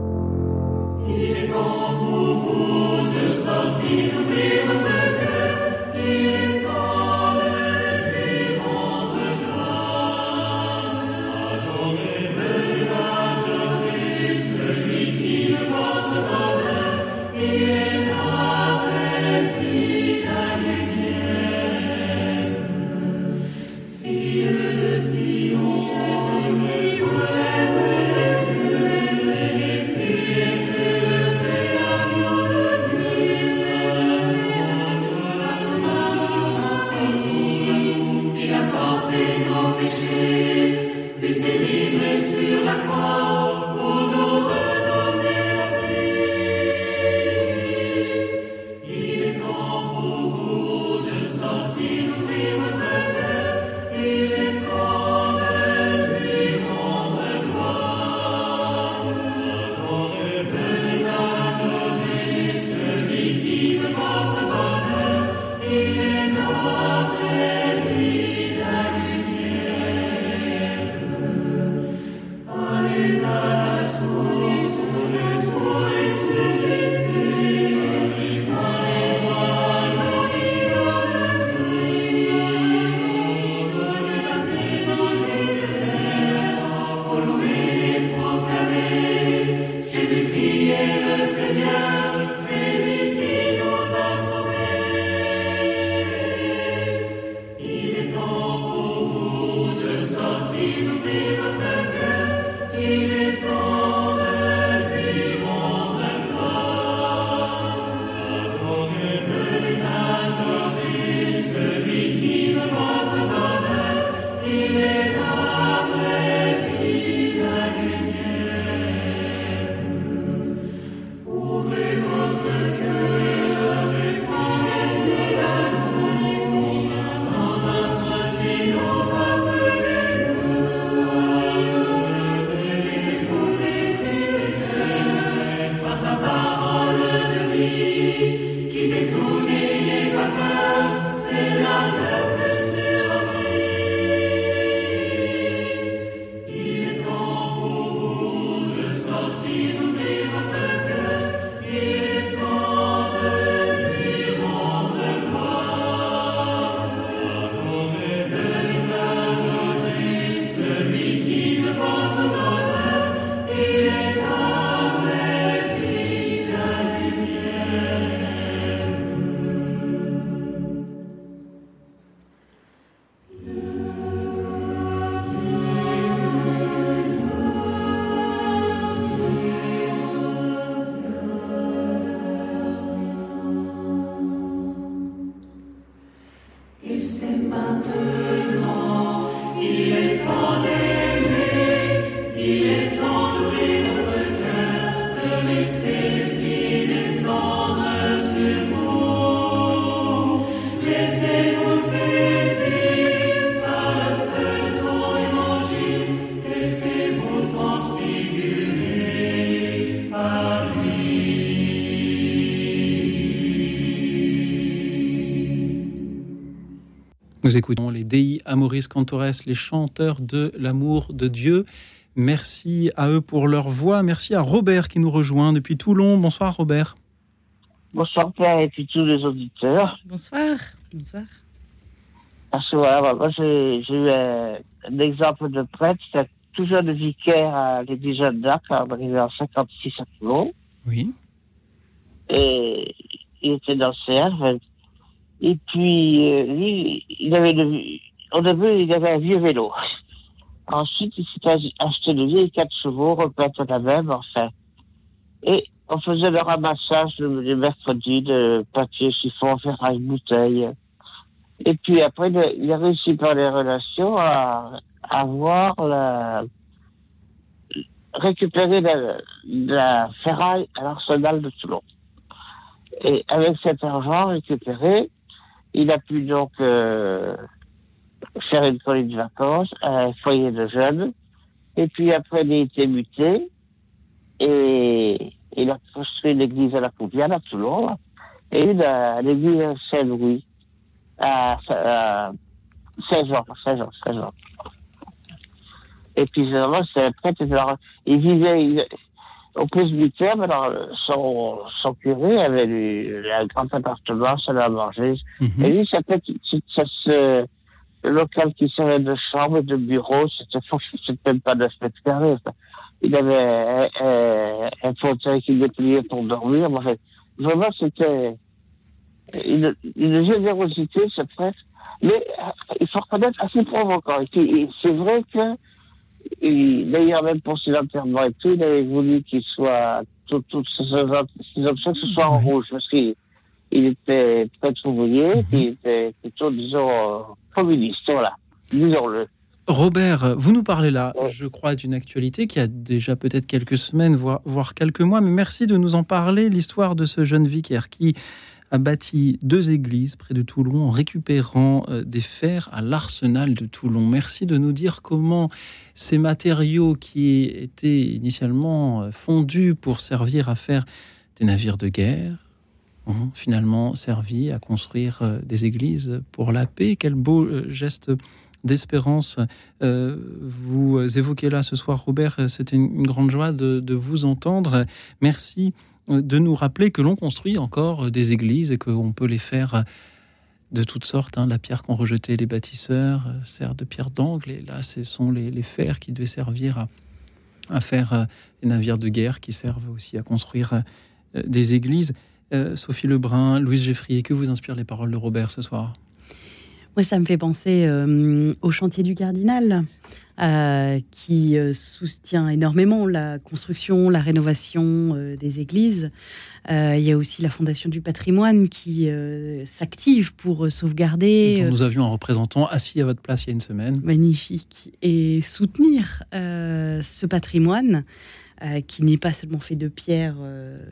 [SPEAKER 2] Nous écoutons les Dei Amoris Cantores, les chanteurs de l'amour de Dieu. Merci à eux pour leur voix. Merci à Robert qui nous rejoint depuis Toulon. Bonsoir Robert.
[SPEAKER 16] Bonsoir Pierre et puis tous les auditeurs.
[SPEAKER 4] Bonsoir. Bonsoir.
[SPEAKER 16] Parce que voilà, moi j'ai eu un, un exemple de prêtre, c'était toujours le vicaire à l'église Jeanne d'Arc, en 56 à Toulon.
[SPEAKER 2] Oui.
[SPEAKER 16] Et il était dans le CR. Et puis, euh, lui, il avait le, au début, il avait un vieux vélo. Ensuite, il s'est ach- acheté de vieilles quatre chevaux, repeintes à la même, enfin. Et on faisait le ramassage le, le mercredi de papier, chiffon, ferraille, bouteille. Et puis après, il a réussi par les relations à, à avoir la, récupérer la, la ferraille à l'arsenal de Toulon. Et avec cet argent récupéré, il a pu donc euh, faire une colonie de vacances à un foyer de jeunes. Et puis après, il a été muté et il a construit l'église à la Couviane à Toulon et une à l'église Saint-Louis à, à Saint-Jean, Saint-Jean, Saint-Jean. Et puis vraiment, c'est un prêtre. Il vivait au presbytère, alors son, son curé avait lui, un grand appartement, ça l'a mangé. Et lui, ça se, le local qui servait de chambre de bureau, c'était (laughs) c'était même pas 9 mètres carrés. Il avait un, un, un fauteuil qu'il dépliait pour dormir. enfin, vraiment, c'était une, une générosité, ce prêtre. Mais il faut reconnaître assez. Et et c'est vrai que, d'ailleurs, même pour ses enterrements et tout, il avait voulu qu'il soit, tout- toutes ces, ces options, que ce soit en rouge, parce qu'il il était prêtre ouvrier, puis il était plutôt, disons, euh, communiste, voilà, disons-le.
[SPEAKER 2] Robert, vous nous parlez là, je crois, d'une actualité qui a déjà peut-être quelques semaines, voire, voire quelques mois, mais merci de nous en parler, l'histoire de ce jeune vicaire qui a bâti deux églises près de Toulon en récupérant euh, des fers à l'arsenal de Toulon. Merci de nous dire comment ces matériaux qui étaient initialement euh, fondus pour servir à faire des navires de guerre ont finalement servi à construire euh, des églises pour la paix. Quel beau geste d'espérance vous évoquez là ce soir, Robert. C'était une, grande joie de, vous entendre. Merci de nous rappeler que l'on construit encore des églises et qu'on peut les faire de toutes sortes. hein. La pierre qu'ont rejeté les bâtisseurs euh, sert de pierre d'angle et là, ce sont les, fers qui devaient servir à, faire euh, les navires de guerre qui servent aussi à construire euh, des églises. Euh, Sophie Lebrun, Louise Geffrier, que vous inspirent les paroles de Robert ce soir?
[SPEAKER 3] Moi, ça me fait penser euh, au chantier du cardinal, euh, qui euh, soutient énormément la construction, la rénovation euh, des églises. Il y a aussi la Fondation du patrimoine qui s'active pour sauvegarder.
[SPEAKER 2] dont nous avions un représentant assis à votre place il y a une semaine.
[SPEAKER 3] magnifique et soutenir ce patrimoine qui n'est pas seulement fait de pierres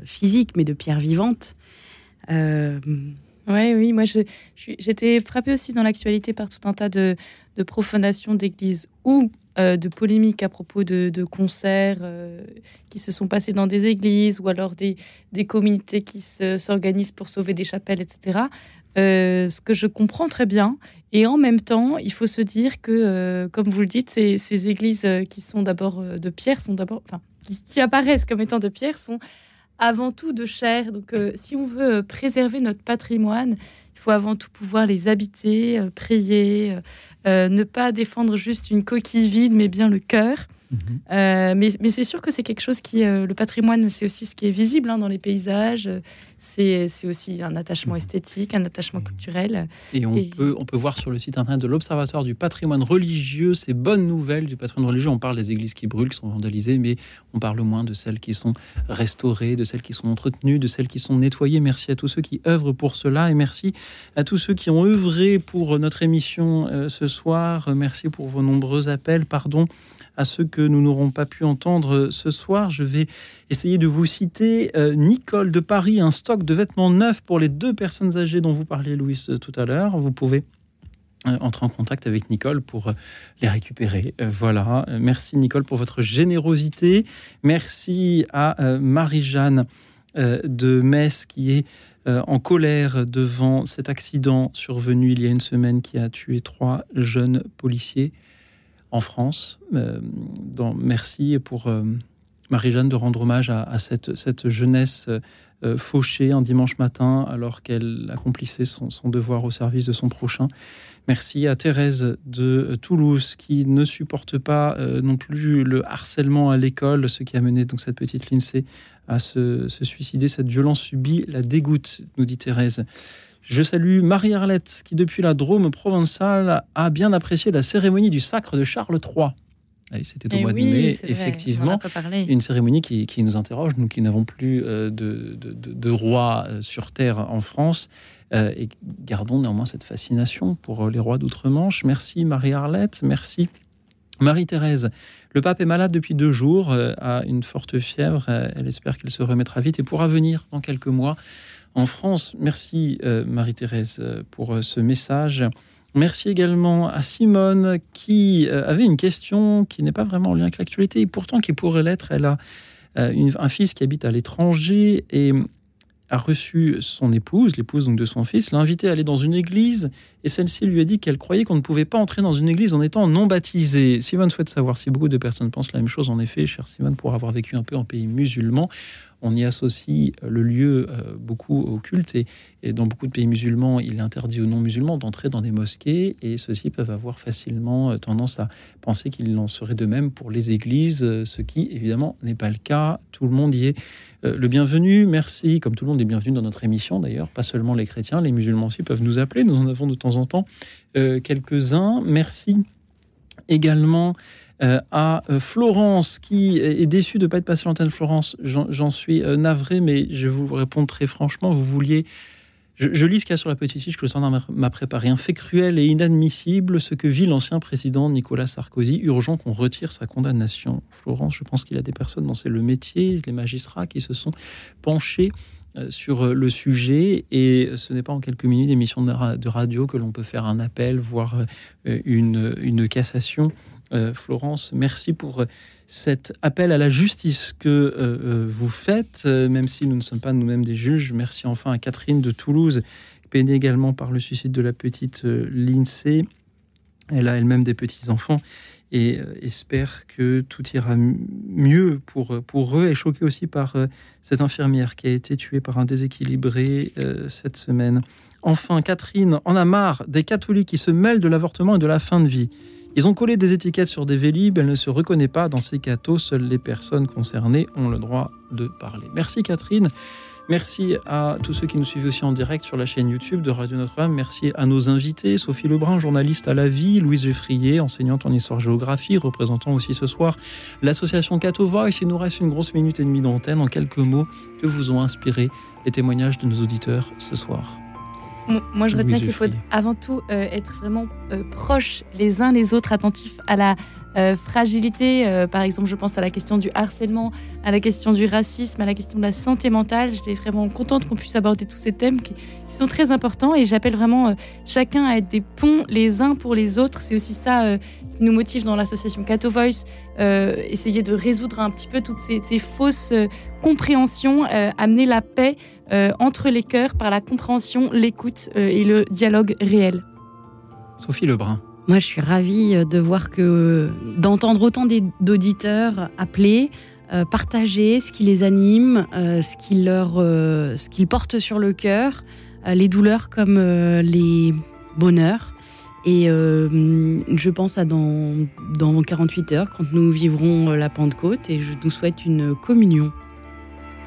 [SPEAKER 3] physiques mais de pierres vivantes.
[SPEAKER 4] Ouais, oui, moi j'étais frappée aussi dans l'actualité par tout un tas de, profanations d'églises ou euh, de polémiques à propos de, concerts euh, qui se sont passés dans des églises ou alors des, communautés qui se- s'organisent pour sauver des chapelles, etc. Euh, ce que je comprends très bien. Et en même temps, il faut se dire que, comme vous le dites, ces, églises qui sont d'abord de pierre, sont d'abord, enfin, qui apparaissent comme étant de pierre, sont avant tout de chair. Donc, euh, si on veut euh, préserver notre patrimoine, il faut avant tout pouvoir les habiter, euh, prier, ne pas défendre juste une coquille vide, mais bien le cœur. Euh, mais mais c'est sûr que c'est quelque chose qui, euh, le patrimoine, c'est aussi ce qui est visible hein, dans les paysages. C'est aussi un attachement esthétique, un attachement culturel.
[SPEAKER 2] Et on, Peut, on peut voir sur le site internet de l'Observatoire du patrimoine religieux ces bonnes nouvelles du patrimoine religieux. On parle des églises qui brûlent, qui sont vandalisées, mais on parle moins de celles qui sont restaurées, de celles qui sont entretenues, de celles qui sont nettoyées. Merci à tous ceux qui œuvrent pour cela et merci à tous ceux qui ont œuvré pour notre émission euh, ce soir. Merci pour vos nombreux appels. Pardon à ceux que nous n'aurons pas pu entendre ce soir. Je vais essayer de vous citer euh, Nicole de Paris, un stock de vêtements neufs pour les deux personnes âgées dont vous parliez, Louis, euh, tout à l'heure. Vous pouvez euh, entrer en contact avec Nicole pour les récupérer. Voilà. Merci Nicole pour votre générosité. Merci à Marie-Jeanne de Metz qui est en colère devant cet accident survenu il y a une semaine qui a tué trois jeunes policiers en France. Euh, dans- merci pour euh, Marie-Jeanne de rendre hommage à, cette, jeunesse euh, fauchée un dimanche matin alors qu'elle accomplissait son, devoir au service de son prochain. Merci à Thérèse de Toulouse qui ne supporte pas non plus le harcèlement à l'école, ce qui a mené donc cette petite Lindsay à se, se suicider. Cette violence subie la dégoûte, nous dit Thérèse. Je salue Marie-Arlette qui, depuis la Drôme provençale, a bien apprécié la cérémonie du sacre de Charles III. C'était au
[SPEAKER 4] Eh
[SPEAKER 2] mois
[SPEAKER 4] oui,
[SPEAKER 2] de mai, effectivement. Une cérémonie qui, qui nous interroge, nous qui n'avons plus euh, de, de, de- de roi euh, sur Terre en France. euh, et gardons néanmoins cette fascination pour les rois d'outre-Manche. Merci Marie-Arlette, merci Marie-Thérèse. Le pape est malade depuis deux jours, euh, a une forte fièvre. elle espère qu'il se remettra vite et pourra venir dans quelques mois en France. Merci euh, Marie-Thérèse euh, pour euh, ce message. Merci également à Simone qui avait une question qui n'est pas vraiment en lien avec l'actualité et pourtant qui pourrait l'être. Elle a un fils qui habite à l'étranger et a reçu son épouse, l'épouse donc de son fils, l'a invité à aller dans une église et celle-ci lui a dit qu'elle croyait qu'on ne pouvait pas entrer dans une église en étant non baptisé. Simone souhaite savoir si beaucoup de personnes pensent la même chose. En effet, cher Simone, pour avoir vécu un peu en pays musulman, on y associe le lieu euh, beaucoup au culte et, dans beaucoup de pays musulmans, il est interdit aux non-musulmans d'entrer dans des mosquées et ceux-ci peuvent avoir facilement euh, tendance à penser qu'il en serait de même pour les églises, euh, ce qui évidemment n'est pas le cas. Tout le monde y est le bienvenu. Merci, comme tout le monde est bienvenu dans notre émission d'ailleurs, pas seulement les chrétiens, les musulmans aussi peuvent nous appeler. Nous en avons de temps en temps quelques-uns. Merci également à euh, Florence qui est déçue de ne pas être passée l'antenne. Florence, j'en suis euh, navré, mais je vous répondre très franchement. Vous vouliez. Je, lis ce qu'il y a sur la petite fiche que le standard m'a- préparé. Un fait cruel et inadmissible, ce que vit l'ancien président Nicolas Sarkozy. Urgent qu'on retire sa condamnation. Florence, je pense qu'il y a des personnes dont c'est le métier, les magistrats qui se sont penchés euh, sur euh, le sujet et ce n'est pas en quelques minutes d'émission de, ra- de radio que l'on peut faire un appel, voire euh, une cassation. Euh, Florence, merci pour euh, cet appel à la justice que euh, vous faites, même si nous ne sommes pas nous-mêmes des juges. Merci enfin à Catherine de Toulouse, peinée également par le suicide de la petite Lindsay. Elle a elle-même des petits-enfants et espère que tout ira mieux pour, pour eux. Et choquée aussi par cette infirmière qui a été tuée par un déséquilibré cette semaine. Enfin, Catherine en a marre des catholiques qui se mêlent de l'avortement et de la fin de vie. Ils ont collé des étiquettes sur des vélib, elle ne se reconnaît pas dans ces cathos, seules les personnes concernées ont le droit de parler. Merci Catherine. Merci à tous ceux qui nous suivent aussi en direct sur la chaîne YouTube de Radio Notre-Dame. Merci à nos invités, Sophie Lebrun, journaliste à la vie, Louise Geffrier, enseignante en histoire-géographie, représentant aussi ce soir l'association Cato Voice. Il nous reste une grosse minute et demie d'antenne. En quelques mots, que vous ont inspiré les témoignages de nos auditeurs ce soir
[SPEAKER 4] Moi, je retiens qu'il faut avant tout euh, être vraiment euh, proches les uns les autres, attentifs à la euh, fragilité. Euh, par exemple, je pense à la question du harcèlement, à la question du racisme, à la question de la santé mentale. J'étais vraiment contente qu'on puisse aborder tous ces thèmes qui, qui sont très importants et j'appelle vraiment chacun à être des ponts les uns pour les autres. C'est aussi ça qui nous motive dans l'association Cato Voice, essayer de résoudre un petit peu toutes ces, ces fausses compréhensions, amener la paix euh, entre les cœurs par la compréhension, l'écoute euh, et le dialogue réel.
[SPEAKER 2] Sophie Lebrun.
[SPEAKER 3] Moi, je suis ravie euh, de voir que d'entendre autant d'auditeurs appeler, euh, partager ce qui les anime, euh, ce qui leur, euh, ce qu'ils portent sur le cœur, euh, les douleurs comme euh, les bonheurs. Et euh, je pense à dans, dans 48 heures, quand nous vivrons la Pentecôte, et je nous souhaite une communion.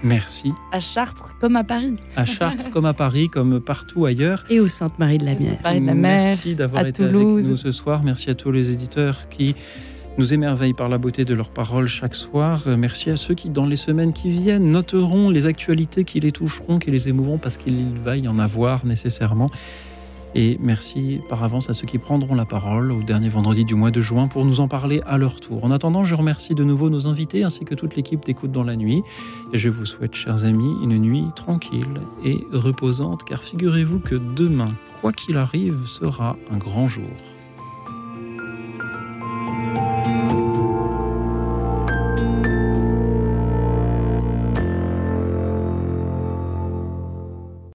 [SPEAKER 2] Merci.
[SPEAKER 4] À Chartres comme à Paris.
[SPEAKER 2] À Chartres comme à Paris, comme partout ailleurs.
[SPEAKER 3] Et au Sainte-Marie de la Mer.
[SPEAKER 4] Sainte-Marie de la Mer,
[SPEAKER 2] Merci d'avoir
[SPEAKER 4] à
[SPEAKER 2] été
[SPEAKER 4] Toulouse.
[SPEAKER 2] avec nous ce soir. Merci à tous les éditeurs qui nous émerveillent par la beauté de leurs paroles chaque soir. Euh, Merci à ceux qui, dans les semaines qui viennent, noteront les actualités qui les toucheront, qui les émouvront, parce qu'il va y en avoir nécessairement. Et merci par avance à ceux qui prendront la parole au dernier vendredi du mois de juin pour nous en parler à leur tour. En attendant, je remercie de nouveau nos invités ainsi que toute l'équipe d'écoute dans la nuit. Et je vous souhaite, chers amis, une nuit tranquille et reposante, car figurez-vous que demain, quoi qu'il arrive, sera un grand jour.